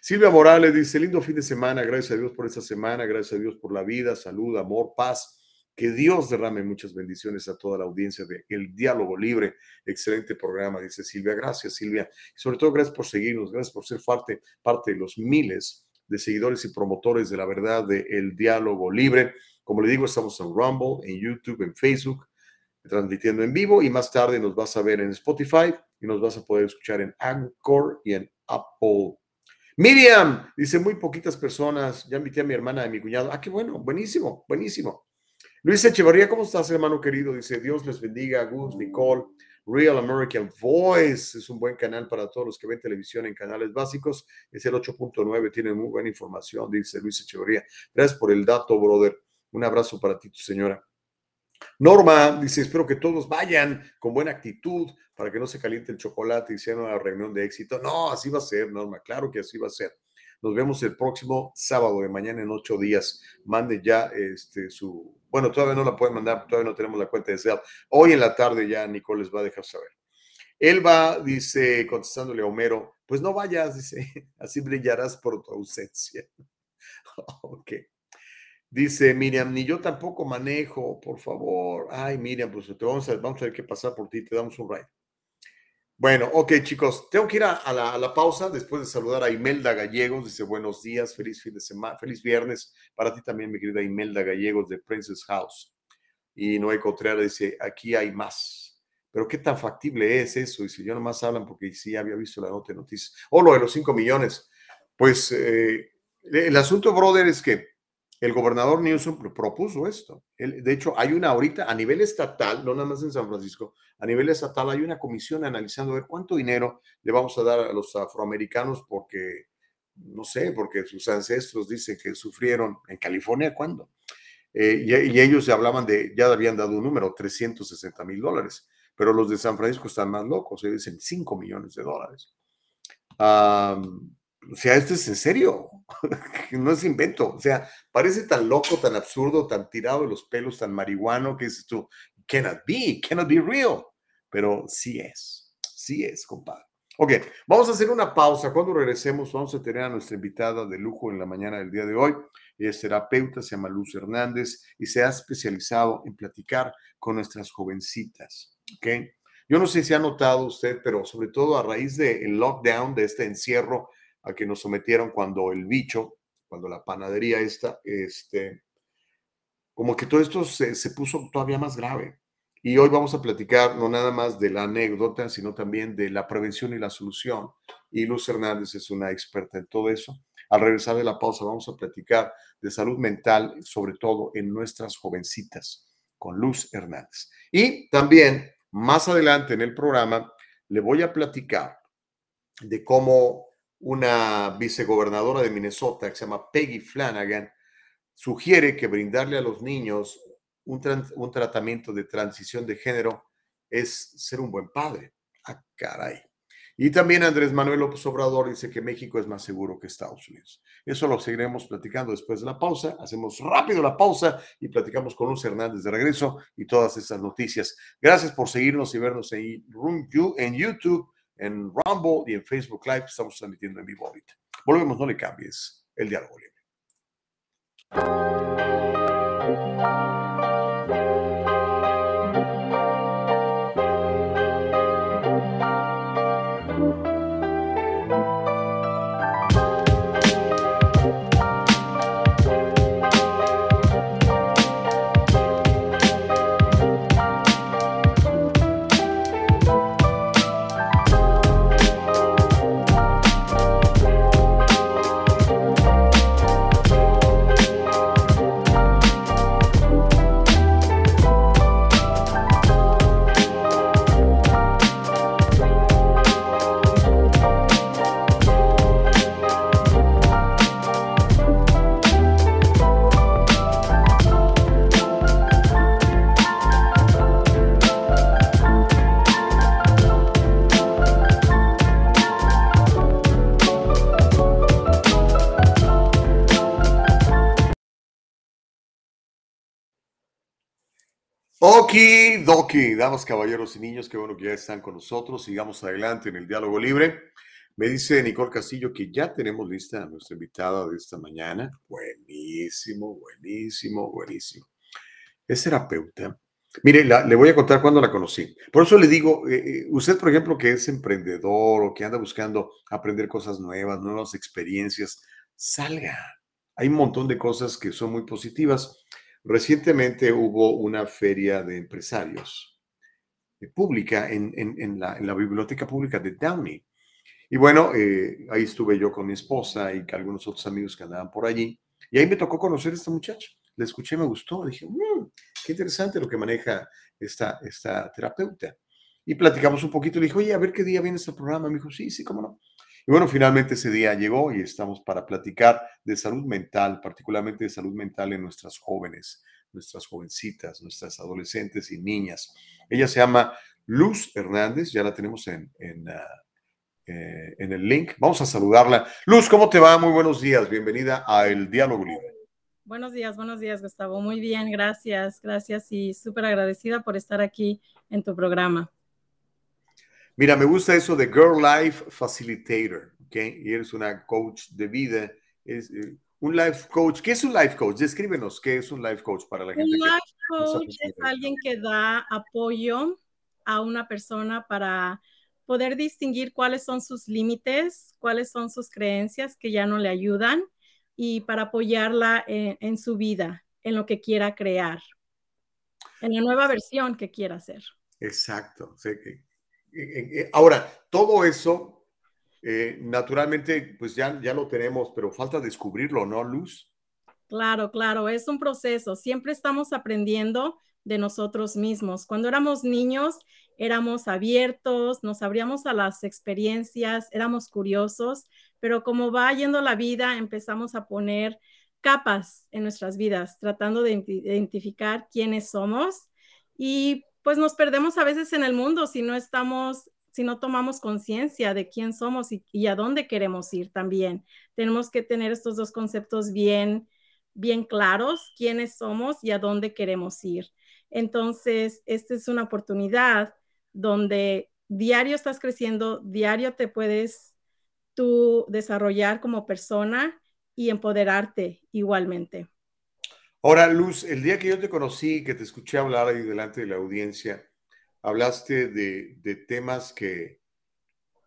Silvia Morales dice, lindo fin de semana, gracias a Dios por esta semana, gracias a Dios por la vida, salud, amor, paz. Que Dios derrame muchas bendiciones a toda la audiencia de El Diálogo Libre. Excelente programa, dice Silvia. Gracias, Silvia. Y sobre todo, gracias por seguirnos, gracias por ser parte, parte de los miles de seguidores y promotores de la verdad de El Diálogo Libre. Como le digo, estamos en Rumble, en YouTube, en Facebook, transmitiendo en vivo y más tarde nos vas a ver en Spotify y nos vas a poder escuchar en Anchor y en Apple Miriam, dice muy poquitas personas. Ya invité a mi hermana y mi cuñado. Ah, qué bueno, buenísimo, buenísimo. Luis Echevarría, ¿cómo estás, hermano querido? Dice, Dios les bendiga, Gus, Nicole. Real American Voice es un buen canal para todos los que ven televisión en canales básicos. Es el 8.9, tiene muy buena información, dice Luis Echevarría. Gracias por el dato, brother. Un abrazo para ti, tu señora. Norma dice, espero que todos vayan con buena actitud para que no se caliente el chocolate y sea una reunión de éxito. No, así va a ser, Norma, claro que así va a ser. Nos vemos el próximo sábado de mañana en ocho días. Mande ya este, su... Bueno, todavía no la pueden mandar, todavía no tenemos la cuenta de Zelle. Hoy en la tarde ya Nicole les va a dejar saber. Elba dice, contestándole a Homero, pues no vayas, dice, así brillarás por tu ausencia. ok. Dice Miriam, ni yo tampoco manejo, por favor. Ay, Miriam, pues te vamos a, vamos a tener pasar por ti, te damos un ride. Bueno, ok, chicos, tengo que ir a, la, pausa después de saludar a Imelda Gallegos. Dice buenos días, feliz fin de semana, feliz viernes para ti también, mi querida Imelda Gallegos de Princess House. Y Noé Contreras dice, aquí hay más. Pero qué tan factible es eso. Dice, yo nomás hablan porque sí había visto la nota de noticias. O lo de los 5 millones. Pues eh, el asunto, brother, es que el gobernador Newsom propuso esto. de hecho, hay una ahorita a nivel estatal, no nada más en San Francisco, a nivel estatal hay una comisión analizando ver cuánto dinero le vamos a dar a los afroamericanos porque, no sé, porque sus ancestros dicen que sufrieron en California, ¿cuándo? Eh, y, ellos hablaban de, ya habían dado un número, 360 mil dólares, pero los de San Francisco están más locos, ellos dicen 5 millones de dólares. O sea, esto es en serio, no es invento. O sea, parece tan loco, tan absurdo, tan tirado de los pelos, tan marihuano que dices tú, cannot be, cannot be real. Pero sí es, sí es, compadre. Ok, vamos a hacer una pausa. Cuando regresemos, vamos a tener a nuestra invitada de lujo en la mañana del día de hoy. Es terapeuta, se llama Luz Hernández y se ha especializado en platicar con nuestras jovencitas. Ok, yo no sé si ha notado usted, pero sobre todo a raíz del lockdown, de este encierro a que nos sometieron cuando el bicho, cuando la panadería esta, este, como que todo esto se, se puso todavía más grave. Y hoy vamos a platicar no nada más de la anécdota, sino también de la prevención y la solución. Y Luz Hernández es una experta en todo eso. Al regresar de la pausa vamos a platicar de salud mental, sobre todo en nuestras jovencitas, con Luz Hernández. Y también más adelante en el programa le voy a platicar de cómo una vicegobernadora de Minnesota que se llama Peggy Flanagan sugiere que brindarle a los niños un, tratamiento de transición de género es ser un buen padre. Ah, caray. Y también Andrés Manuel López Obrador dice que México es más seguro que Estados Unidos. Eso lo seguiremos platicando después de la pausa. Hacemos rápido la pausa y platicamos con Luz Hernández de regreso y todas esas noticias. Gracias por seguirnos y vernos en, en YouTube, en Rumble y en Facebook Live. Estamos transmitiendo en vivo ahorita. Volvemos, no le cambies el diálogo libre. Oki Doki, damas, caballeros y niños, qué bueno que ya están con nosotros. Sigamos adelante en el diálogo libre. Me dice Nicole Castillo que ya tenemos lista a nuestra invitada de esta mañana. Buenísimo, buenísimo, buenísimo. Es terapeuta. Mire, le voy a contar cuándo la conocí. Por eso le digo, eh, eh, usted, por ejemplo, que es emprendedor o que anda buscando aprender cosas nuevas, nuevas experiencias, salga. Hay un montón de cosas que son muy positivas. Recientemente hubo una feria de empresarios eh, pública en, la, biblioteca pública de Downey. Y bueno, eh, ahí estuve yo con mi esposa y algunos otros amigos que andaban por allí. Y ahí me tocó conocer a esta muchacha. La escuché, me gustó. Dije, mmm, qué interesante lo que maneja esta, esta terapeuta. Y platicamos un poquito. Le dije, oye, a ver qué día viene este programa. Me dijo, sí, sí, cómo no. Y bueno, finalmente ese día llegó y estamos para platicar de salud mental, particularmente de salud mental en nuestras jóvenes, nuestras jovencitas, nuestras adolescentes y niñas. Ella se llama Luz Hernández, ya la tenemos en, en, ah, eh, el link. Vamos a saludarla. Luz, ¿cómo te va? Muy buenos días. Bienvenida a El Diálogo Libre. Buenos días, buenos días, Gustavo. Muy bien, gracias, gracias y súper agradecida por estar aquí en tu programa. Mira, me gusta eso de Girl Life Facilitator, ¿ok? Y eres una coach de vida. Es, eh, un life coach, ¿qué es un life coach? Descríbenos qué es un life coach para la gente. Un life coach es alguien que da apoyo a una persona para poder distinguir cuáles son sus límites, cuáles son sus creencias que ya no le ayudan y para apoyarla en, en su vida, en lo que quiera crear, en la nueva versión que quiera hacer. Exacto. Sé que ahora, todo eso, eh, naturalmente, pues ya, ya lo tenemos, pero falta descubrirlo, ¿no, Luz? Claro, claro, es un proceso. Siempre estamos aprendiendo de nosotros mismos. Cuando éramos niños, éramos abiertos, nos abríamos a las experiencias, éramos curiosos, pero como va yendo la vida, empezamos a poner capas en nuestras vidas, tratando de identificar quiénes somos y pues nos perdemos a veces en el mundo si no estamos, si no tomamos conciencia de quién somos y, a dónde queremos ir también. Tenemos que tener estos dos conceptos bien, bien claros, quiénes somos y a dónde queremos ir. Entonces, esta es una oportunidad donde diario estás creciendo, diario te puedes tú desarrollar como persona y empoderarte igualmente. Ahora, Luz, el día que yo te conocí, que te escuché hablar ahí delante de la audiencia, hablaste de, temas que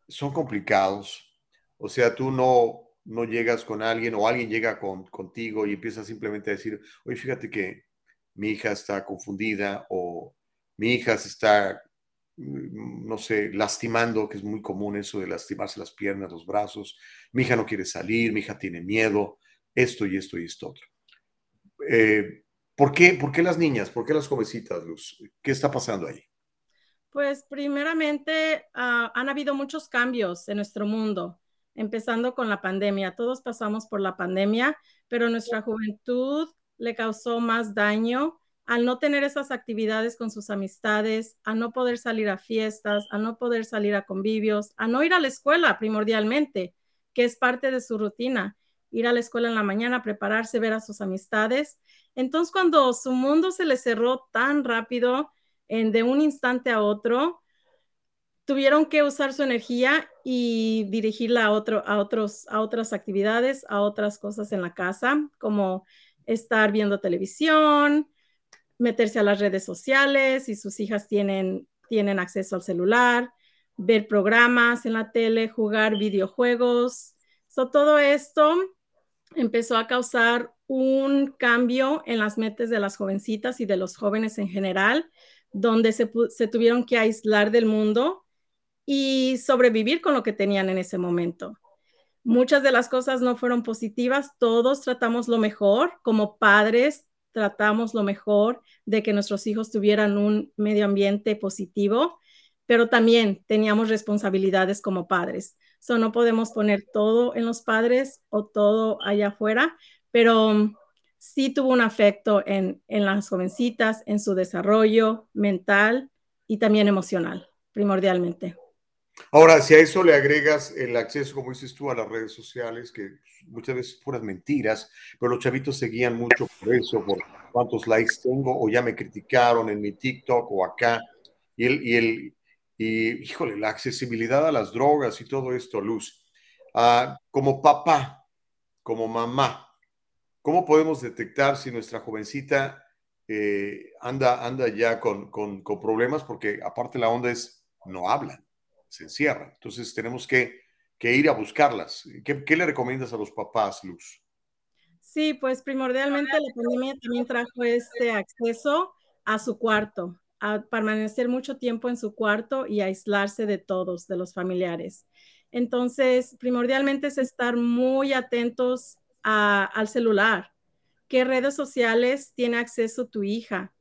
son complicados. O sea, tú no, no llegas con alguien o alguien llega con, contigo y empieza simplemente a decir, oye, fíjate que mi hija está confundida o mi hija se está, mm, no sé, lastimando, que es muy común eso de lastimarse las piernas, los brazos. Mi hija no quiere salir, mi hija tiene miedo, esto y esto y esto otro. Eh, ¿por, qué, ¿Por qué las niñas? ¿Por qué las jovencitas, Luz? ¿Qué está pasando ahí? Pues primeramente ah, han habido muchos cambios en nuestro mundo, empezando con la pandemia. Todos pasamos por la pandemia, pero nuestra juventud le causó más daño al no tener esas actividades con sus amistades, a no poder salir a fiestas, a no poder salir a convivios, a no ir a la escuela primordialmente, que es parte de su rutina, ir a la escuela en la mañana, prepararse, ver a sus amistades. Entonces, cuando su mundo se le cerró tan rápido, en, de un instante a otro, tuvieron que usar su energía y dirigirla a, otro, a, otros, a otras actividades, a otras cosas en la casa, como estar viendo televisión, meterse a las redes sociales, si sus hijas tienen, tienen acceso al celular, ver programas en la tele, jugar videojuegos. todo esto empezó a causar un cambio en las metas de las jovencitas y de los jóvenes en general, donde se, se tuvieron que aislar del mundo y sobrevivir con lo que tenían en ese momento. Muchas de las cosas no fueron positivas, todos tratamos lo mejor como padres, tratamos lo mejor de que nuestros hijos tuvieran un medio ambiente positivo, pero también teníamos responsabilidades como padres. So, no podemos poner todo en los padres o todo allá afuera, pero sí tuvo un afecto en, en las jovencitas, en su desarrollo mental y también emocional, primordialmente. Ahora, si a eso le agregas el acceso, como dices tú, a las redes sociales, que muchas veces puras mentiras, pero los chavitos seguían mucho por eso, por cuántos likes tengo, o ya me criticaron en mi TikTok o acá, y el, y el y, híjole, la accesibilidad a las drogas y todo esto, Luz. Ah, como papá, como mamá, ¿cómo podemos detectar si nuestra jovencita eh, anda, anda ya con, con, con problemas? Porque aparte la onda es, no hablan se encierran. Entonces tenemos que, ir a buscarlas. ¿Qué, le recomiendas a los papás, Luz? Sí, pues primordialmente la pandemia también trajo este acceso a su cuarto, a permanecer mucho tiempo en su cuarto y aislarse de todos, de los familiares. Entonces, primordialmente es estar muy atentos al celular. ¿Qué redes sociales tiene acceso tu hija?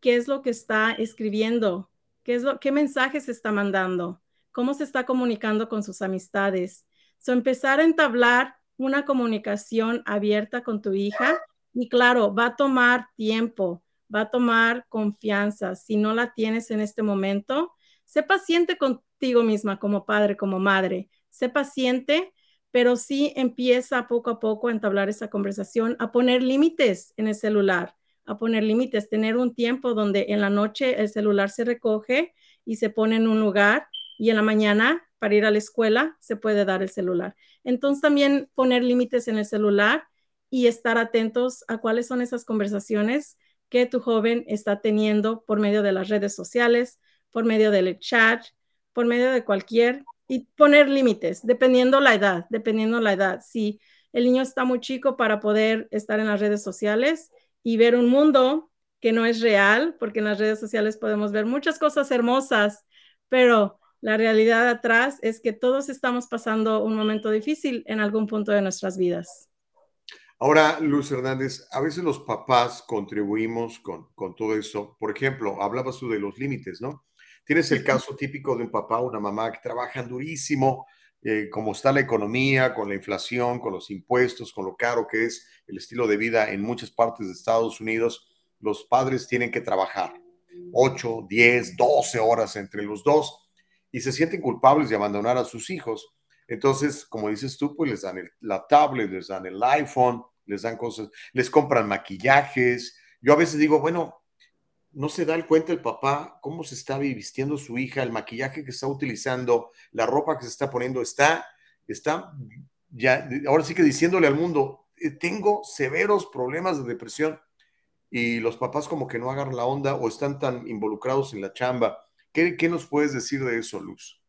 ¿Qué es lo que está escribiendo? ¿Qué, es lo, qué mensajes está mandando? cómo se está comunicando con sus amistades. So, empezar a entablar una comunicación abierta con tu hija y claro, va a tomar tiempo, va a tomar confianza. Si no la tienes en este momento, sé paciente contigo misma como padre, como madre. Sé paciente, pero sí empieza poco a poco a entablar esa conversación, a poner límites en el celular, a poner límites, tener un tiempo donde en la noche el celular se recoge y se pone en un lugar y en la mañana para ir a la escuela se puede dar el celular. Entonces también poner límites en el celular y estar atentos a cuáles son esas conversaciones que tu joven está teniendo por medio de las redes sociales, por medio del chat, por medio de cualquier y poner límites dependiendo la edad, dependiendo la edad. Si el niño está muy chico para poder estar en las redes sociales y ver un mundo que no es real, porque en las redes sociales podemos ver muchas cosas hermosas, pero la realidad atrás es que todos estamos pasando un momento difícil en algún punto de nuestras vidas. Ahora, Luz Hernández, a veces los papás contribuimos con, con todo eso. Por ejemplo, hablabas tú de los límites, ¿no? Tienes el caso típico de un papá o una mamá que trabajan durísimo, eh, como está la economía, con la inflación, con los impuestos, con lo caro que es el estilo de vida en muchas partes de Estados Unidos. Los padres tienen que trabajar 8, 10, 12 horas entre los dos y se sienten culpables de abandonar a sus hijos. Entonces, como dices tú, pues les dan la tablet, les dan el iPhone, les dan cosas, les compran maquillajes. Yo a veces digo, bueno, no se da el cuenta el papá cómo se está vistiendo su hija, el maquillaje que está utilizando, la ropa que se está poniendo, está, está ya, ahora sí que diciéndole al mundo, eh, tengo severos problemas de depresión y los papás como que no agarran la onda o están tan involucrados en la chamba ¿Qué, nos puedes decir de eso, Luz?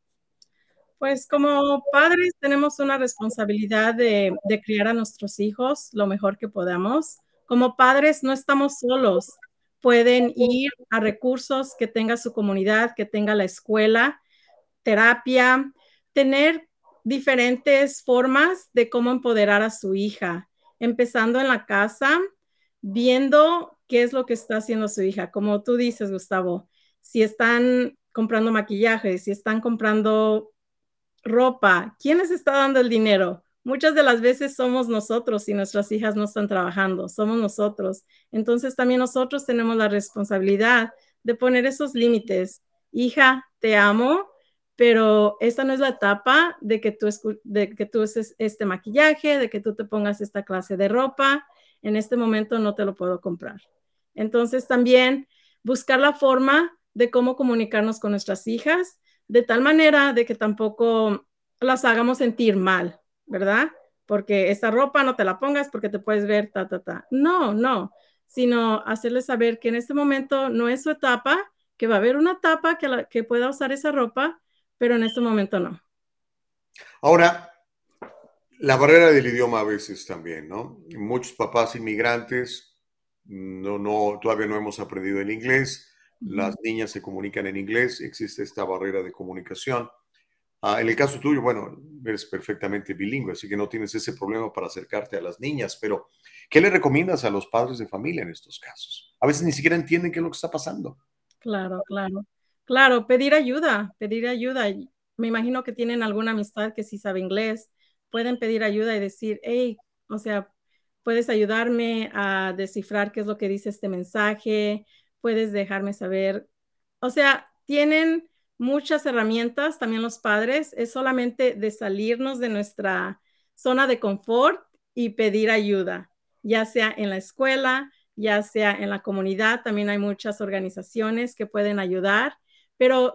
Pues como padres tenemos una responsabilidad de, de, criar a nuestros hijos lo mejor que podamos. Como padres no estamos solos. Pueden ir a recursos que tenga su comunidad, que tenga la escuela, terapia, tener diferentes formas de cómo empoderar a su hija, empezando en la casa, viendo qué es lo que está haciendo su hija. Como tú dices, Gustavo, si están comprando maquillaje, si están comprando ropa, ¿quién les está dando el dinero? muchas de las veces somos nosotros y nuestras hijas no están trabajando, somos nosotros. Entonces también nosotros tenemos la responsabilidad de poner esos límites. Hija, te amo, pero esta no es la etapa de que tú, de que tú uses este maquillaje, de que tú te pongas esta clase de ropa. En este momento no te lo puedo comprar. Entonces también buscar la forma de cómo comunicarnos con nuestras hijas, de tal manera de que tampoco las hagamos sentir mal, ¿verdad? Porque esta ropa no te la pongas porque te puedes ver, ta, ta, ta. No, no, sino hacerles saber que en este momento no es su etapa, que va a haber una etapa que, que pueda usar esa ropa, pero en este momento no. Ahora, la barrera del idioma a veces también, ¿no? Muchos papás inmigrantes no, no, todavía no hemos aprendido el inglés, las niñas se comunican en inglés, existe esta barrera de comunicación. Ah, en el caso tuyo, bueno, eres perfectamente bilingüe, así que no tienes ese problema para acercarte a las niñas, pero ¿qué le recomiendas a los padres de familia en estos casos? A veces ni siquiera entienden qué es lo que está pasando. Claro, claro. Claro, pedir ayuda, pedir ayuda. Me imagino que tienen alguna amistad que sí sabe inglés. Pueden pedir ayuda y decir, hey, o sea, puedes ayudarme a descifrar qué es lo que dice este mensaje, puedes dejarme saber. O sea, tienen muchas herramientas, también los padres, es solamente de salirnos de nuestra zona de confort y pedir ayuda, ya sea en la escuela, ya sea en la comunidad, también hay muchas organizaciones que pueden ayudar, pero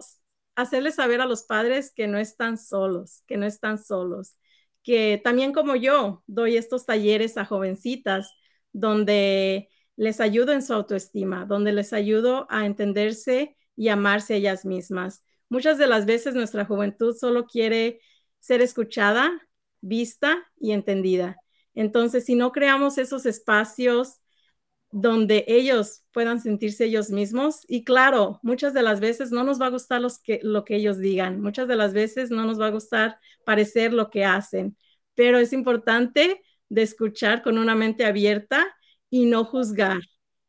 hacerles saber a los padres que no están solos, que no están solos, que también como yo doy estos talleres a jovencitas donde les ayudo en su autoestima, donde les ayudo a entenderse y amarse ellas mismas. Muchas de las veces nuestra juventud solo quiere ser escuchada, vista y entendida. Entonces, si no creamos esos espacios donde ellos puedan sentirse ellos mismos, y claro, muchas de las veces no nos va a gustar lo que ellos digan, muchas de las veces no nos va a gustar parecer lo que hacen, pero es importante de escuchar con una mente abierta y no juzgar.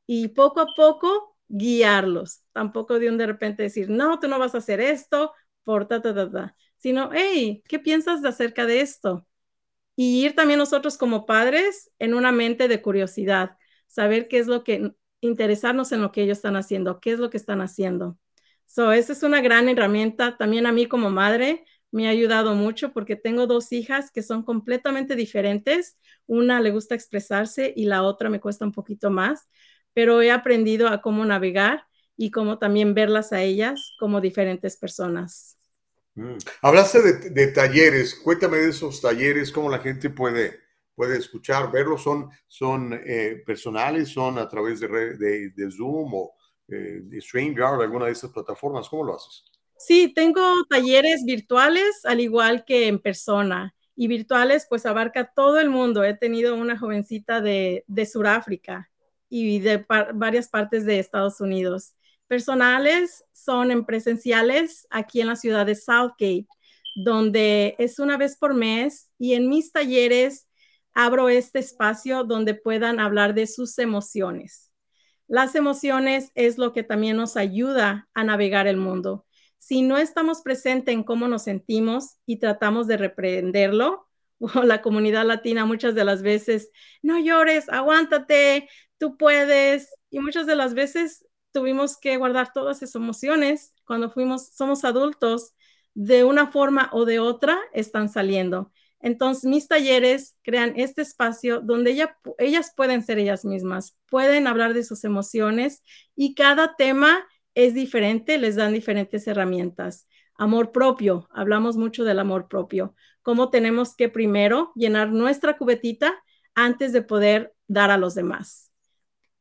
Y poco a poco guiarlos, tampoco de un de repente decir, no, tú no vas a hacer esto por ta, ta, ta, ta, sino, hey, ¿qué piensas acerca de esto? Y ir también nosotros como padres en una mente de curiosidad, saber qué es lo que, interesarnos en lo que ellos están haciendo, qué es lo que están haciendo. So, esa es una gran herramienta. También a mí como madre me ha ayudado mucho porque tengo dos hijas que son completamente diferentes. Una le gusta expresarse y la otra me cuesta un poquito más pero he aprendido a cómo navegar y cómo también verlas a ellas como diferentes personas. Mm. Hablaste de, talleres, cuéntame de esos talleres, cómo la gente puede, puede escuchar, verlos, son, son eh, personales, son a través de, de, Zoom o eh, de StreamYard, alguna de esas plataformas, ¿cómo lo haces? Sí, tengo talleres virtuales al igual que en persona y virtuales pues abarca todo el mundo. He tenido una jovencita de, de Sudáfrica y de varias partes de Estados Unidos. Personales son en presenciales aquí en la ciudad de Southgate, donde es una vez por mes y en mis talleres abro este espacio donde puedan hablar de sus emociones. Las emociones es lo que también nos ayuda a navegar el mundo. Si no estamos presentes en cómo nos sentimos y tratamos de reprenderlo, o la comunidad latina muchas de las veces, no llores, aguántate, tú puedes. Y muchas de las veces tuvimos que guardar todas esas emociones cuando fuimos, somos adultos, de una forma o de otra están saliendo. Entonces, mis talleres crean este espacio donde ellas pueden ser ellas mismas, pueden hablar de sus emociones y cada tema es diferente, les dan diferentes herramientas. Amor propio, hablamos mucho del amor propio, cómo tenemos que primero llenar nuestra cubetita antes de poder dar a los demás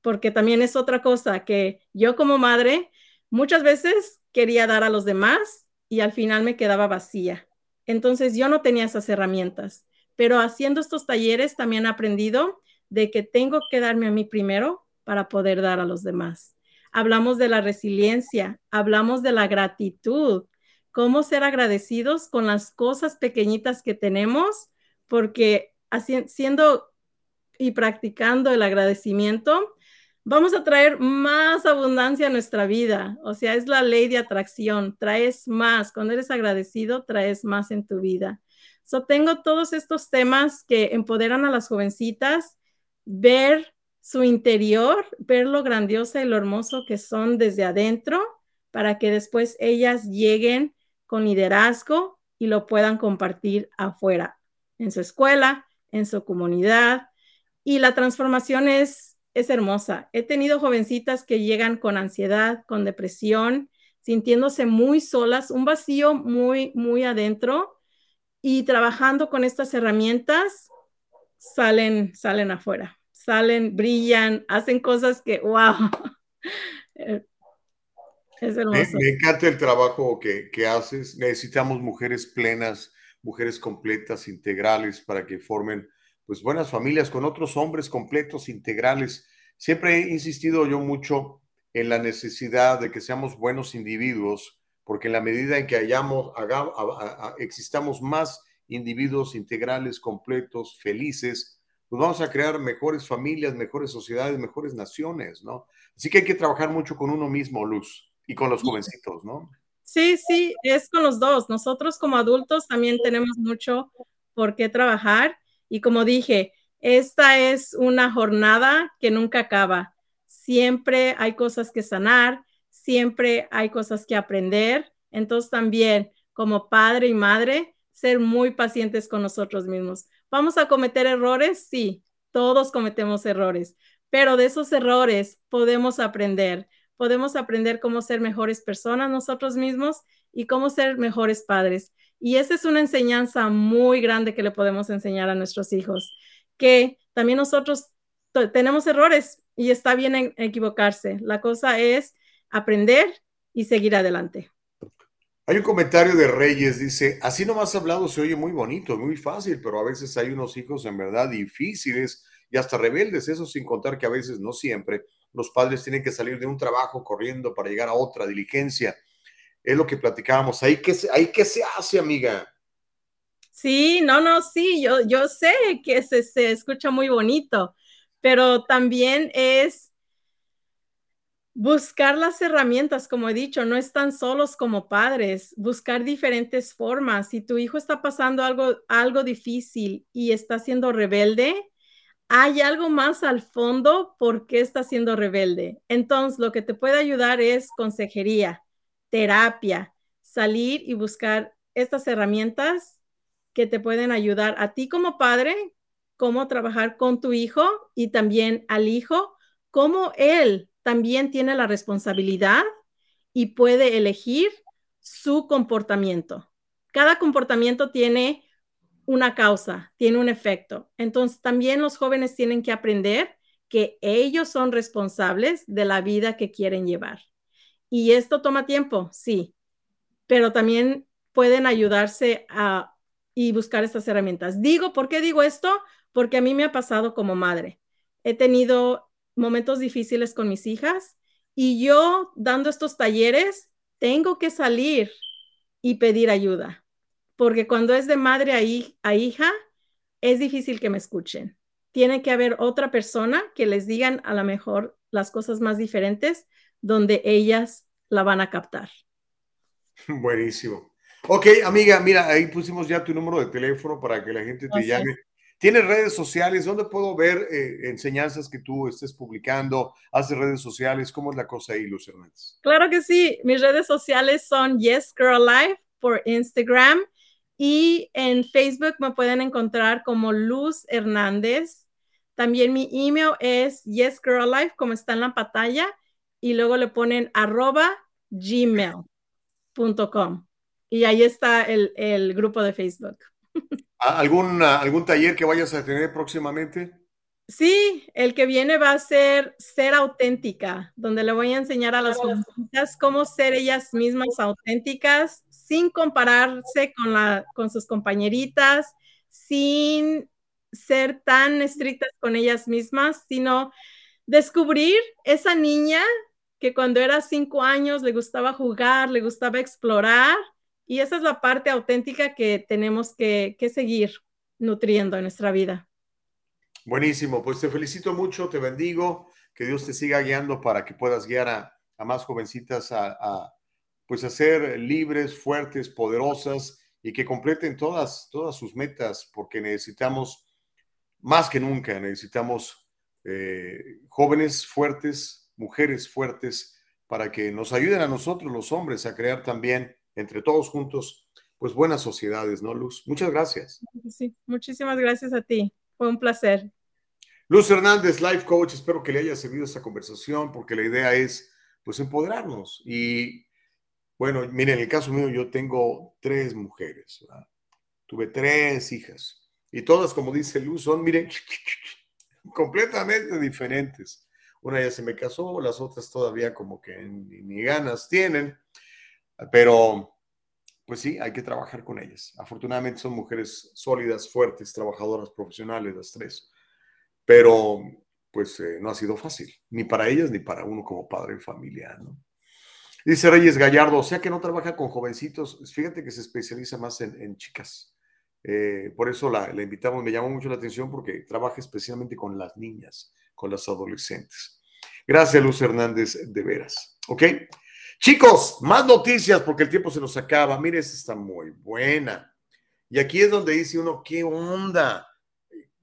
porque también es otra cosa que yo como madre muchas veces quería dar a los demás y al final me quedaba vacía. Entonces yo no tenía esas herramientas, pero haciendo estos talleres también he aprendido de que tengo que darme a mí primero para poder dar a los demás. Hablamos de la resiliencia, hablamos de la gratitud, cómo ser agradecidos con las cosas pequeñitas que tenemos, porque haciendo y practicando el agradecimiento, vamos a traer más abundancia a nuestra vida. O sea, es la ley de atracción. Traes más. Cuando eres agradecido, traes más en tu vida. So, tengo todos estos temas que empoderan a las jovencitas, ver su interior, ver lo grandiosa y lo hermoso que son desde adentro, para que después ellas lleguen con liderazgo y lo puedan compartir afuera, en su escuela, en su comunidad. Y la transformación es, es hermosa. He tenido jovencitas que llegan con ansiedad, con depresión, sintiéndose muy solas, un vacío muy, muy adentro y trabajando con estas herramientas, salen, salen afuera, salen, brillan, hacen cosas que, wow, eh, es hermoso. Me, me, encanta el trabajo que, que haces. Necesitamos mujeres plenas, mujeres completas, integrales, para que formen pues buenas familias con otros hombres completos, integrales. Siempre he insistido yo mucho en la necesidad de que seamos buenos individuos, porque en la medida en que hayamos, hagamos, existamos más individuos integrales, completos, felices, pues vamos a crear mejores familias, mejores sociedades, mejores naciones, ¿no? Así que hay que trabajar mucho con uno mismo, Luz, y con los jovencitos, ¿no? Sí, sí, es con los dos. Nosotros como adultos también tenemos mucho por qué trabajar y como dije, esta es una jornada que nunca acaba. Siempre hay cosas que sanar, siempre hay cosas que aprender. Entonces también como padre y madre, ser muy pacientes con nosotros mismos. ¿Vamos a cometer errores? Sí, todos cometemos errores, pero de esos errores podemos aprender. Podemos aprender cómo ser mejores personas nosotros mismos y cómo ser mejores padres. Y esa es una enseñanza muy grande que le podemos enseñar a nuestros hijos, que también nosotros tenemos errores y está bien equivocarse. La cosa es aprender y seguir adelante. Hay un comentario de Reyes, dice, así nomás hablado se oye muy bonito, muy fácil, pero a veces hay unos hijos en verdad difíciles y hasta rebeldes, eso sin contar que a veces, no siempre, los padres tienen que salir de un trabajo corriendo para llegar a otra diligencia. Es lo que platicábamos, ahí que ahí que se hace, amiga. Sí, no, no, sí, yo, yo sé que se, se escucha muy bonito, pero también es Buscar las herramientas, como he dicho, no están solos como padres, buscar diferentes formas. Si tu hijo está pasando algo, algo difícil y está siendo rebelde, hay algo más al fondo por qué está siendo rebelde. Entonces, lo que te puede ayudar es consejería, terapia, salir y buscar estas herramientas que te pueden ayudar a ti como padre, cómo trabajar con tu hijo y también al hijo, cómo él también tiene la responsabilidad y puede elegir su comportamiento. Cada comportamiento tiene una causa, tiene un efecto. Entonces, también los jóvenes tienen que aprender que ellos son responsables de la vida que quieren llevar. Y esto toma tiempo, sí, pero también pueden ayudarse a y buscar estas herramientas. Digo, ¿por qué digo esto? Porque a mí me ha pasado como madre. He tenido momentos difíciles con mis hijas y yo dando estos talleres tengo que salir y pedir ayuda, porque cuando es de madre a, a hija es difícil que me escuchen. Tiene que haber otra persona que les digan a lo mejor las cosas más diferentes donde ellas la van a captar. Buenísimo. Ok, amiga, mira, ahí pusimos ya tu número de teléfono para que la gente te llame ¿Tienes redes sociales? ¿Dónde puedo ver eh, enseñanzas que tú estés publicando? ¿Haces redes sociales? ¿Cómo es la cosa ahí, Luz Hernández? Claro que sí. Mis redes sociales son Yes Girl Life por Instagram y en Facebook me pueden encontrar como Luz Hernández. También mi email es yesgirllife, como está en la pantalla, y luego le ponen arroba gmail.com. Y ahí está el grupo de Facebook. ¿Algún, ¿Algún taller que vayas a tener próximamente? Sí, el que viene va a ser ser auténtica, donde le voy a enseñar a las jovencitas cómo ser ellas mismas auténticas sin compararse con, la, con sus compañeritas, sin ser tan estrictas con ellas mismas, sino descubrir esa niña que cuando era cinco años le gustaba jugar, le gustaba explorar y esa es la parte auténtica que tenemos que, seguir nutriendo en nuestra vida. Buenísimo, pues te felicito mucho, te bendigo, que Dios te siga guiando para que puedas guiar a, más jovencitas a, pues a ser libres, fuertes, poderosas y que completen todas, todas sus metas, porque necesitamos, más que nunca, necesitamos eh, jóvenes fuertes, mujeres fuertes, para que nos ayuden a nosotros los hombres a crear también, entre todos juntos, pues buenas sociedades, ¿no, Luz? Muchas gracias. Sí, muchísimas gracias a ti. Fue un placer. Luz Hernández, Life Coach, espero que le haya servido esta conversación porque la idea es pues empoderarnos. Y bueno, miren, en el caso mío yo tengo tres mujeres, tuve tres hijas y todas, como dice Luz, son, miren, completamente diferentes. Una ya se me casó, las otras todavía como que ni ganas tienen, pero pues sí, hay que trabajar con ellas. Afortunadamente son mujeres sólidas, fuertes, trabajadoras, profesionales, las tres pero pues eh, no ha sido fácil, ni para ellas ni para uno como padre de familia. Dice Reyes Gallardo, o sea que no trabaja con jovencitos, fíjate que se especializa más en, chicas. Eh, por eso la, la, invitamos, me llamó mucho la atención porque trabaja especialmente con las niñas, con las adolescentes. Gracias, Luz Hernández, de veras. ¿Ok? Chicos, más noticias porque el tiempo se nos acaba. Mire, esta está muy buena. Y aquí es donde dice uno, ¿qué onda?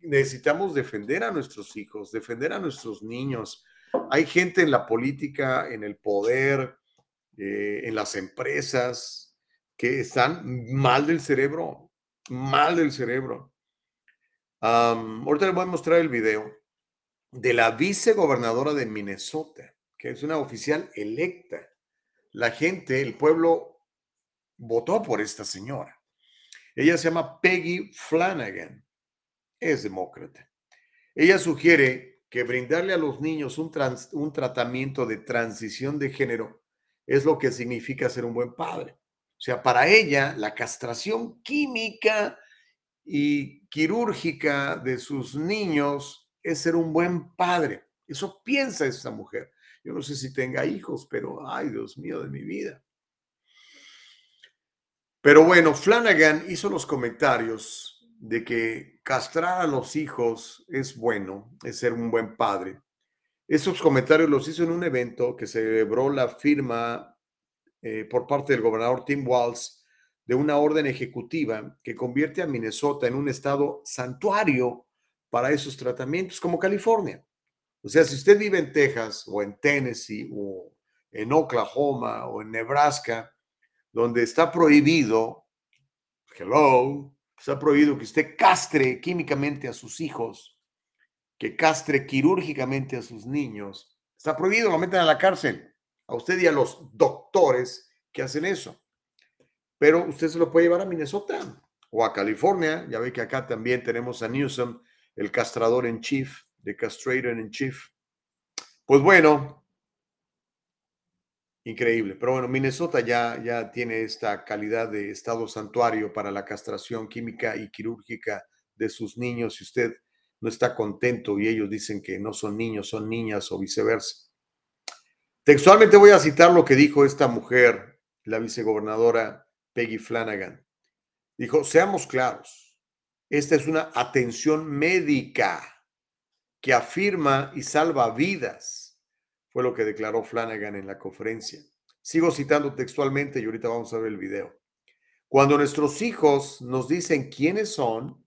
necesitamos defender a nuestros hijos, defender a nuestros niños. Hay gente en la política, en el poder, eh, en las empresas, que están mal del cerebro, mal del cerebro. ahorita les voy a mostrar el video de la vicegobernadora de Minnesota, que es una oficial electa. La gente, el pueblo, votó por esta señora. Ella se llama Peggy Flanagan es demócrata. Ella sugiere que brindarle a los niños un, tratamiento de transición de género es lo que significa ser un buen padre. O sea, para ella, la castración química y quirúrgica de sus niños es ser un buen padre. Eso piensa esta mujer. Yo no sé si tenga hijos, pero ay, Dios mío de mi vida. Pero bueno, Flanagan hizo los comentarios de que castrar a los hijos es bueno, es ser un buen padre. Esos comentarios los hizo en un evento que celebró la firma eh, por parte del gobernador Tim Walz de una orden ejecutiva que convierte a Minnesota en un estado santuario para esos tratamientos, como California. O sea, si usted vive en Texas o en Tennessee o en Oklahoma o en Nebraska, donde está prohibido, hello, ha prohibido que usted castre químicamente a sus hijos, que castre quirúrgicamente a sus niños. Está prohibido, lo meten a la cárcel. A usted y a los doctores que hacen eso. Pero usted se lo puede llevar a Minnesota o a California. Ya ve que acá también tenemos a Newsom, el castrador en chief, de castrator en chief. Pues bueno, Increíble. Pero bueno, Minnesota ya, ya tiene esta calidad de estado santuario para la castración química y quirúrgica de sus niños. Si usted no está contento y ellos dicen que no son niños, son niñas o viceversa. Textualmente voy a citar lo que dijo esta mujer, la vicegobernadora Peggy Flanagan. Dijo, seamos claros, esta es una atención médica que afirma y salva vidas fue lo que declaró Flanagan en la conferencia. Sigo citando textualmente y ahorita vamos a ver el video. Cuando nuestros hijos nos dicen quiénes son,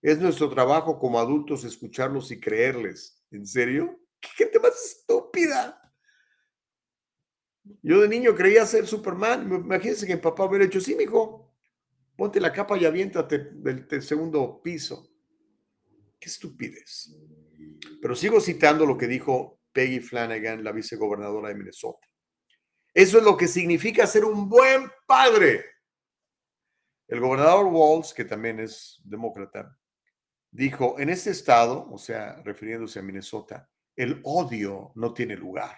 es nuestro trabajo como adultos escucharlos y creerles. ¿En serio? ¿Qué gente más estúpida? Yo de niño creía ser Superman. Imagínense que mi papá hubiera hecho, sí, mijo, ponte la capa y aviéntate del segundo piso. Qué estupidez. Pero sigo citando lo que dijo Peggy Flanagan, la vicegobernadora de Minnesota. Eso es lo que significa ser un buen padre. El gobernador Walls, que también es demócrata, dijo, en este estado, o sea, refiriéndose a Minnesota, el odio no tiene lugar.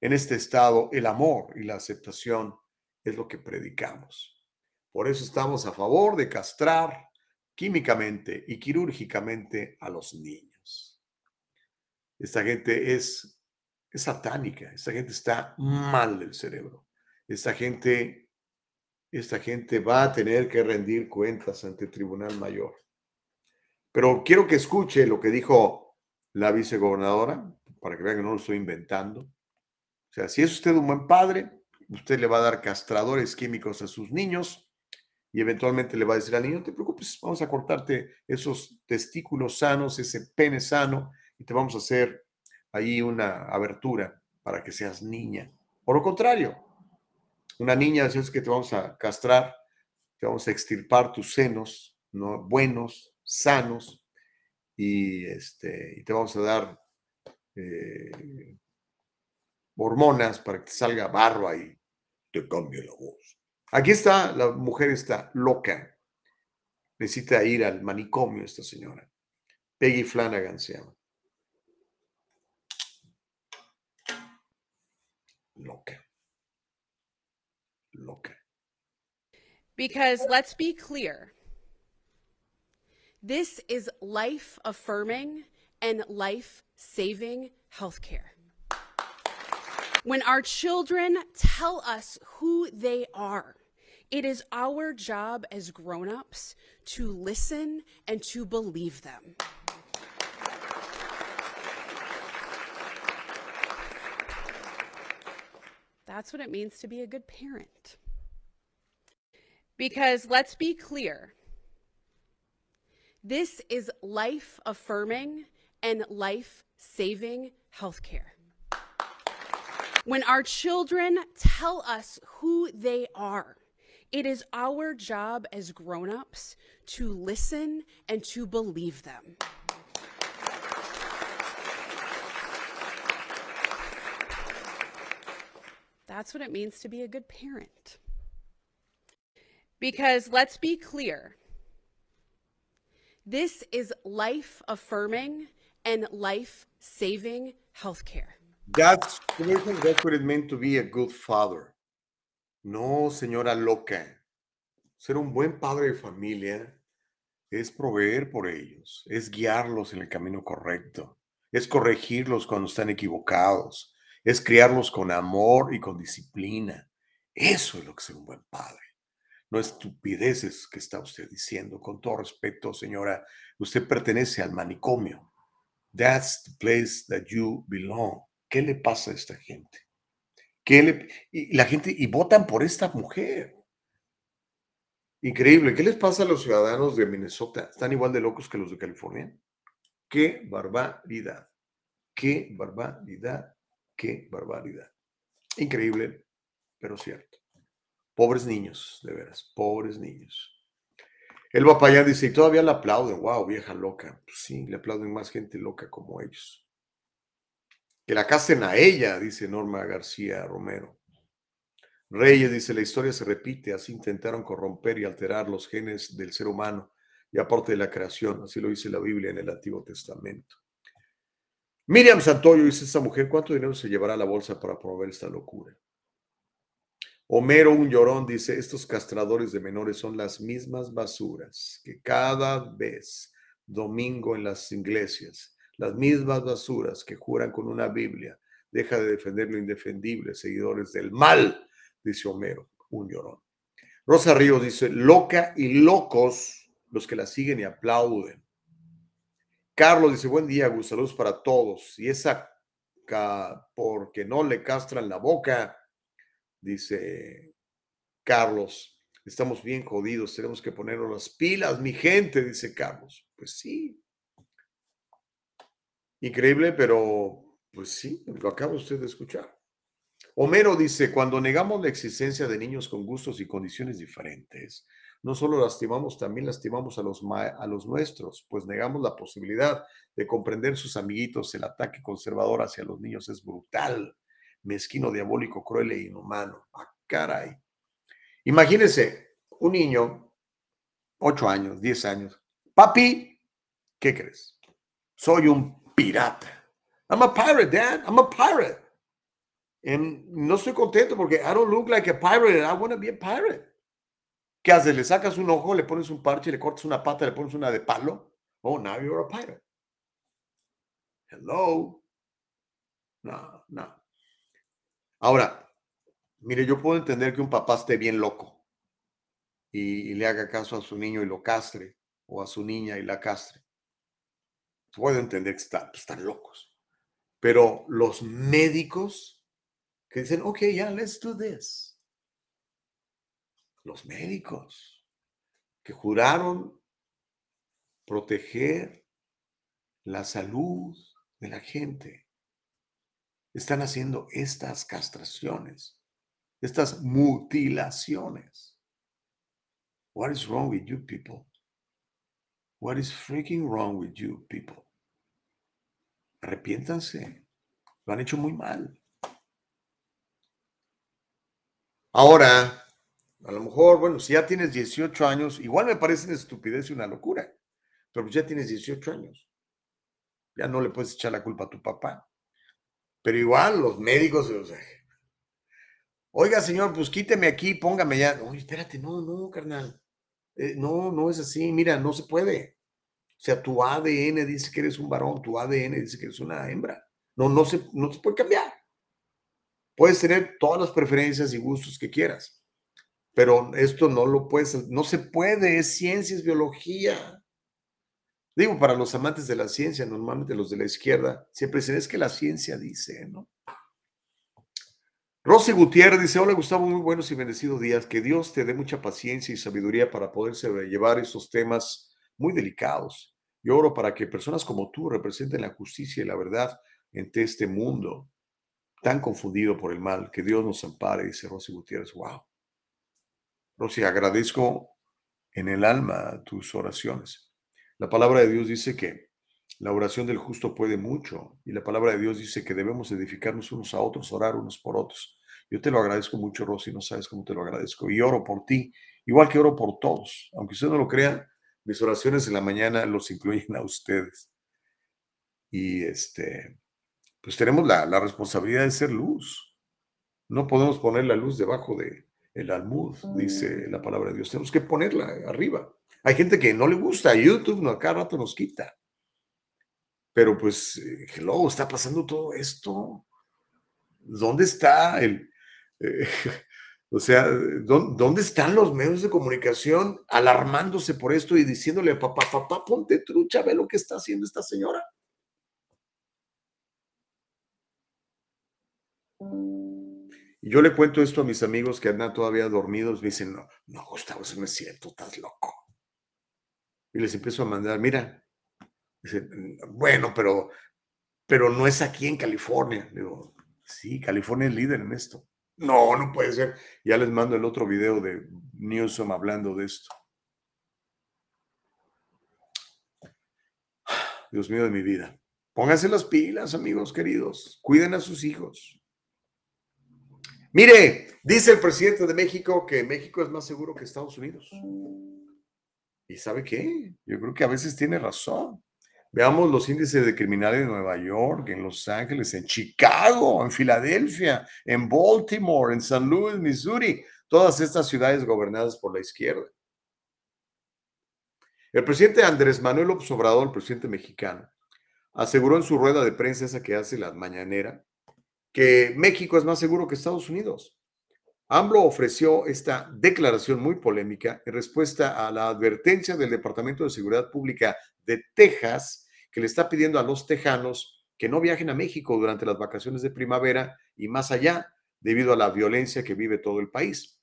En este estado, el amor y la aceptación es lo que predicamos. Por eso estamos a favor de castrar químicamente y quirúrgicamente a los niños. Esta gente es, satánica, esta gente está mal del cerebro. Esta gente, esta gente va a tener que rendir cuentas ante el Tribunal Mayor. Pero quiero que escuche lo que dijo la vicegobernadora, para que vean que no lo estoy inventando. O sea, si es usted un buen padre, usted le va a dar castradores químicos a sus niños y eventualmente le va a decir al niño, no te preocupes, vamos a cortarte esos testículos sanos, ese pene sano, y te vamos a hacer ahí una abertura para que seas niña. Por lo contrario, una niña es que te vamos a castrar, te vamos a extirpar tus senos, ¿no? buenos, sanos, y, este, y te vamos a dar eh, hormonas para que te salga barba y te cambie la voz. Aquí está, la mujer está loca. Necesita ir al manicomio esta señora. Peggy Flanagan se llama. Because let's be clear. This is life affirming and life saving healthcare. When our children tell us who they are, it is our job as grown-ups to listen and to believe them. That's what it means to be a good parent. Because let's be clear, this is life affirming and life saving healthcare. When our children tell us who they are, it is our job as grown-ups to listen and to believe them. That's what it means to be a good parent. Because let's be clear, this is life affirming and life saving healthcare. That's, that's what it meant to be a good father. No, señora loca. Ser un buen padre de familia es proveer por ellos, es guiarlos en el camino correcto, es corregirlos cuando están equivocados, es criarlos con amor y con disciplina. Eso es lo que es un buen padre. No estupideces que está usted diciendo. Con todo respeto, señora, usted pertenece al manicomio. That's the place that you belong. ¿Qué le pasa a esta gente? ¿Qué le, y la gente, y votan por esta mujer. Increíble. ¿Qué les pasa a los ciudadanos de Minnesota? ¿Están igual de locos que los de California? Qué barbaridad. Qué barbaridad. Qué barbaridad. Increíble, pero cierto. Pobres niños, de veras, pobres niños. El papayán dice, y todavía le aplauden, wow, vieja loca. Pues sí, le aplauden más gente loca como ellos. Que la casen a ella, dice Norma García Romero. Reyes dice, la historia se repite, así intentaron corromper y alterar los genes del ser humano y aparte de la creación, así lo dice la Biblia en el Antiguo Testamento. Miriam Santoyo dice, esa mujer, ¿cuánto dinero se llevará a la bolsa para promover esta locura? Homero, un llorón, dice, estos castradores de menores son las mismas basuras que cada vez domingo en las iglesias, las mismas basuras que juran con una Biblia, deja de defender lo indefendible, seguidores del mal, dice Homero, un llorón. Rosa Ríos dice, loca y locos los que la siguen y aplauden. Carlos dice, buen día, Gus, saludos para todos. Y esa porque no le castran la boca, dice Carlos, estamos bien jodidos, tenemos que ponernos las pilas, mi gente, dice Carlos. Pues sí. Increíble, pero pues sí, lo acaba usted de escuchar. Homero dice, cuando negamos la existencia de niños con gustos y condiciones diferentes, no solo lastimamos, también lastimamos a los, a los nuestros, pues negamos la posibilidad de comprender sus amiguitos. El ataque conservador hacia los niños es brutal mezquino, diabólico, cruel e inhumano. ¡Ah, caray! Imagínense un niño, 8 años, 10 años. Papi, ¿qué crees? Soy un pirata. I'm a pirate, Dad. I'm a pirate. And no estoy contento porque I don't look like a pirate and I want to be a pirate. ¿Qué haces? ¿Le sacas un ojo, le pones un parche, le cortas una pata, le pones una de palo? Oh, now you're a pirate. Hello. No, no. Ahora, mire, yo puedo entender que un papá esté bien loco y, le haga caso a su niño y lo castre, o a su niña y la castre. Puedo entender que están locos. Pero los médicos que dicen, ok, ya, let's do this. Los médicos. que juraron proteger la salud de la gente, están haciendo estas castraciones, estas mutilaciones. What is wrong with you people? What is freaking wrong with you people? Arrepiéntanse. Lo han hecho muy mal. Ahora, a lo mejor, bueno, si ya tienes 18 años, igual me parece una estupidez y una locura, pero pues ya tienes 18 años. Ya no le puedes echar la culpa a tu papá. Pero igual los médicos, o sea, oiga, señor, pues quíteme aquí, póngame ya. Oye, espérate, no, no, carnal. Eh, no, no es así. Mira, no se puede. O sea, tu ADN dice que eres un varón, tu ADN dice que eres una hembra. No, no se, no se puede cambiar. Puedes tener todas las preferencias y gustos que quieras, pero esto no lo puedes, no se puede, es ciencia, es biología. Digo, para los amantes de la ciencia, normalmente los de la izquierda, siempre dicen, es que la ciencia dice, ¿no? Rosy Gutiérrez dice, hola Gustavo, muy buenos y bendecidos días, que Dios te dé mucha paciencia y sabiduría para poder llevar esos temas muy delicados. Yo oro para que personas como tú representen la justicia y la verdad en este mundo tan confundido por el mal, que Dios nos ampare, dice Rosy Gutiérrez. Wow. Rosy, agradezco en el alma tus oraciones. La palabra de Dios dice que la oración del justo puede mucho y la palabra de Dios dice que debemos edificarnos unos a otros, orar unos por otros. Yo te lo agradezco mucho, Rosy, no sabes cómo te lo agradezco. Y oro por ti, igual que oro por todos. Aunque usted no lo crea, mis oraciones en la mañana los incluyen a ustedes. Y este, pues tenemos la, responsabilidad de ser luz. No podemos poner la luz debajo de el almud, dice la palabra de Dios. Tenemos que ponerla arriba. Hay gente que no le gusta YouTube, no, cada rato nos quita. Pero pues, eh, hello, está pasando todo esto. ¿Dónde está el... Eh, o sea, ¿dónde están los medios de comunicación alarmándose por esto y diciéndole, papá, papá, ponte trucha, ve lo que está haciendo esta señora? Y yo le cuento esto a mis amigos que andan todavía dormidos, me dicen, no, no, Gustavo, eso no es cierto, estás loco. Y les empiezo a mandar, mira, dicen, bueno, pero, pero no es aquí en California. digo, sí, California es líder en esto. No, no puede ser. Ya les mando el otro video de Newsom hablando de esto. Dios mío de mi vida. Pónganse las pilas, amigos queridos. Cuiden a sus hijos. Mire, dice el presidente de México que México es más seguro que Estados Unidos. ¿Y sabe qué? Yo creo que a veces tiene razón. Veamos los índices de criminales en Nueva York, en Los Ángeles, en Chicago, en Filadelfia, en Baltimore, en San Luis, Missouri, todas estas ciudades gobernadas por la izquierda. El presidente Andrés Manuel López Obrador, el presidente mexicano, aseguró en su rueda de prensa esa que hace la mañanera que México es más seguro que Estados Unidos. AMLO ofreció esta declaración muy polémica en respuesta a la advertencia del Departamento de Seguridad Pública de Texas que le está pidiendo a los tejanos que no viajen a México durante las vacaciones de primavera y más allá debido a la violencia que vive todo el país.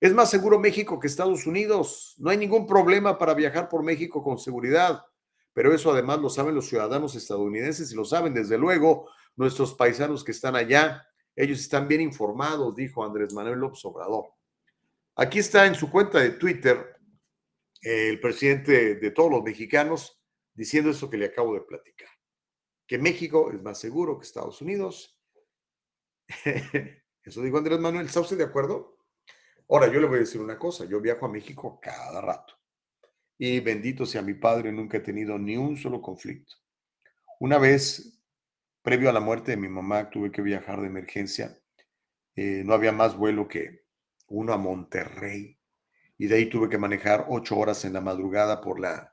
Es más seguro México que Estados Unidos. No hay ningún problema para viajar por México con seguridad, pero eso además lo saben los ciudadanos estadounidenses y lo saben desde luego nuestros paisanos que están allá, ellos están bien informados, dijo Andrés Manuel López Obrador. Aquí está en su cuenta de Twitter el presidente de todos los mexicanos diciendo eso que le acabo de platicar, que México es más seguro que Estados Unidos. Eso dijo Andrés Manuel, ¿está usted de acuerdo? Ahora, yo le voy a decir una cosa, yo viajo a México cada rato y bendito sea mi padre, nunca he tenido ni un solo conflicto. Una vez Previo a la muerte de mi mamá tuve que viajar de emergencia. Eh, no había más vuelo que uno a Monterrey. Y de ahí tuve que manejar ocho horas en la madrugada por la,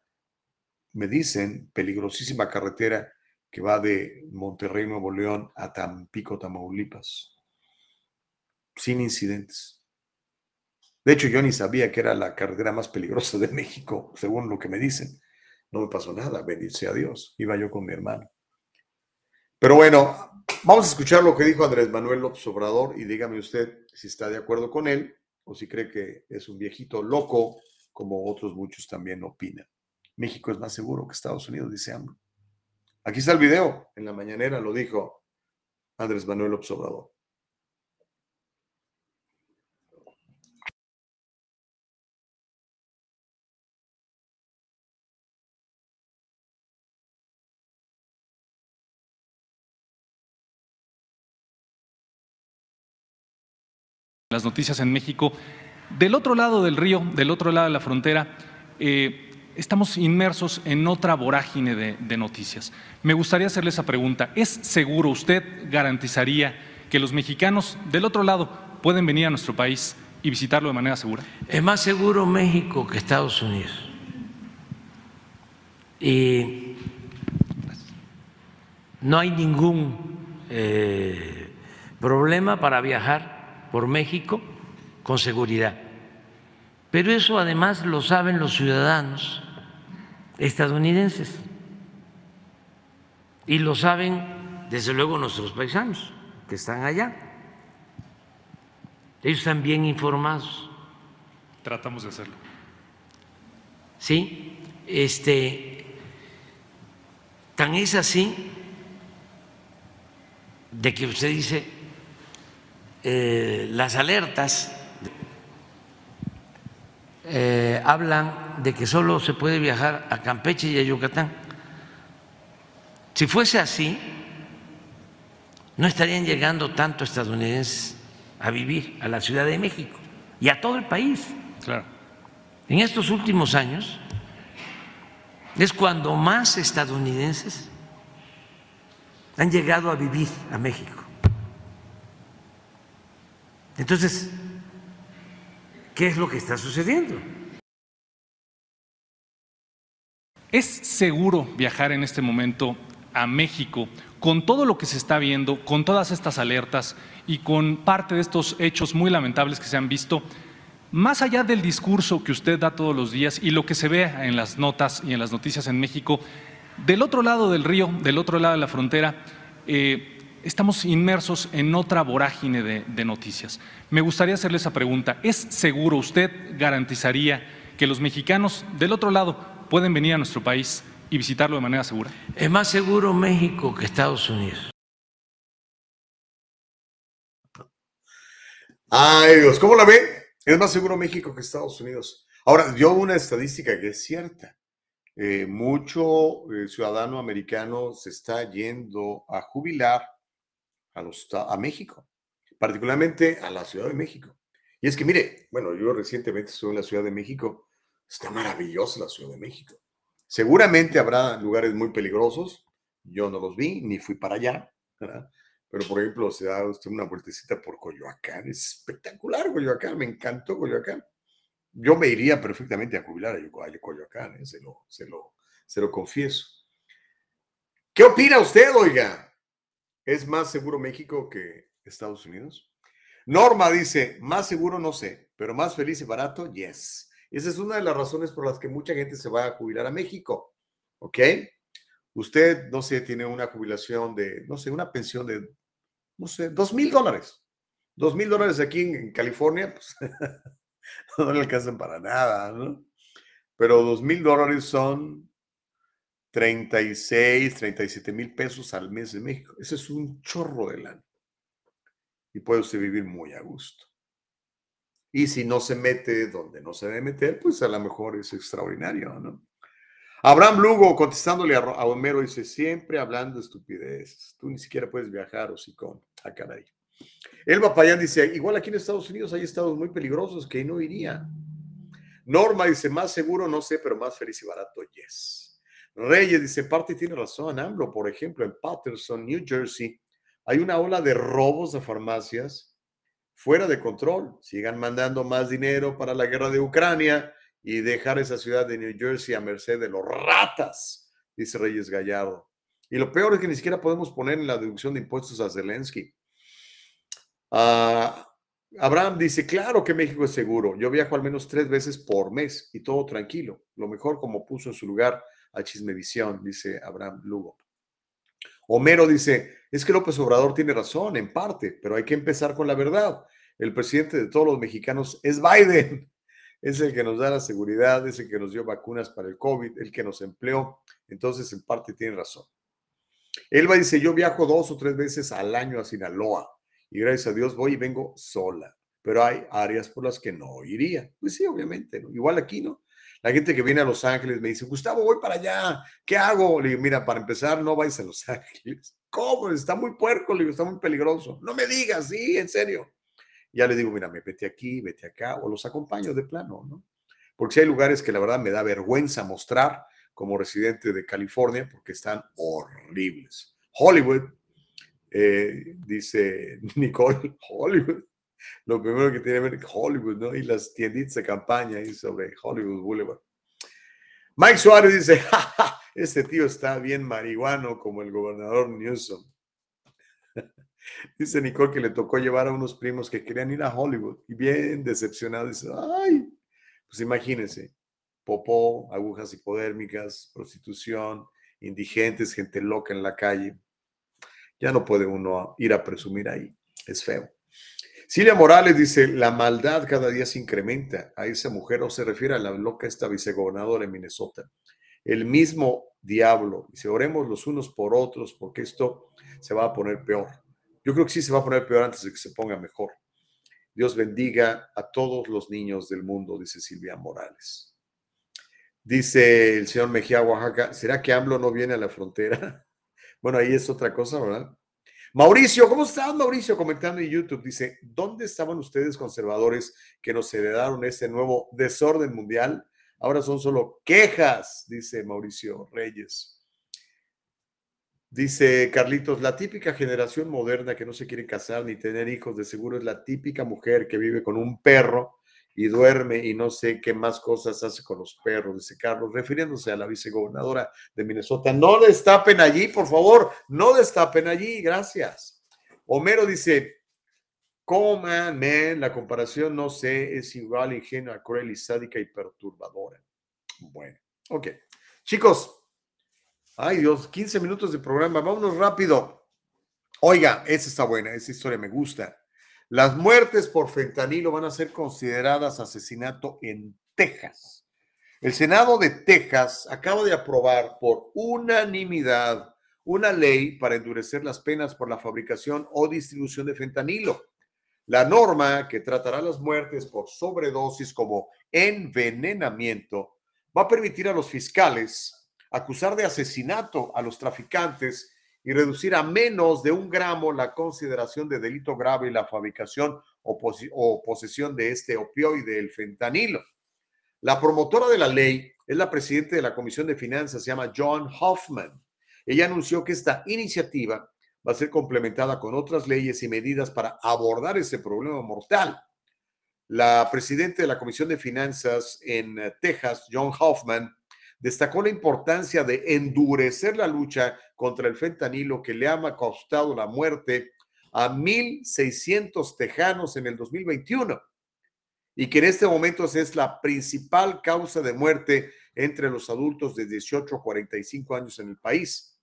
me dicen, peligrosísima carretera que va de Monterrey, Nuevo León a Tampico, Tamaulipas. Sin incidentes. De hecho, yo ni sabía que era la carretera más peligrosa de México, según lo que me dicen. No me pasó nada, bendice a Dios. Iba yo con mi hermano. Pero bueno, vamos a escuchar lo que dijo Andrés Manuel López y dígame usted si está de acuerdo con él o si cree que es un viejito loco como otros muchos también opinan. México es más seguro que Estados Unidos, dice AMLO. Aquí está el video, en la mañanera lo dijo Andrés Manuel Observador. Las noticias en México. Del otro lado del río, del otro lado de la frontera, eh, estamos inmersos en otra vorágine de, noticias. Me gustaría hacerle esa pregunta. ¿Es seguro, usted garantizaría que los mexicanos del otro lado pueden venir a nuestro país y visitarlo de manera segura? Es más seguro México que Estados Unidos. Y no hay ningún eh, problema para viajar por México con seguridad. Pero eso además lo saben los ciudadanos estadounidenses y lo saben desde luego nuestros paisanos que están allá. Ellos están bien informados. Tratamos de hacerlo. Sí, este, tan es así de que usted dice eh, las alertas eh, hablan de que solo se puede viajar a Campeche y a Yucatán. Si fuese así, no estarían llegando tanto estadounidenses a vivir a la Ciudad de México y a todo el país. Claro. En estos últimos años es cuando más estadounidenses han llegado a vivir a México. Entonces, ¿qué es lo que está sucediendo? ¿Es seguro viajar en este momento a México con todo lo que se está viendo, con todas estas alertas y con parte de estos hechos muy lamentables que se han visto? Más allá del discurso que usted da todos los días y lo que se ve en las notas y en las noticias en México, del otro lado del río, del otro lado de la frontera, eh, estamos inmersos en otra vorágine de, de, noticias. Me gustaría hacerle esa pregunta. ¿Es seguro, usted garantizaría que los mexicanos del otro lado pueden venir a nuestro país y visitarlo de manera segura? Es más seguro México que Estados Unidos. Ay Dios, ¿cómo la ven? Es más seguro México que Estados Unidos. Ahora, dio una estadística que es cierta. Eh, mucho eh, ciudadano americano se está yendo a jubilar a, los, México, particularmente a la Ciudad de México. Y es que, mire, bueno, yo recientemente estuve en la Ciudad de México, está maravillosa la Ciudad de México. Seguramente habrá lugares muy peligrosos, yo no los vi, ni fui para allá. Pero, por ejemplo, se da usted una vueltecita por Coyoacán, es espectacular Coyoacán, me encantó Coyoacán. Yo me iría perfectamente a jubilar a Coyoacán, ¿eh? se, lo, se lo confieso. ¿Qué opina usted, oiga? ¿Es más seguro México que Estados Unidos? Norma dice, más seguro no sé, pero más feliz y barato, yes. Esa es una de las razones por las que mucha gente se va a jubilar a México. ¿Ok? Usted, no sé, tiene una jubilación de, no sé, una pensión de, no sé, dos mil dólares. Dos mil dólares aquí en, California, pues no le alcanzan para nada, ¿no? Pero dos mil dólares son 36, 37 mil pesos al mes en México. Ese es un chorro de lana. Y puede usted vivir muy a gusto. Y si no se mete donde no se debe meter, pues a lo mejor es extraordinario, ¿no? Abraham Lugo contestándole a, a Homero dice, siempre hablando estupideces. Tú ni siquiera puedes viajar, o sí con a caray. Elba Payán dice, igual aquí en Estados Unidos hay estados muy peligrosos que no iría. Norma dice, más seguro, no sé, pero más feliz y barato, yes. Reyes dice, parte tiene razón, AMLO, por ejemplo, en Patterson, New Jersey, hay una ola de robos de farmacias fuera de control. Sigan mandando más dinero para la guerra de Ucrania y dejar esa ciudad de New Jersey a merced de los ratas, dice Reyes Gallardo. Y lo peor es que ni siquiera podemos poner en la deducción de impuestos a Zelensky. Uh, Abraham dice, claro que México es seguro. Yo viajo al menos tres veces por mes y todo tranquilo. Lo mejor como puso en su lugar a Chismevisión, dice Abraham Lugo. Homero dice, es que López Obrador tiene razón en parte, pero hay que empezar con la verdad. El presidente de todos los mexicanos es Biden. es el que nos da la seguridad, es el que nos dio vacunas para el COVID, el que nos empleó. Entonces, en parte tiene razón. Elba dice, yo viajo dos o tres veces al año a Sinaloa y gracias a Dios voy y vengo sola, pero hay áreas por las que no iría. Pues sí, obviamente, ¿no? igual aquí, ¿no? La gente que viene a Los Ángeles me dice, Gustavo, voy para allá, ¿qué hago? Le digo, mira, para empezar, no vais a Los Ángeles. ¿Cómo? Está muy puerco, le digo, está muy peligroso. No me digas, sí, en serio. Ya le digo, mira, me vete aquí, vete acá, o los acompaño de plano, ¿no? Porque si hay lugares que la verdad me da vergüenza mostrar como residente de California, porque están horribles. Hollywood, eh, dice Nicole, Hollywood. Lo primero que tiene que ver Hollywood, ¿no? Y las tienditas de campaña ahí sobre Hollywood Boulevard. Mike Suárez dice, este tío está bien marihuano como el gobernador Newsom. Dice Nicole que le tocó llevar a unos primos que querían ir a Hollywood y bien decepcionado. Dice, ay, pues imagínense, popó, agujas hipodérmicas, prostitución, indigentes, gente loca en la calle. Ya no puede uno ir a presumir ahí. Es feo. Silvia Morales dice, la maldad cada día se incrementa a esa mujer o se refiere a la loca esta vicegobernadora en Minnesota. El mismo diablo. Dice, oremos los unos por otros porque esto se va a poner peor. Yo creo que sí se va a poner peor antes de que se ponga mejor. Dios bendiga a todos los niños del mundo, dice Silvia Morales. Dice el señor Mejía Oaxaca, ¿será que AMLO no viene a la frontera? Bueno, ahí es otra cosa, ¿verdad? Mauricio, ¿cómo estás, Mauricio? Comentando en YouTube, dice, ¿dónde estaban ustedes conservadores que nos heredaron ese nuevo desorden mundial? Ahora son solo quejas, dice Mauricio Reyes. Dice Carlitos, la típica generación moderna que no se quiere casar ni tener hijos, de seguro es la típica mujer que vive con un perro y duerme y no sé qué más cosas hace con los perros, dice Carlos, refiriéndose a la vicegobernadora de Minnesota. No destapen allí, por favor, no destapen allí, gracias. Homero dice, ¿cómo, man, La comparación, no sé, es igual, ingenua, cruel sádica y perturbadora. Bueno, ok. Chicos, Ay Dios, 15 minutos de programa, vámonos rápido. Oiga, esa está buena, esa historia me gusta. Las muertes por fentanilo van a ser consideradas asesinato en Texas. El Senado de Texas acaba de aprobar por unanimidad una ley para endurecer las penas por la fabricación o distribución de fentanilo. La norma que tratará las muertes por sobredosis como envenenamiento va a permitir a los fiscales acusar de asesinato a los traficantes y reducir a menos de un gramo la consideración de delito grave y la fabricación o, posesión de este opioide, el fentanilo. La promotora de la ley es la presidenta de la Comisión de Finanzas, se llama John Hoffman. Ella anunció que esta iniciativa va a ser complementada con otras leyes y medidas para abordar ese problema mortal. La presidenta de la Comisión de Finanzas en Texas, John Hoffman, destacó la importancia de endurecer la lucha contra el fentanilo que le ha costado la muerte a 1.600 tejanos en el 2021 y que en este momento es la principal causa de muerte entre los adultos de 18 a 45 años en el país.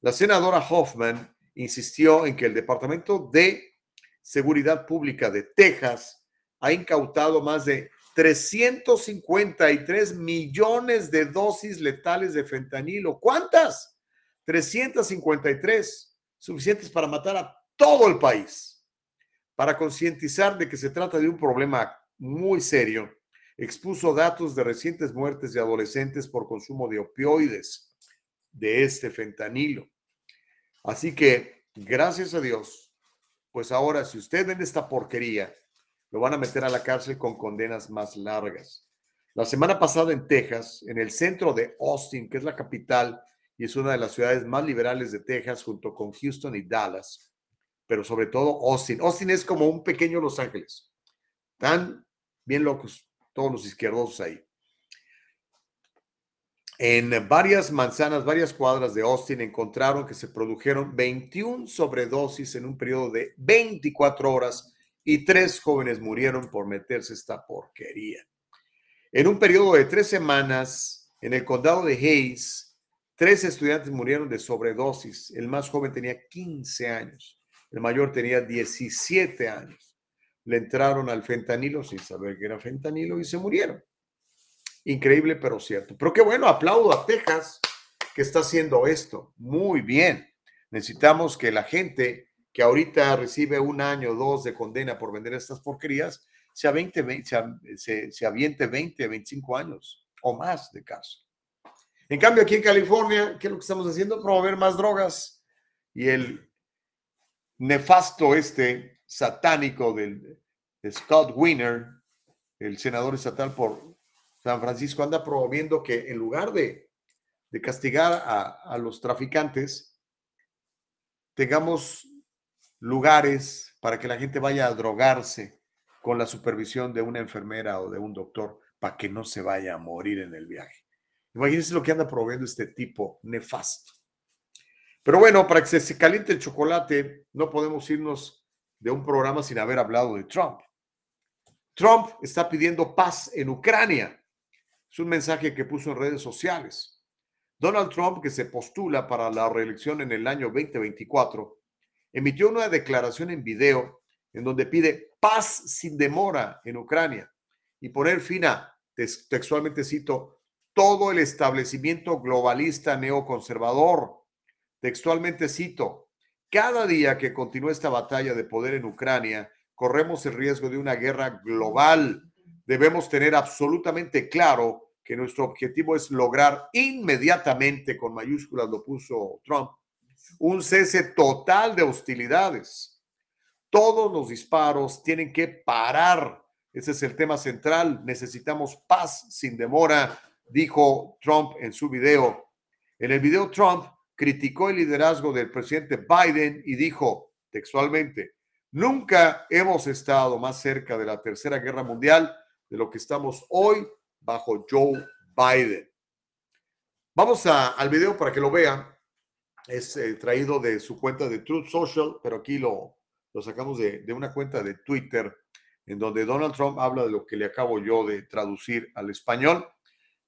La senadora Hoffman insistió en que el Departamento de Seguridad Pública de Texas ha incautado más de 353 millones de dosis letales de fentanilo. ¿Cuántas? 353, suficientes para matar a todo el país. Para concientizar de que se trata de un problema muy serio, expuso datos de recientes muertes de adolescentes por consumo de opioides de este fentanilo. Así que, gracias a Dios, pues ahora si usted vende esta porquería, lo van a meter a la cárcel con condenas más largas. La semana pasada en Texas, en el centro de Austin, que es la capital y es una de las ciudades más liberales de Texas, junto con Houston y Dallas, pero sobre todo Austin. Austin es como un pequeño Los Ángeles. Están bien locos todos los izquierdos ahí. En varias manzanas, varias cuadras de Austin encontraron que se produjeron 21 sobredosis en un periodo de 24 horas y tres jóvenes murieron por meterse esta porquería. En un periodo de tres semanas, en el condado de Hayes, tres estudiantes murieron de sobredosis. El más joven tenía 15 años, el mayor tenía 17 años. le entraron al fentanilo sin saber que era fentanilo y se murieron. Increíble, pero cierto. Pero qué bueno, aplaudo a Texas que está haciendo esto. Muy bien. Necesitamos que la gente que ahorita recibe un año o dos de condena por vender estas porquerías, se, 20, se, se, aviente 20, 25 años o más de caso. En cambio, aquí en California, ¿qué es lo que estamos haciendo? Promover más drogas. Y el nefasto este satánico del Scott Wiener, el senador estatal por San Francisco, anda promoviendo que en lugar de, de castigar a, a los traficantes, tengamos lugares para que la gente vaya a drogarse con la supervisión de una enfermera o de un doctor para que no se vaya a morir en el viaje. Imagínense lo que anda promoviendo este tipo nefasto. Pero bueno, para que se caliente el chocolate, no podemos irnos de un programa sin haber hablado de Trump. Trump está pidiendo paz en Ucrania. Es un mensaje que puso en redes sociales. Donald Trump, que se postula para la reelección en el año 2024, emitió una declaración en video en donde pide paz sin demora en Ucrania y poner fin a, textualmente cito, todo el establecimiento globalista neoconservador. Textualmente cito, cada día que continúa esta batalla de poder en Ucrania, corremos el riesgo de una guerra global. Debemos tener absolutamente claro que nuestro objetivo es lograr inmediatamente, con mayúsculas lo puso Trump, un cese total de hostilidades. Todos los disparos tienen que parar. Ese es el tema central. Necesitamos paz sin demora, dijo Trump en su video. En el video, Trump criticó el liderazgo del presidente Biden y dijo textualmente, nunca hemos estado más cerca de la Tercera Guerra Mundial de lo que estamos hoy bajo Joe Biden. Vamos al video para que lo vean es eh, traído de su cuenta de Truth Social, pero aquí lo, lo sacamos de, de, una cuenta de Twitter, en donde Donald Trump habla de lo que le acabo yo de traducir al español,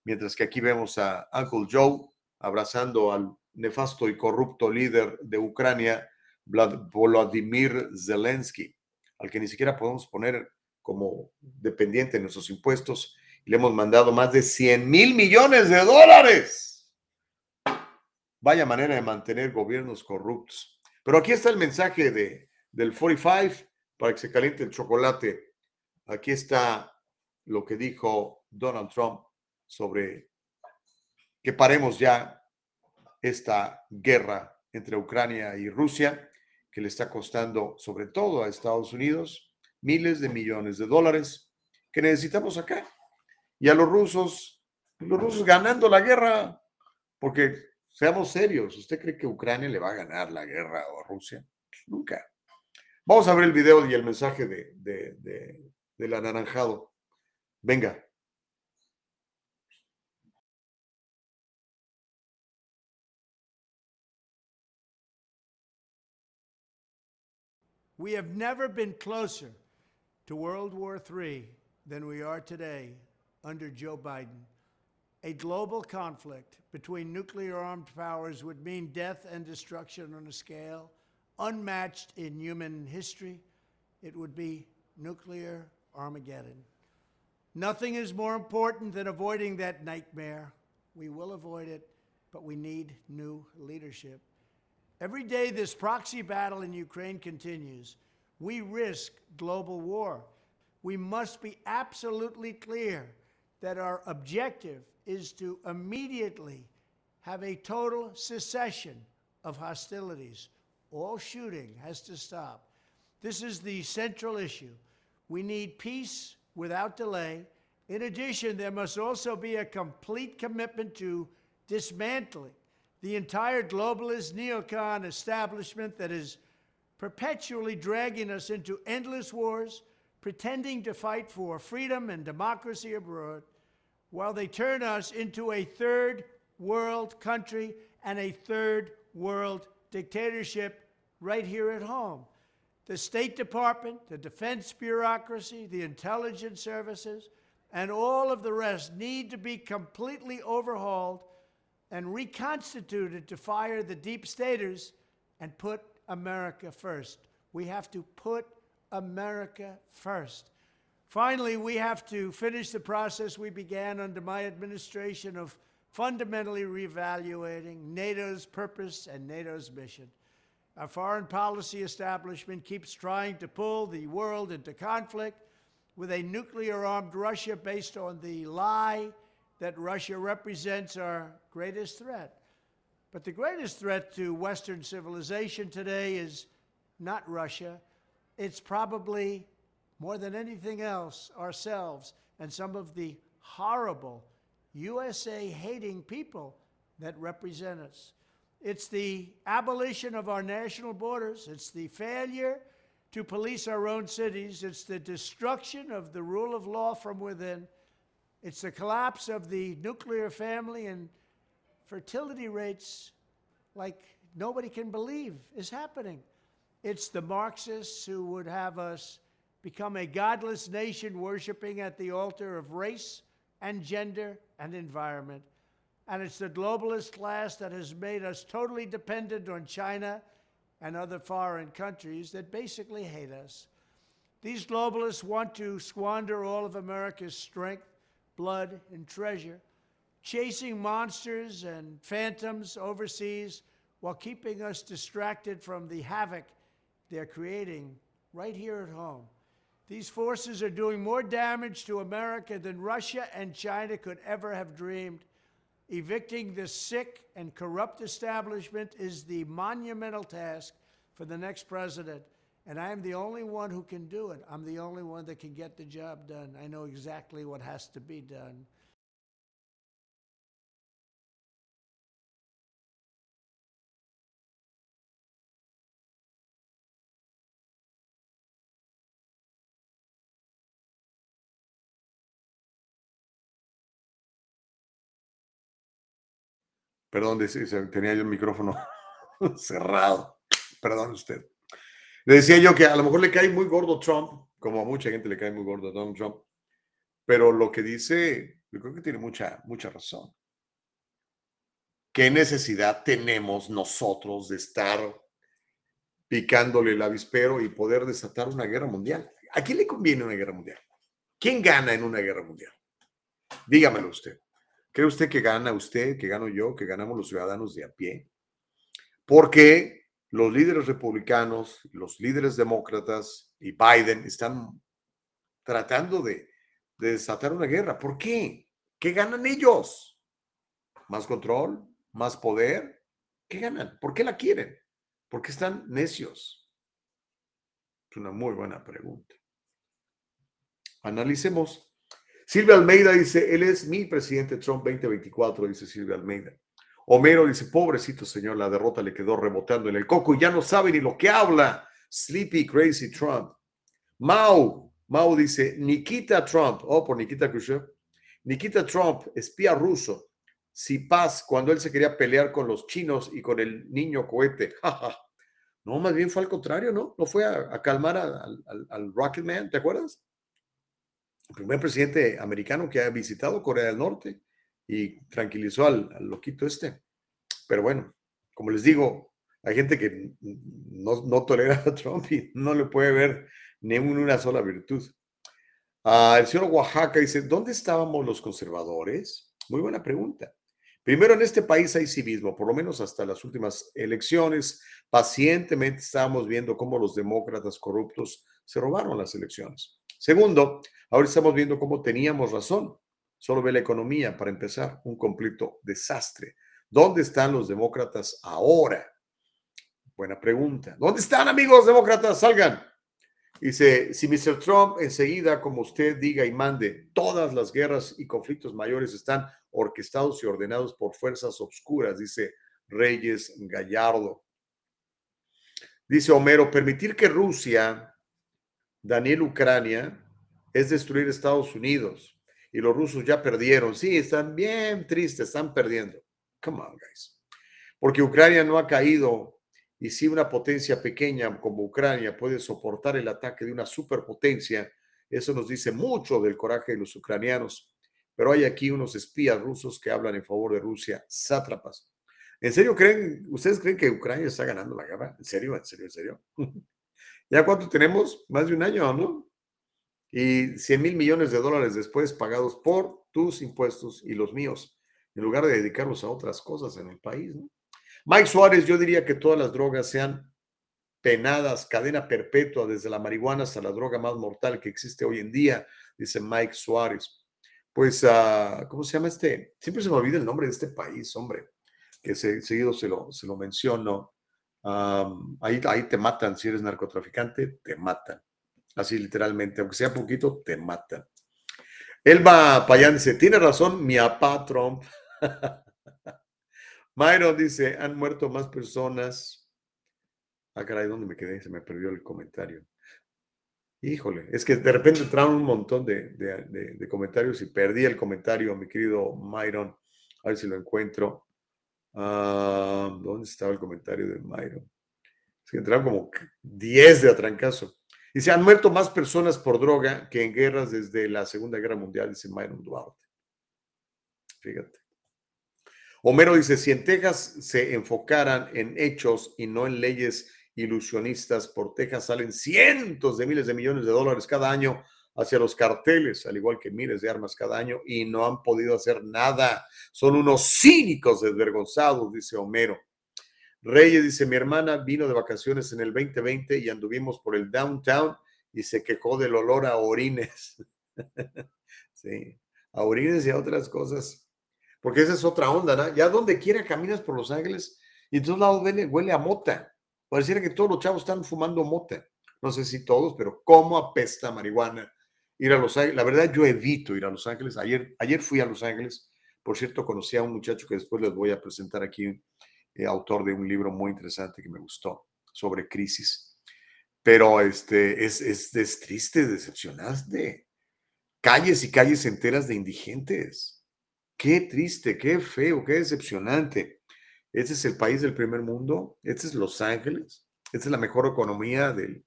mientras que aquí vemos a Uncle Joe abrazando al nefasto y corrupto líder de Ucrania, Volodymyr Zelensky, al que ni siquiera podemos poner como dependiente de nuestros impuestos, y le hemos mandado más de 100 mil millones de dólares Vaya manera de mantener gobiernos corruptos. Pero aquí está el mensaje de, del 45 para que se caliente el chocolate. Aquí está lo que dijo Donald Trump sobre que paremos ya esta guerra entre Ucrania y Rusia, que le está costando sobre todo a Estados Unidos miles de millones de dólares que necesitamos acá. Y a los rusos, los rusos ganando la guerra, porque Seamos serios, ¿usted cree que Ucrania le va a ganar la guerra a Rusia? Nunca. Vamos a ver el video y el mensaje de, de, de, del anaranjado. Venga. We have never been closer to World War III than we are today under Joe Biden. A global conflict between nuclear armed powers would mean death and destruction on a scale unmatched in human history. It would be nuclear Armageddon. Nothing is more important than avoiding that nightmare. We will avoid it, but we need new leadership. Every day this proxy battle in Ukraine continues, we risk global war. We must be absolutely clear that our objective is to immediately have a total cessation of hostilities. All shooting has to stop. This is the central issue. We need peace without delay. In addition, there must also be a complete commitment to dismantling the entire globalist neocon establishment that is perpetually dragging us into endless wars, pretending to fight for freedom and democracy abroad, while they turn us into a third world country and a third world dictatorship right here at home. The State Department, the defense bureaucracy, the intelligence services, and all of the rest need to be completely overhauled and reconstituted to fire the deep staters and put America first. We have to put America first. Finally, we have to finish the process we began under my administration of fundamentally reevaluating NATO's purpose and NATO's mission. Our foreign policy establishment keeps trying to pull the world into conflict with a nuclear armed Russia based on the lie that Russia represents our greatest threat. But the greatest threat to Western civilization today is not Russia. It's probably, more than anything else, ourselves and some of the horrible USA hating people that represent us. It's the abolition of our national borders. It's the failure to police our own cities. It's the destruction of the rule of law from within. It's the collapse of the nuclear family and fertility rates like nobody can believe is happening. It's the Marxists who would have us become a godless nation worshiping at the altar of race and gender and environment. And it's the globalist class that has made us totally dependent on China and other foreign countries that basically hate us. These globalists want to squander all of America's strength, blood, and treasure, chasing monsters and phantoms overseas while keeping us distracted from the havoc they're creating right here at home. These forces are doing more damage to America than Russia and China could ever have dreamed. Evicting this sick and corrupt establishment is the monumental task for the next president. And I am the only one who can do it. I'm the only one that can get the job done. I know exactly what has to be done. Perdón, tenía yo el micrófono cerrado. Perdón usted. Le decía yo que a lo mejor le cae muy gordo Trump, como a mucha gente le cae muy gordo Donald Trump, pero lo que dice, yo creo que tiene mucha, mucha razón. ¿Qué necesidad tenemos nosotros de estar picándole el avispero y poder desatar una guerra mundial? ¿A quién le conviene una guerra mundial? ¿Quién gana en una guerra mundial? Dígamelo usted. ¿Cree usted que gana usted, que gano yo, que ganamos los ciudadanos de a pie? Porque los líderes republicanos, los líderes demócratas y Biden están tratando de, desatar una guerra. ¿Por qué? ¿Qué ganan ellos? ¿Más control? ¿Más poder? ¿Qué ganan? ¿Por qué la quieren? ¿Por qué están necios? Es una muy buena pregunta. Analicemos Silvia Almeida dice, él es mi presidente Trump 2024, dice Silvia Almeida. Homero dice, pobrecito señor, la derrota le quedó rebotando en el coco y ya no sabe ni lo que habla. Sleepy Crazy Trump. Mau, Mau dice, Nikita Trump, oh, por Nikita Khrushchev. Nikita Trump, espía ruso. Si paz, cuando él se quería pelear con los chinos y con el niño cohete. no, más bien fue al contrario, ¿no? No fue a, calmar al, al Rocket Man, ¿te acuerdas? El primer presidente americano que ha visitado Corea del Norte y tranquilizó al, loquito este. Pero bueno, como les digo, hay gente que no, tolera a Trump y no le puede ver ni una sola virtud. Ah, el señor Oaxaca dice, ¿dónde estábamos los conservadores? Muy buena pregunta. Primero, en este país hay civismo, por lo menos hasta las últimas elecciones. Pacientemente estábamos viendo cómo los demócratas corruptos se robaron las elecciones. Segundo, ahora estamos viendo cómo teníamos razón. Solo ve la economía, para empezar, un completo desastre. ¿Dónde están los demócratas ahora? Buena pregunta. ¿Dónde están, amigos demócratas? Salgan. Dice, si Mr. Trump enseguida, como usted diga y mande, todas las guerras y conflictos mayores están orquestados y ordenados por fuerzas obscuras, dice Reyes Gallardo. Dice Homero, permitir que Rusia Daniel Ucrania es destruir Estados Unidos y los rusos ya perdieron. Sí, están bien tristes, están perdiendo. Come on, guys. Porque Ucrania no ha caído y si una potencia pequeña como Ucrania puede soportar el ataque de una superpotencia, eso nos dice mucho del coraje de los ucranianos. Pero hay aquí unos espías rusos que hablan en favor de Rusia, sátrapas. ¿En serio creen, ustedes creen que Ucrania está ganando la guerra? ¿En serio? ¿En serio? ¿En serio? ¿Ya cuánto tenemos? Más de un año, ¿no? Y 100 mil millones de dólares después pagados por tus impuestos y los míos, en lugar de dedicarlos a otras cosas en el país, ¿no? Mike Suárez, yo diría que todas las drogas sean penadas, cadena perpetua, desde la marihuana hasta la droga más mortal que existe hoy en día, dice Mike Suárez. Pues, uh, ¿cómo se llama este? Siempre se me olvida el nombre de este país, hombre, que se, seguido se lo, se lo menciono. Ahí, ahí te matan, si eres narcotraficante, te matan. Así literalmente, aunque sea poquito, te matan. Elba Payán dice, tiene razón mi papá Trump. Myron dice, han muerto más personas. Ah, caray, ¿dónde me quedé? Se me perdió el comentario. Híjole, es que de repente entraron un montón de, comentarios y perdí el comentario, mi querido Myron. A ver si lo encuentro. Ah, ¿Dónde estaba el comentario de Myron? Es que entraron como 10 de atrancazo. Dice, han muerto más personas por droga que en guerras desde la Segunda Guerra Mundial, dice Myron Duarte. Fíjate. Homero dice, si en Texas se enfocaran en hechos y no en leyes ilusionistas, por Texas salen cientos de miles de millones de dólares cada año hacia los carteles, al igual que miles de armas cada año, y no han podido hacer nada. Son unos cínicos desvergonzados, dice Homero. Reyes dice, mi hermana vino de vacaciones en el 2020 y anduvimos por el downtown y se quejó del olor a orines. sí, a orines y a otras cosas. Porque esa es otra onda, ¿no? Ya donde quiera caminas por Los Ángeles y en todos lados huele, huele a mota. Pareciera que todos los chavos están fumando mota. No sé si todos, pero ¿cómo apesta marihuana ir a Los Ángeles? La verdad, yo evito ir a Los Ángeles. Ayer, ayer fui a Los Ángeles. Por cierto, conocí a un muchacho que después les voy a presentar aquí eh, autor de un libro muy interesante que me gustó sobre crisis. Pero este, es, es, es triste, decepcionante. Calles y calles enteras de indigentes. Qué triste, qué feo, qué decepcionante. Este es el país del primer mundo, este es Los Ángeles, esta es la mejor economía del,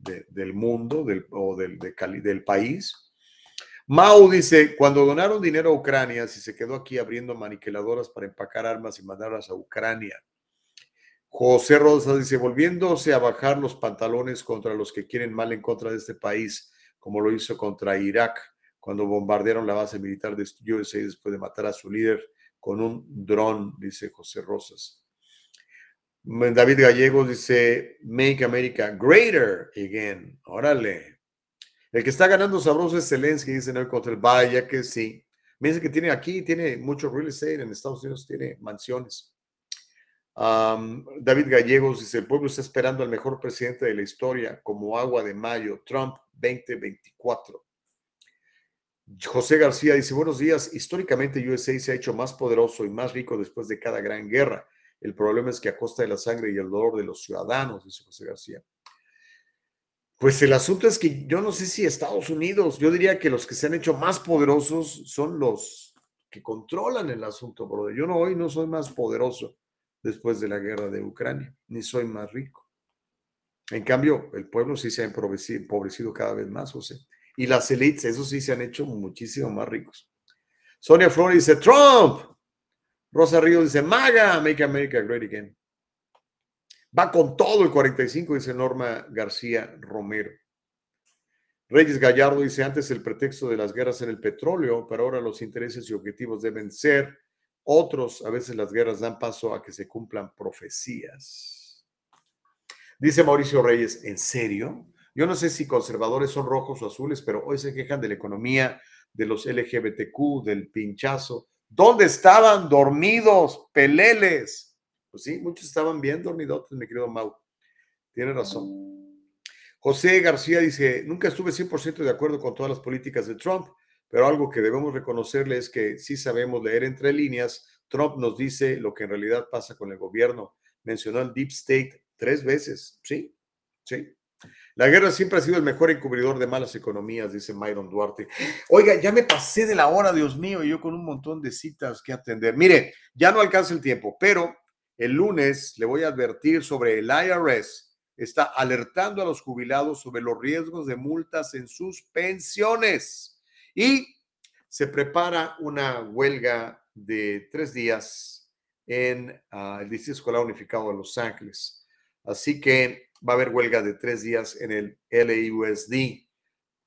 del mundo del, o del, del país. Mao dice, cuando donaron dinero a Ucrania, si se quedó aquí abriendo maniqueladoras para empacar armas y mandarlas a Ucrania. José Rosa dice, volviéndose a bajar los pantalones contra los que quieren mal en contra de este país, como lo hizo contra Irak, cuando bombardearon la base militar de USA después de matar a su líder con un dron, dice José Rosas. David Gallegos dice, Make America Greater Again. Órale, el que está ganando sabroso es Zelensky, dice el Control. Vaya que sí. Me dice que tiene aquí, tiene mucho real estate en Estados Unidos, tiene mansiones. David Gallegos dice: el pueblo está esperando al mejor presidente de la historia, como agua de mayo, Trump 2024. José García dice: Buenos días. Históricamente, USA se ha hecho más poderoso y más rico después de cada gran guerra. El problema es que a costa de la sangre y el dolor de los ciudadanos, dice José García. Pues el asunto es que yo no sé si Estados Unidos, yo diría que los que se han hecho más poderosos son los que controlan el asunto, brother. Yo no hoy no soy más poderoso después de la guerra de Ucrania, ni soy más rico. En cambio, el pueblo sí se ha empobrecido, cada vez más, José. Y las élites, eso sí se han hecho muchísimo más ricos. Sonia Flores dice, Trump. Rosa Ríos dice, MAGA, Make America Great Again. Va con todo el 45, dice Norma García Romero. Reyes Gallardo dice, antes el pretexto de las guerras en el petróleo, pero ahora los intereses y objetivos deben ser otros. A veces las guerras dan paso a que se cumplan profecías. Dice Mauricio Reyes, ¿en serio? Yo no sé si conservadores son rojos o azules, pero hoy se quejan de la economía, de los LGBTQ, del pinchazo. ¿Dónde estaban dormidos, peleles? Pues sí, muchos estaban bien dormidotes, mi querido Mau. Tiene razón. José García dice, nunca estuve 100% de acuerdo con todas las políticas de Trump, pero algo que debemos reconocerle es que sí sabemos leer entre líneas. Trump nos dice lo que en realidad pasa con el gobierno. Mencionó el Deep State tres veces. Sí, sí. La guerra siempre ha sido el mejor encubridor de malas economías, dice Myron Duarte. Oiga, ya me pasé de la hora, Dios mío, y yo con un montón de citas que atender. Mire, ya no alcanza el tiempo, pero el lunes le voy a advertir sobre el IRS. Está alertando a los jubilados sobre los riesgos de multas en sus pensiones. Y se prepara una huelga de tres días en ah, el Distrito Escolar Unificado de Los Ángeles. Así que va a haber huelga de tres días en el LAUSD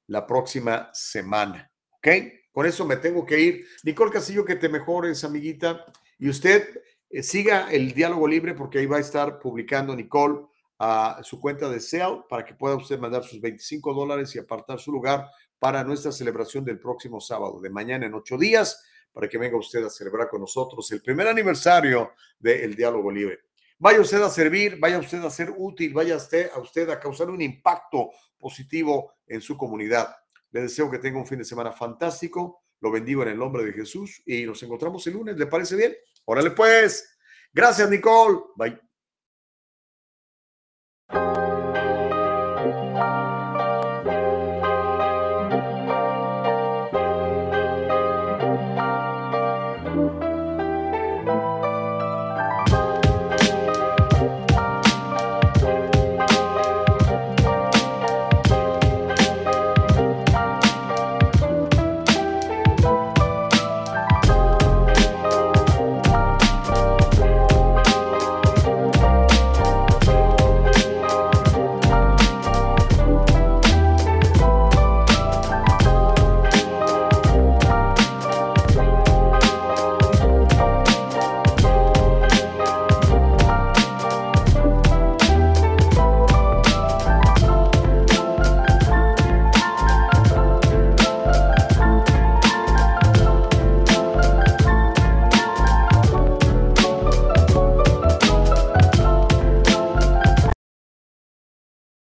la próxima semana. ¿Ok? Con eso me tengo que ir. Nicole Castillo, que te mejores, amiguita. Y usted eh, siga el diálogo libre porque ahí va a estar publicando Nicole a su cuenta de Sale para que pueda usted mandar sus 25 dólares y apartar su lugar para nuestra celebración del próximo sábado, de mañana en ocho días, para que venga usted a celebrar con nosotros el primer aniversario del diálogo libre. Vaya usted a servir, vaya usted a ser útil, vaya usted a, usted a causar un impacto positivo en su comunidad. Le deseo que tenga un fin de semana fantástico. Lo bendigo en el nombre de Jesús y nos encontramos el lunes. ¿Le parece bien? Órale pues. Gracias, Nicole. Bye.